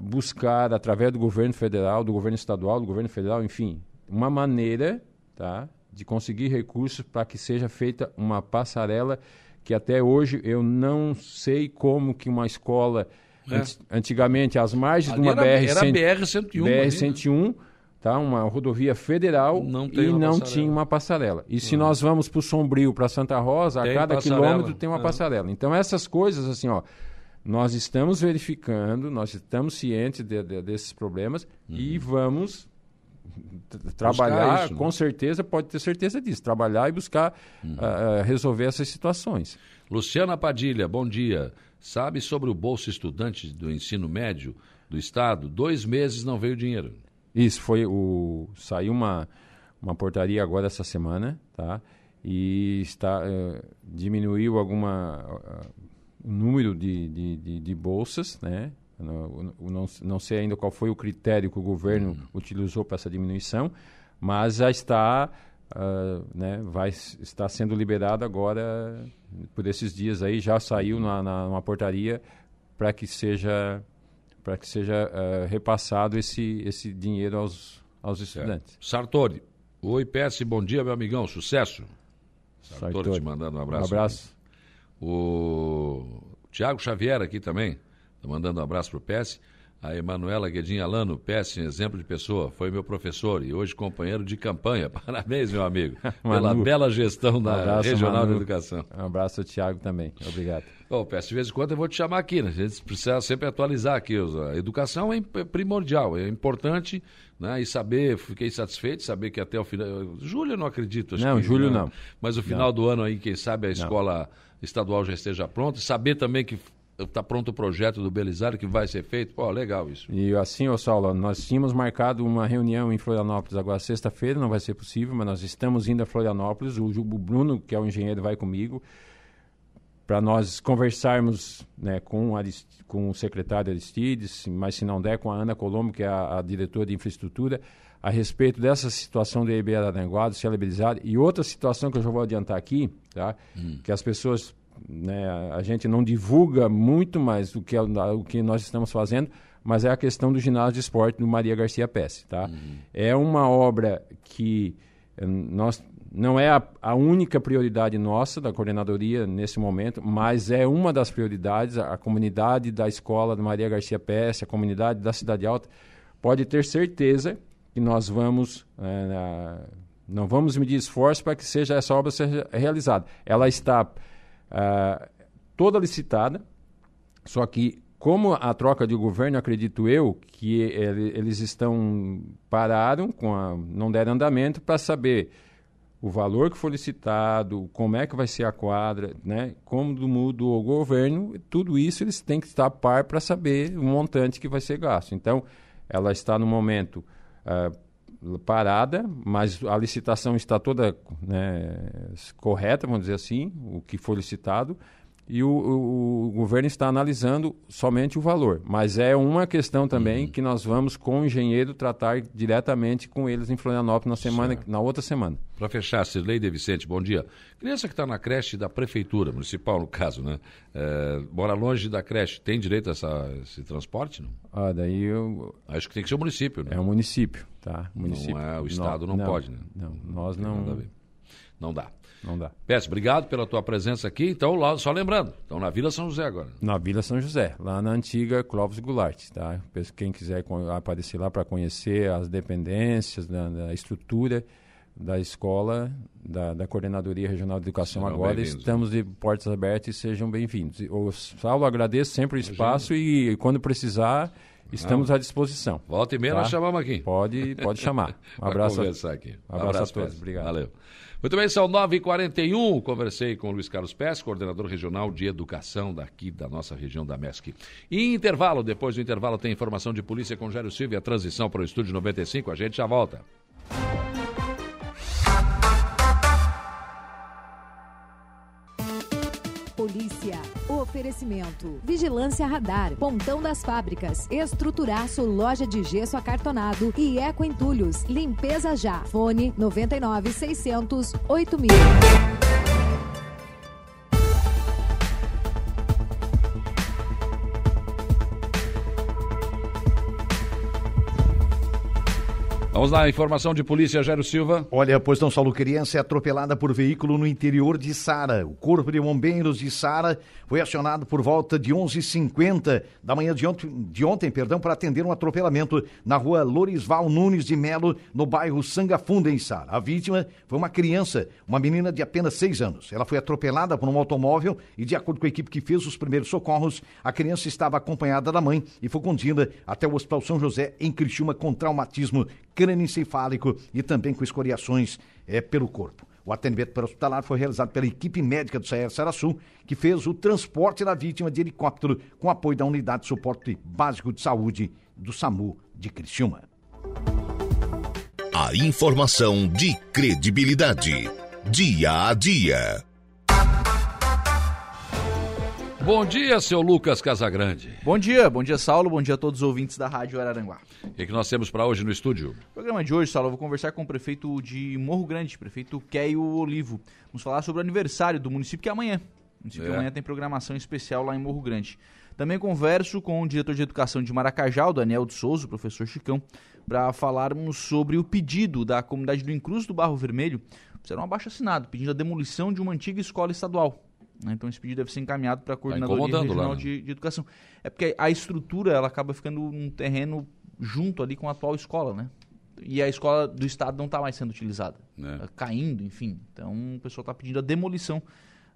S12: buscar, através do governo federal, do governo estadual, do governo federal, enfim, uma maneira tá, de conseguir recursos para que seja feita uma passarela que até hoje eu não sei como que uma escola,
S1: É.
S12: anti- antigamente, às margens
S1: Ali
S12: de uma
S1: era-
S12: BR...
S1: era BR-101 ali, né?
S12: BR-101, tá? uma rodovia federal
S1: Não
S12: e não
S1: passarela.
S12: tinha uma passarela. E se nós vamos para o Sombrio, para Santa Rosa,
S1: Tem
S12: a cada
S1: passarela.
S12: quilômetro tem uma
S1: É.
S12: passarela. Então essas coisas, assim, ó, nós estamos verificando, nós estamos cientes de- de- desses problemas e vamos trabalhar,
S1: isso, né?
S12: com certeza, pode ter certeza disso, trabalhar e buscar ah, ah, resolver essas situações.
S1: Luciana Padilha, bom dia. Sabe sobre o Bolsa Estudante do Ensino Médio do Estado? Dois meses não veio dinheiro.
S12: Isso foi o saiu uma uma portaria agora essa semana, tá? E está eh, diminuiu alguma ah, o número de, de, de, de bolsas, né? Não, não, não sei ainda qual foi o critério que o governo utilizou para essa diminuição, mas já está ah, né, vai está sendo liberado agora por esses dias aí já saiu na, na uma portaria para que seja para que seja eh, repassado esse esse dinheiro aos aos estudantes.
S1: Sartori. Oi, PS, bom dia, meu amigão. Sucesso. Sartori,
S12: Sartori.
S1: te mandando um abraço.
S12: Um abraço.
S1: O Tiago Xavier aqui também, mandando um abraço pro PS. A Emanuela Guedinha Lano, péssimo exemplo de pessoa, foi meu professor e hoje companheiro de campanha. [LAUGHS] Parabéns, meu amigo, [LAUGHS] pela bela gestão da
S12: Um abraço,
S1: Regional
S12: Manu.
S1: de Educação.
S12: Um abraço ao Thiago também. Obrigado.
S1: Ô, Pécio, de vez em quando eu vou te chamar aqui, né? A gente precisa sempre atualizar aqui. A educação é é primordial, é importante, né? E saber, fiquei satisfeito, saber que até o final. Julho eu não acredito. acho
S12: Não,
S1: que,
S12: julho
S1: né?
S12: não.
S1: Mas o final
S12: Não.
S1: do ano aí, quem sabe a escola estadual já esteja pronta. Saber também que está pronto o projeto do Belisário que vai ser feito. Pô, legal isso.
S12: E assim, ô Saulo, nós tínhamos marcado uma reunião em Florianópolis agora sexta-feira, não vai ser possível, mas nós estamos indo a Florianópolis. O Bruno, que é o engenheiro, vai comigo para nós conversarmos né, com, Arist- com o secretário Aristides, mas se não der, com a Ana Colombo, que é a, a diretora de infraestrutura, a respeito dessa situação do EIB Araranguá, do Celebrizado, e outra situação que eu já vou adiantar aqui, tá? que as pessoas, né, a- gente não divulga muito mais do que, é o o que nós estamos fazendo, mas é a questão do ginásio de esporte do Maria Garcia Pesce. Tá? É uma obra que eh, nós não é a, a única prioridade nossa da coordenadoria nesse momento, mas é uma das prioridades. A, a comunidade da escola do Maria Garcia Pesce, a comunidade da Cidade Alta, pode ter certeza que nós vamos eh, na- não vamos medir esforço para que seja essa obra seja realizada. Ela está ah, toda licitada, só que como a troca de governo, acredito eu, que ele- eles estão pararam a, não deram andamento para saber o valor que foi licitado, como é que vai ser a quadra, né? Como muda o governo, tudo isso eles têm que estar par para saber o montante que vai ser gasto. Então, ela está no momento ah, parada, mas a licitação está toda né, correta, vamos dizer assim, o que foi licitado, e o, o- o governo está analisando somente o valor. Mas é uma questão também que nós vamos, com o engenheiro, tratar diretamente com eles em Florianópolis na, semana, na outra semana.
S1: Para fechar, Cirlei De Vicente, bom dia. Criança que está na creche da prefeitura, municipal no caso, né? É, mora longe da creche, tem direito a essa- esse transporte? Não?
S12: Ah, daí eu...
S1: Acho que tem que ser o município, né?
S12: É o município, tá? O município.
S1: Não é, o Estado não, pode, né?
S12: Não, nós não...
S1: Não dá.
S12: Não dá.
S1: Obrigado pela tua presença aqui. Então, lá, só lembrando, estão na Vila São José agora.
S12: Na Vila São José, lá na antiga Clóvis Goulart, tá? Quem quiser aparecer lá para conhecer as dependências, da, da estrutura da escola, da, da Coordenadoria Regional de Educação
S1: Serão
S12: agora, estamos de portas abertas e sejam bem-vindos. Ô, Saulo, agradeço sempre o espaço e quando precisar, estamos à disposição.
S1: Volta e meia
S12: tá?
S1: nós chamamos aqui.
S12: Pode, pode chamar. [LAUGHS] Um abraço, a-
S1: aqui.
S12: um abraço, a todos. Obrigado.
S1: Valeu. Muito bem, são 9h41. Conversei com o Luiz Carlos Pérez, coordenador regional de educação daqui da nossa região da MESC. E intervalo, depois do intervalo tem informação de polícia com Jairo Silva e a transição para o Estúdio 95. A gente já volta.
S4: Oferecimento. Vigilância Radar. Pontão das Fábricas. Estruturaço Loja de Gesso Acartonado. E Eco Entulhos. Limpeza Já. Fone 99 600 8000.
S1: Vamos lá, informação de polícia, Jairo Silva.
S3: Olha, pois não, Saulo, criança é atropelada por veículo no interior de Sara. O Corpo de Bombeiros de Sara foi acionado por volta de 11h50 da manhã de ontem, de ontem perdão, para atender um atropelamento na rua Lorisval Nunes de Melo, no bairro Sangafunda, em Sara. A vítima foi uma criança, uma menina de apenas 6 anos. Ela foi atropelada por um automóvel e, de acordo com a equipe que fez os primeiros socorros, a criança estava acompanhada da mãe e foi conduzida até o Hospital São José, em Criciúma, com traumatismo crânioencefálico e também com escoriações eh, pelo corpo. O atendimento para hospitalar foi realizado pela equipe médica do Saer Saraçu, que fez o transporte da vítima de helicóptero com apoio da Unidade de Suporte Básico de Saúde do SAMU de Criciúma.
S2: A informação de credibilidade. Dia a dia.
S1: Bom dia, seu Lucas Casagrande.
S13: Bom dia, bom dia Saulo, bom dia a todos os ouvintes da Rádio Araranguá.
S1: O que, que nós temos para hoje no estúdio?
S13: No programa de hoje, Saulo, eu vou conversar com o prefeito de Morro Grande, prefeito Keio Olivo. Vamos falar sobre o aniversário do município, que é amanhã. O município
S1: É.
S13: amanhã tem programação especial lá em Morro Grande. Também converso com o diretor de educação de Maracajá, o Daniel de Souza, o professor Chicão, para falarmos sobre o pedido da comunidade do Incruz do Barro Vermelho, fizeram um abaixo assinado, pedindo a demolição de uma antiga escola estadual. Né? Então esse pedido deve ser encaminhado para a Coordenadoria
S1: lá,
S13: Regional
S1: né?
S13: de, de Educação. É porque a estrutura ela acaba ficando num terreno junto ali com a atual escola, né? E a escola do estado não está mais sendo utilizada,
S1: É.
S13: Tá caindo, enfim. Então o pessoal está pedindo a demolição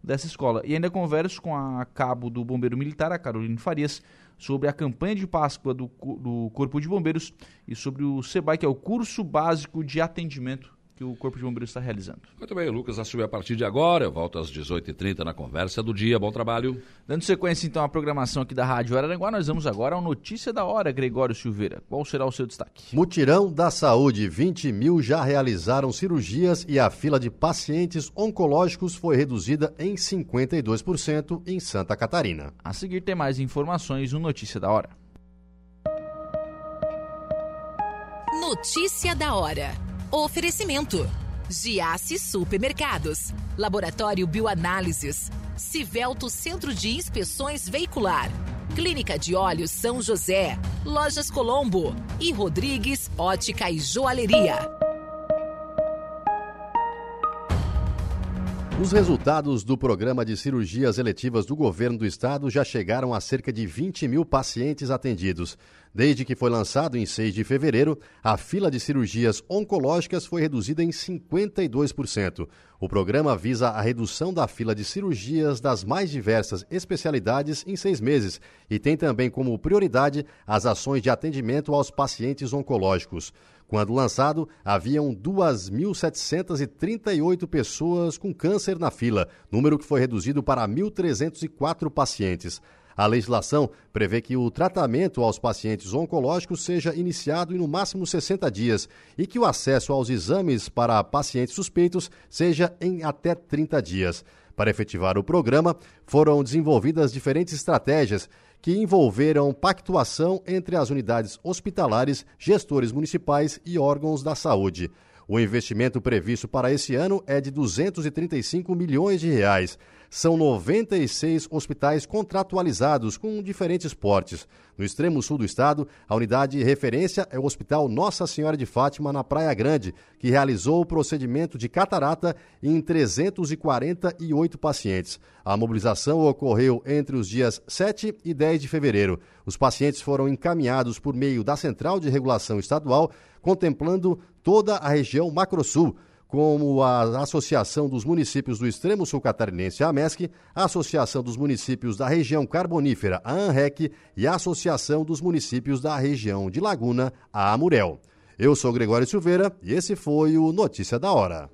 S13: dessa escola. E ainda converso com a cabo do Bombeiro Militar, a Caroline Farias, sobre a campanha de Páscoa do, do Corpo de Bombeiros e sobre o SEBAI, que é o curso básico de atendimento que o Corpo de Bombeiros está realizando.
S1: Muito bem, Lucas assume a partir de agora. Eu volto às 18h30 na conversa do dia. Bom trabalho.
S13: Dando sequência então à programação aqui da Rádio Araranguá, nós vamos agora ao Notícia da Hora, Gregório Silveira. Qual será o seu destaque?
S10: Mutirão da Saúde, 20 mil já realizaram cirurgias e a fila de pacientes oncológicos foi reduzida em 52% em Santa Catarina.
S13: A seguir tem mais informações no Notícia da Hora.
S11: Notícia da hora. Oferecimento: Giasse Supermercados, Laboratório Bioanálises, Civelto Centro de Inspeções Veicular, Clínica de Olhos São José, Lojas Colombo. E Rodrigues Ótica e Joalheria.
S10: Os resultados do programa de cirurgias eletivas do governo do estado já chegaram a cerca de 20 mil pacientes atendidos. Desde que foi lançado em 6 de fevereiro, a fila de cirurgias oncológicas foi reduzida em 52%. O programa visa a redução da fila de cirurgias das mais diversas especialidades em seis meses e tem também como prioridade as ações de atendimento aos pacientes oncológicos. Quando lançado, haviam 2.738 pessoas com câncer na fila, número que foi reduzido para 1.304 pacientes. A legislação prevê que o tratamento aos pacientes oncológicos seja iniciado em no máximo 60 dias e que o acesso aos exames para pacientes suspeitos seja em até 30 dias. Para efetivar o programa, foram desenvolvidas diferentes estratégias que envolveram pactuação entre as unidades hospitalares, gestores municipais e órgãos da saúde. O investimento previsto para esse ano é de 235 milhões de reais. São 96 hospitais contratualizados com diferentes portes. No extremo sul do estado, a unidade de referência é o Hospital Nossa Senhora de Fátima, na Praia Grande, que realizou o procedimento de catarata em 348 pacientes. A mobilização ocorreu entre os dias 7 e 10 de fevereiro. Os pacientes foram encaminhados por meio da Central de Regulação Estadual, contemplando toda a região Macrosul como a Associação dos Municípios do Extremo Sul Catarinense, a AMESC, a Associação dos Municípios da Região Carbonífera, a ANREC, e a Associação dos Municípios da Região de Laguna, a AMUREL. Eu sou Gregório Silveira e esse foi o Notícia da Hora.